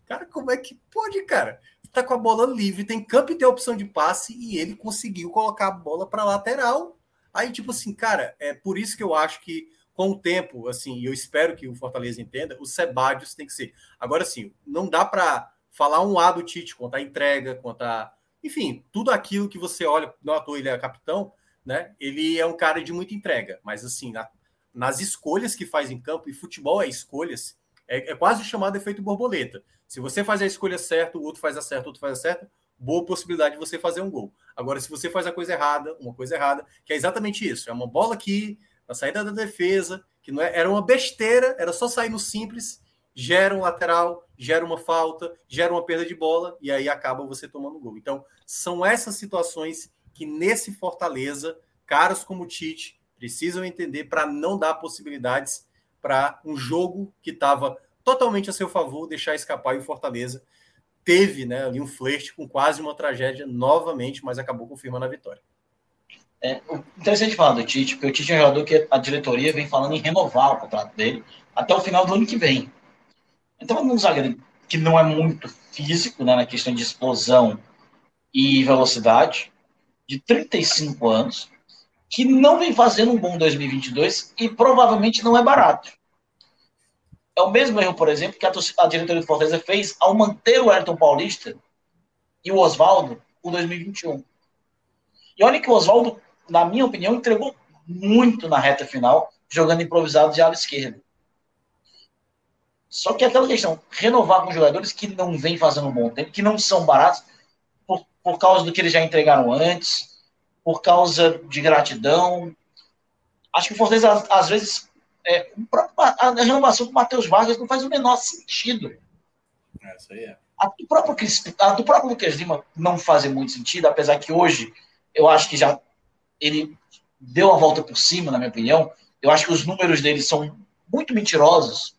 cara, como é que pode, cara? Tá com a bola livre, tem campo e tem opção de passe e ele conseguiu colocar a bola para lateral. Aí, tipo assim, cara, é por isso que eu acho que com o tempo, assim, e eu espero que o Fortaleza entenda, o Sebadios tem que ser. Agora, sim, não dá para falar um A do Tite, contar entrega, contar. Enfim, tudo aquilo que você olha, não à toa ele é capitão, né? Ele é um cara de muita entrega, mas assim, na, nas escolhas que faz em campo, e futebol é escolhas, é, é quase chamado efeito borboleta. Se você faz a escolha certa, o outro faz a certa, o outro faz a certa, boa possibilidade de você fazer um gol. Agora, se você faz a coisa errada, uma coisa errada, que é exatamente isso, é uma bola que na saída da defesa, que não é, era uma besteira, era só sair no simples, gera um lateral, gera uma falta, gera uma perda de bola e aí acaba você tomando gol. Então, são essas situações que nesse Fortaleza, caras como o Tite precisam entender para não dar possibilidades para um jogo que estava totalmente a seu favor, deixar escapar e o Fortaleza teve né, ali um flerte com quase uma tragédia novamente, mas acabou confirmando a vitória. É interessante falar do Tite, porque o Tite é um jogador que a diretoria vem falando em renovar o contrato dele até o final do ano que vem. Então, um zagueiro que não é muito físico né, na questão de explosão e velocidade, de 35 anos, que não vem fazendo um bom 2022 e provavelmente não é barato. É o mesmo erro, por exemplo, que a, a diretoria do Fortaleza fez ao manter o Ayrton Paulista e o Oswaldo o 2021. E olha que o Oswaldo na minha opinião, entregou muito na reta final, jogando improvisado de ala esquerda. Só que aquela questão, renovar com jogadores que não vêm fazendo um bom tempo, que não são baratos, por, por causa do que eles já entregaram antes, por causa de gratidão. Acho que o Fortaleza, às vezes, é, a renovação com o Matheus Vargas não faz o menor sentido. É, isso aí é. A do próprio, a do próprio Lucas Lima não faz muito sentido, apesar que hoje eu acho que já ele deu a volta por cima, na minha opinião. Eu acho que os números dele são muito mentirosos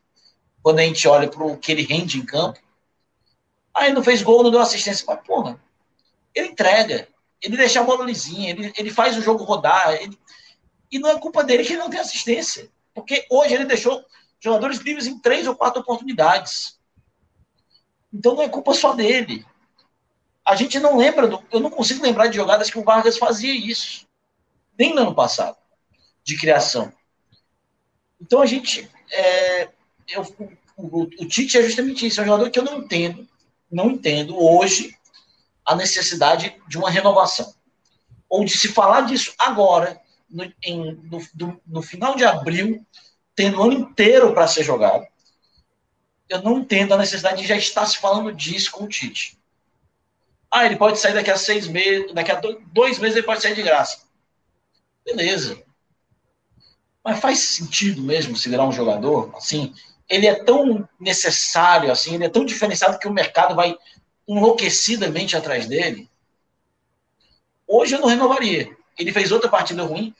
quando a gente olha para o que ele rende em campo. Ele não fez gol, não deu assistência. Mas, porra, ele entrega. Ele deixa a bola lisinha, ele, ele faz o jogo rodar. Ele... E não é culpa dele que ele não tem assistência. Porque hoje ele deixou jogadores livres em três ou quatro oportunidades. Então não é culpa só dele. A gente não lembra, do, eu não consigo lembrar de jogadas que o Vargas fazia isso nem no ano passado, de criação. Então a gente. É, eu, o, o, Tite é justamente isso, é um jogador que eu não entendo, não entendo hoje a necessidade de uma renovação. Ou de se falar disso agora, no, em, no, do, no final de abril, tendo o ano inteiro para ser jogado. Eu não entendo a necessidade de já estar se falando disso com o Tite. Ah, ele pode sair daqui a seis meses, daqui a dois meses ele pode sair de graça. Beleza. Mas faz sentido mesmo segurar um jogador assim? Ele é tão necessário assim, ele é tão diferenciado que o mercado vai enlouquecidamente atrás dele. Hoje eu não renovaria. Ele fez outra partida ruim,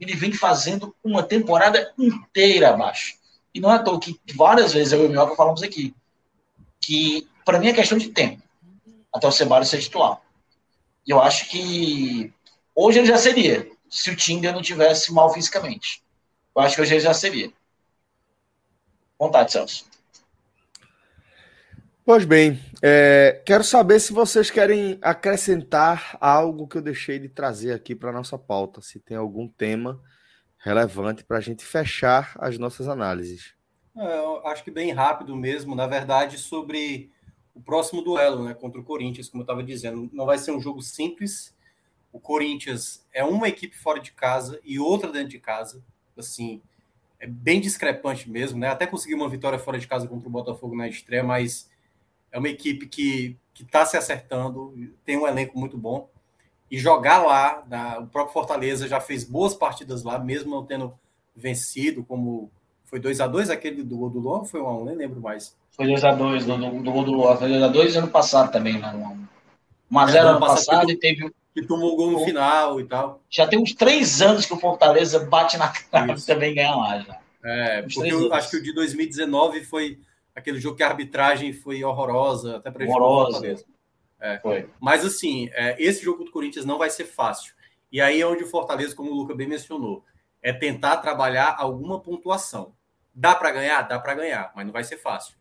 ele vem fazendo uma temporada inteira abaixo. E não é à toa que várias vezes eu e o Minhoca falamos aqui que para mim é questão de tempo até o Ceballos ser titular. E eu acho que hoje ele já seria se o Tinder não tivesse mal fisicamente. Eu acho que hoje ele já seria. Vontade, Celso. Pois bem, é, quero saber se vocês querem acrescentar algo que eu deixei de trazer aqui para a nossa pauta, se tem algum tema relevante para a gente fechar as nossas análises. É, eu acho que bem rápido mesmo, na verdade, sobre o próximo duelo né, contra o Corinthians, como eu estava dizendo. Não vai ser um jogo simples, o Corinthians é uma equipe fora de casa e outra dentro de casa. Assim, é bem discrepante mesmo, né? Até conseguiu uma vitória fora de casa contra o Botafogo na estreia, mas é uma equipe que está se acertando, tem um elenco muito bom. E jogar lá, na, o próprio Fortaleza já fez boas partidas lá, mesmo não tendo vencido, como foi 2 a 2 aquele do gol do Luan, foi um a 1, nem lembro mais. Foi 2 a 2 do, do, do gol do Luan, foi 2 a 2 ano passado também, né? 1 a 0 ano passado e teve que tomou gol no final e tal. Já tem uns três anos que o Fortaleza bate na cara e também ganha lá já. É, porque eu acho que o de 2019 foi aquele jogo que a arbitragem foi horrorosa, até para Horrorosa. É. Foi. Mas assim, é, esse jogo do Corinthians não vai ser fácil. E aí é onde o Fortaleza, como o Luca bem mencionou, é tentar trabalhar alguma pontuação. Dá para ganhar? Dá para ganhar, mas não vai ser fácil.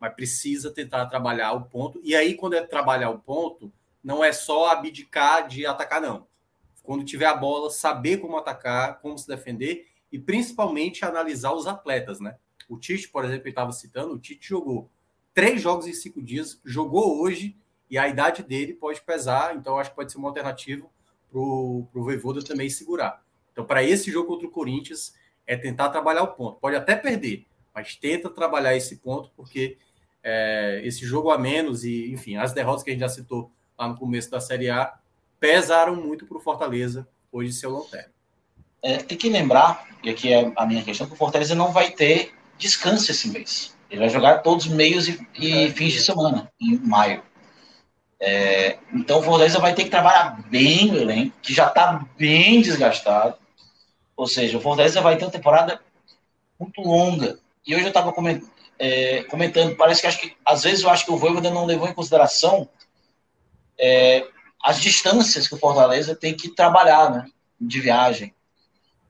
Mas precisa tentar trabalhar o ponto. E aí, quando é trabalhar o ponto, não é só abdicar de atacar, não. Quando tiver a bola, saber como atacar, como se defender e principalmente analisar os atletas, né? O Tite, por exemplo, ele estava citando, o Tite jogou três jogos em cinco dias, jogou hoje e a idade dele pode pesar, então acho que pode ser uma alternativa para o Voivoda também segurar. Então, para esse jogo contra o Corinthians, é tentar trabalhar o ponto. Pode até perder, mas tenta trabalhar esse ponto, porque é, esse jogo a menos e, enfim, as derrotas que a gente já citou lá no começo da Série A pesaram muito para o Fortaleza hoje ser o lanterna. É, tem que lembrar, e aqui é a minha questão, que o Fortaleza não vai ter descanso esse mês. Ele vai jogar todos meios e, e é, fins de semana, em maio. É, então o Fortaleza vai ter que trabalhar bem o elenco, que já está bem desgastado. Ou seja, o Fortaleza vai ter uma temporada muito longa. E hoje eu estava comentando, é, comentando, parece que acho que às vezes eu acho que o Voivoda não levou em consideração é, as distâncias que o Fortaleza tem que trabalhar, né, de viagem.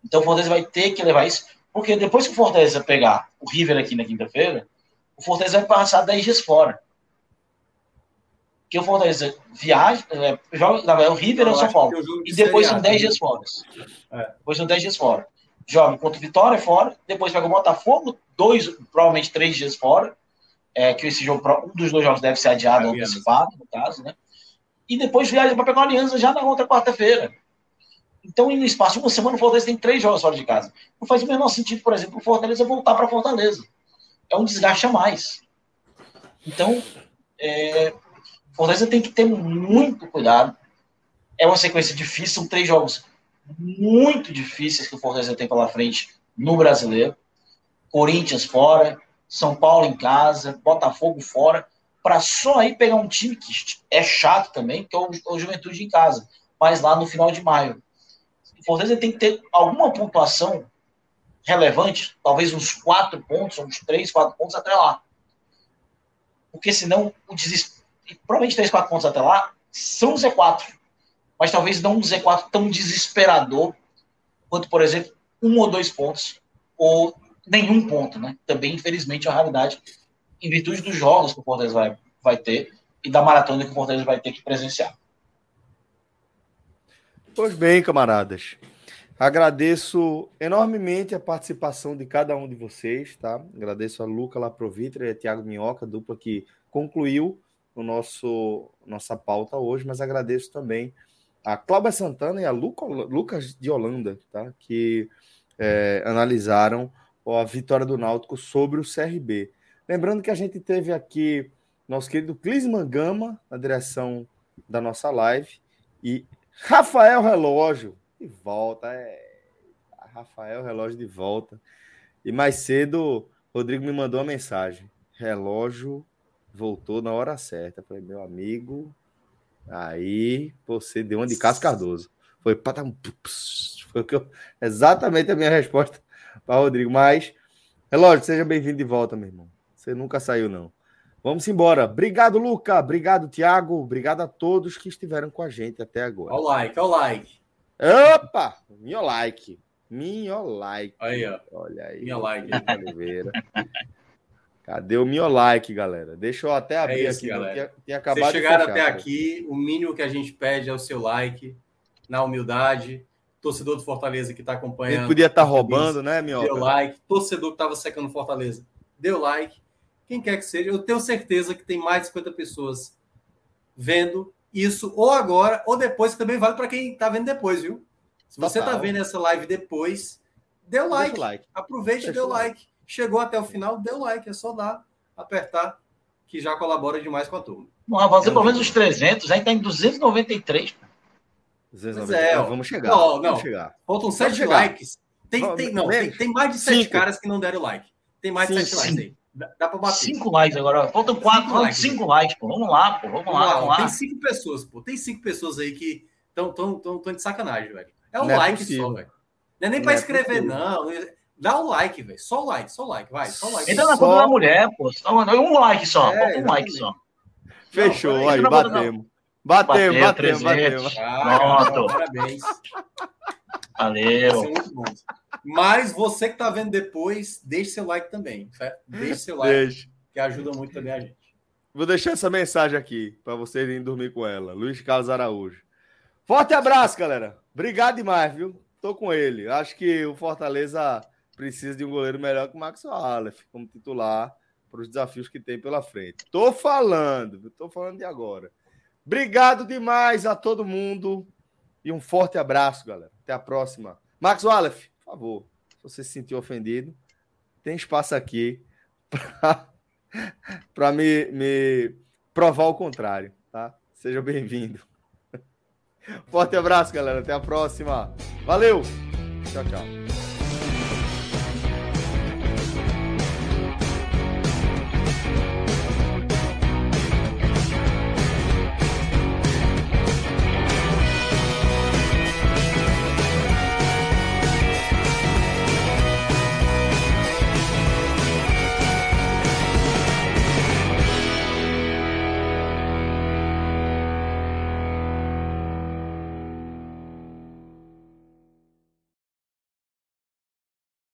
Então o Fortaleza vai ter que levar isso, porque depois que o Fortaleza pegar o River aqui na quinta-feira, o Fortaleza vai passar 10 dias fora. Que o Fortaleza viaja, é, joga, o River ou São Paulo, e depois são 10 dias fora. É. Depois são 10 dias fora. Joga contra o Vitória fora, depois pega o Botafogo, dois, provavelmente três dias fora, é, que esse jogo, um dos dois jogos deve ser adiado ou antecipado, no caso, né? E depois viaja para pegar uma aliança já na outra quarta-feira. Então, no espaço de uma semana, o Fortaleza tem três jogos fora de casa. Não faz o menor sentido, por exemplo, o Fortaleza voltar para Fortaleza. É um desgaste a mais. Então, é, Fortaleza tem que ter muito cuidado. É uma sequência difícil, são três jogos muito difíceis que o Fortaleza tem pela frente no brasileiro. Corinthians fora, São Paulo em casa, Botafogo fora, para só aí pegar um time que é chato também, que é o, Juventude em casa, mas lá no final de maio. O Fortaleza tem que ter alguma pontuação relevante, talvez uns quatro pontos, uns três, quatro pontos até lá. Porque senão o desespero. Provavelmente três, quatro pontos até lá são Z4. Mas talvez não um Z4 tão desesperador quanto, por exemplo, um ou dois pontos, ou nenhum ponto, né? Também, infelizmente, é uma realidade em virtude dos jogos que o Fortaleza vai, vai ter e da maratona que o Fortaleza vai ter que presenciar. Pois bem, camaradas. Agradeço enormemente a participação de cada um de vocês, tá? Agradeço a Luca Laprovitra e a Tiago Minhoca, dupla que concluiu o nosso nossa pauta hoje, mas agradeço também a Cláudia Santana e a Luca, Lucas de Holanda, tá? Que é, analisaram a vitória do Náutico sobre o CRB. Lembrando que a gente teve aqui nosso querido Clisman Gama na direção da nossa live e Rafael Relógio de volta. É... Rafael Relógio de volta. E mais cedo, Rodrigo me mandou uma mensagem. Relógio voltou na hora certa. Falei, meu amigo, aí você deu uma de Cássio Cardoso. Foi, foi exatamente a minha resposta para Rodrigo. Mas, Relógio, seja bem-vindo de volta, meu irmão. Você nunca saiu, não. Vamos embora. Obrigado, Luca. Obrigado, Tiago. Obrigado a todos que estiveram com a gente até agora. Olha o like, olha o like. Opa! Minha like. Minha like. Aí, ó. Olha aí. Minha like. Oliveira. Cadê o meu like, galera? Deixa eu até abrir é isso, aqui. Galera. Tinha, acabado Vocês chegaram fechar, até cara. aqui. O mínimo que a gente pede é o seu like, na humildade. Torcedor do Fortaleza que está acompanhando. Ele podia estar tá roubando, né, meu? Deu like. Torcedor que estava secando Fortaleza, deu like quem quer que seja, eu tenho certeza que tem mais de 50 pessoas vendo isso, ou agora, ou depois, que também vale para quem está vendo depois, viu? Se você está vendo essa live depois, dê o like. like. Aproveite e dê o like. Chegou até o final, dê o like. É só dar, apertar, que já colabora demais com a turma. Vamos fazer pelo menos os 300, aí está em 293. Pois é, vamos chegar. Não, não. Vamos chegar. Faltam 7 likes. Tem, tem, não, tem, tem, mais de 7 caras que não deram like. Tem mais de 7 likes aí. Dá, dá pra bater. Cinco likes agora. Faltam quatro, cinco likes, cinco likes, pô. Vamos lá, pô. Vamos, vamos lá, vamos lá. Tem cinco pessoas, pô. Tem cinco pessoas aí que estão tão, tão, tão de sacanagem, velho. É um não é like é só, velho. Não é nem para é escrever, não. Dá o like, velho. Só o like, só o like, vai. Só o like. Entra na Só- conta da mulher, pô. Só Um like só. É, um like só. Fechou, Não, aí, não, não, não. batemos. Batemos, Bateu, batemos, batemos. 300. Ah, Pronto. parabéns. Valeu. Mas você que tá vendo depois, deixe seu like também, certo? Deixe seu like, que ajuda muito também a gente. Vou deixar essa mensagem aqui para vocês irem dormir com ela. Luiz Carlos Araújo. Forte abraço, galera. Obrigado demais, viu? Tô com ele. Acho que o Fortaleza precisa de um goleiro melhor que o Max Aleph como titular para os desafios que tem pela frente. Tô falando, tô falando de agora. Obrigado demais a todo mundo e um forte abraço, galera. Até a próxima. Max Aleph, por favor, se você se sentiu ofendido, tem espaço aqui para me, me provar o contrário, tá? Seja bem-vindo. Forte abraço, galera. Até a próxima. Valeu. Tchau, tchau.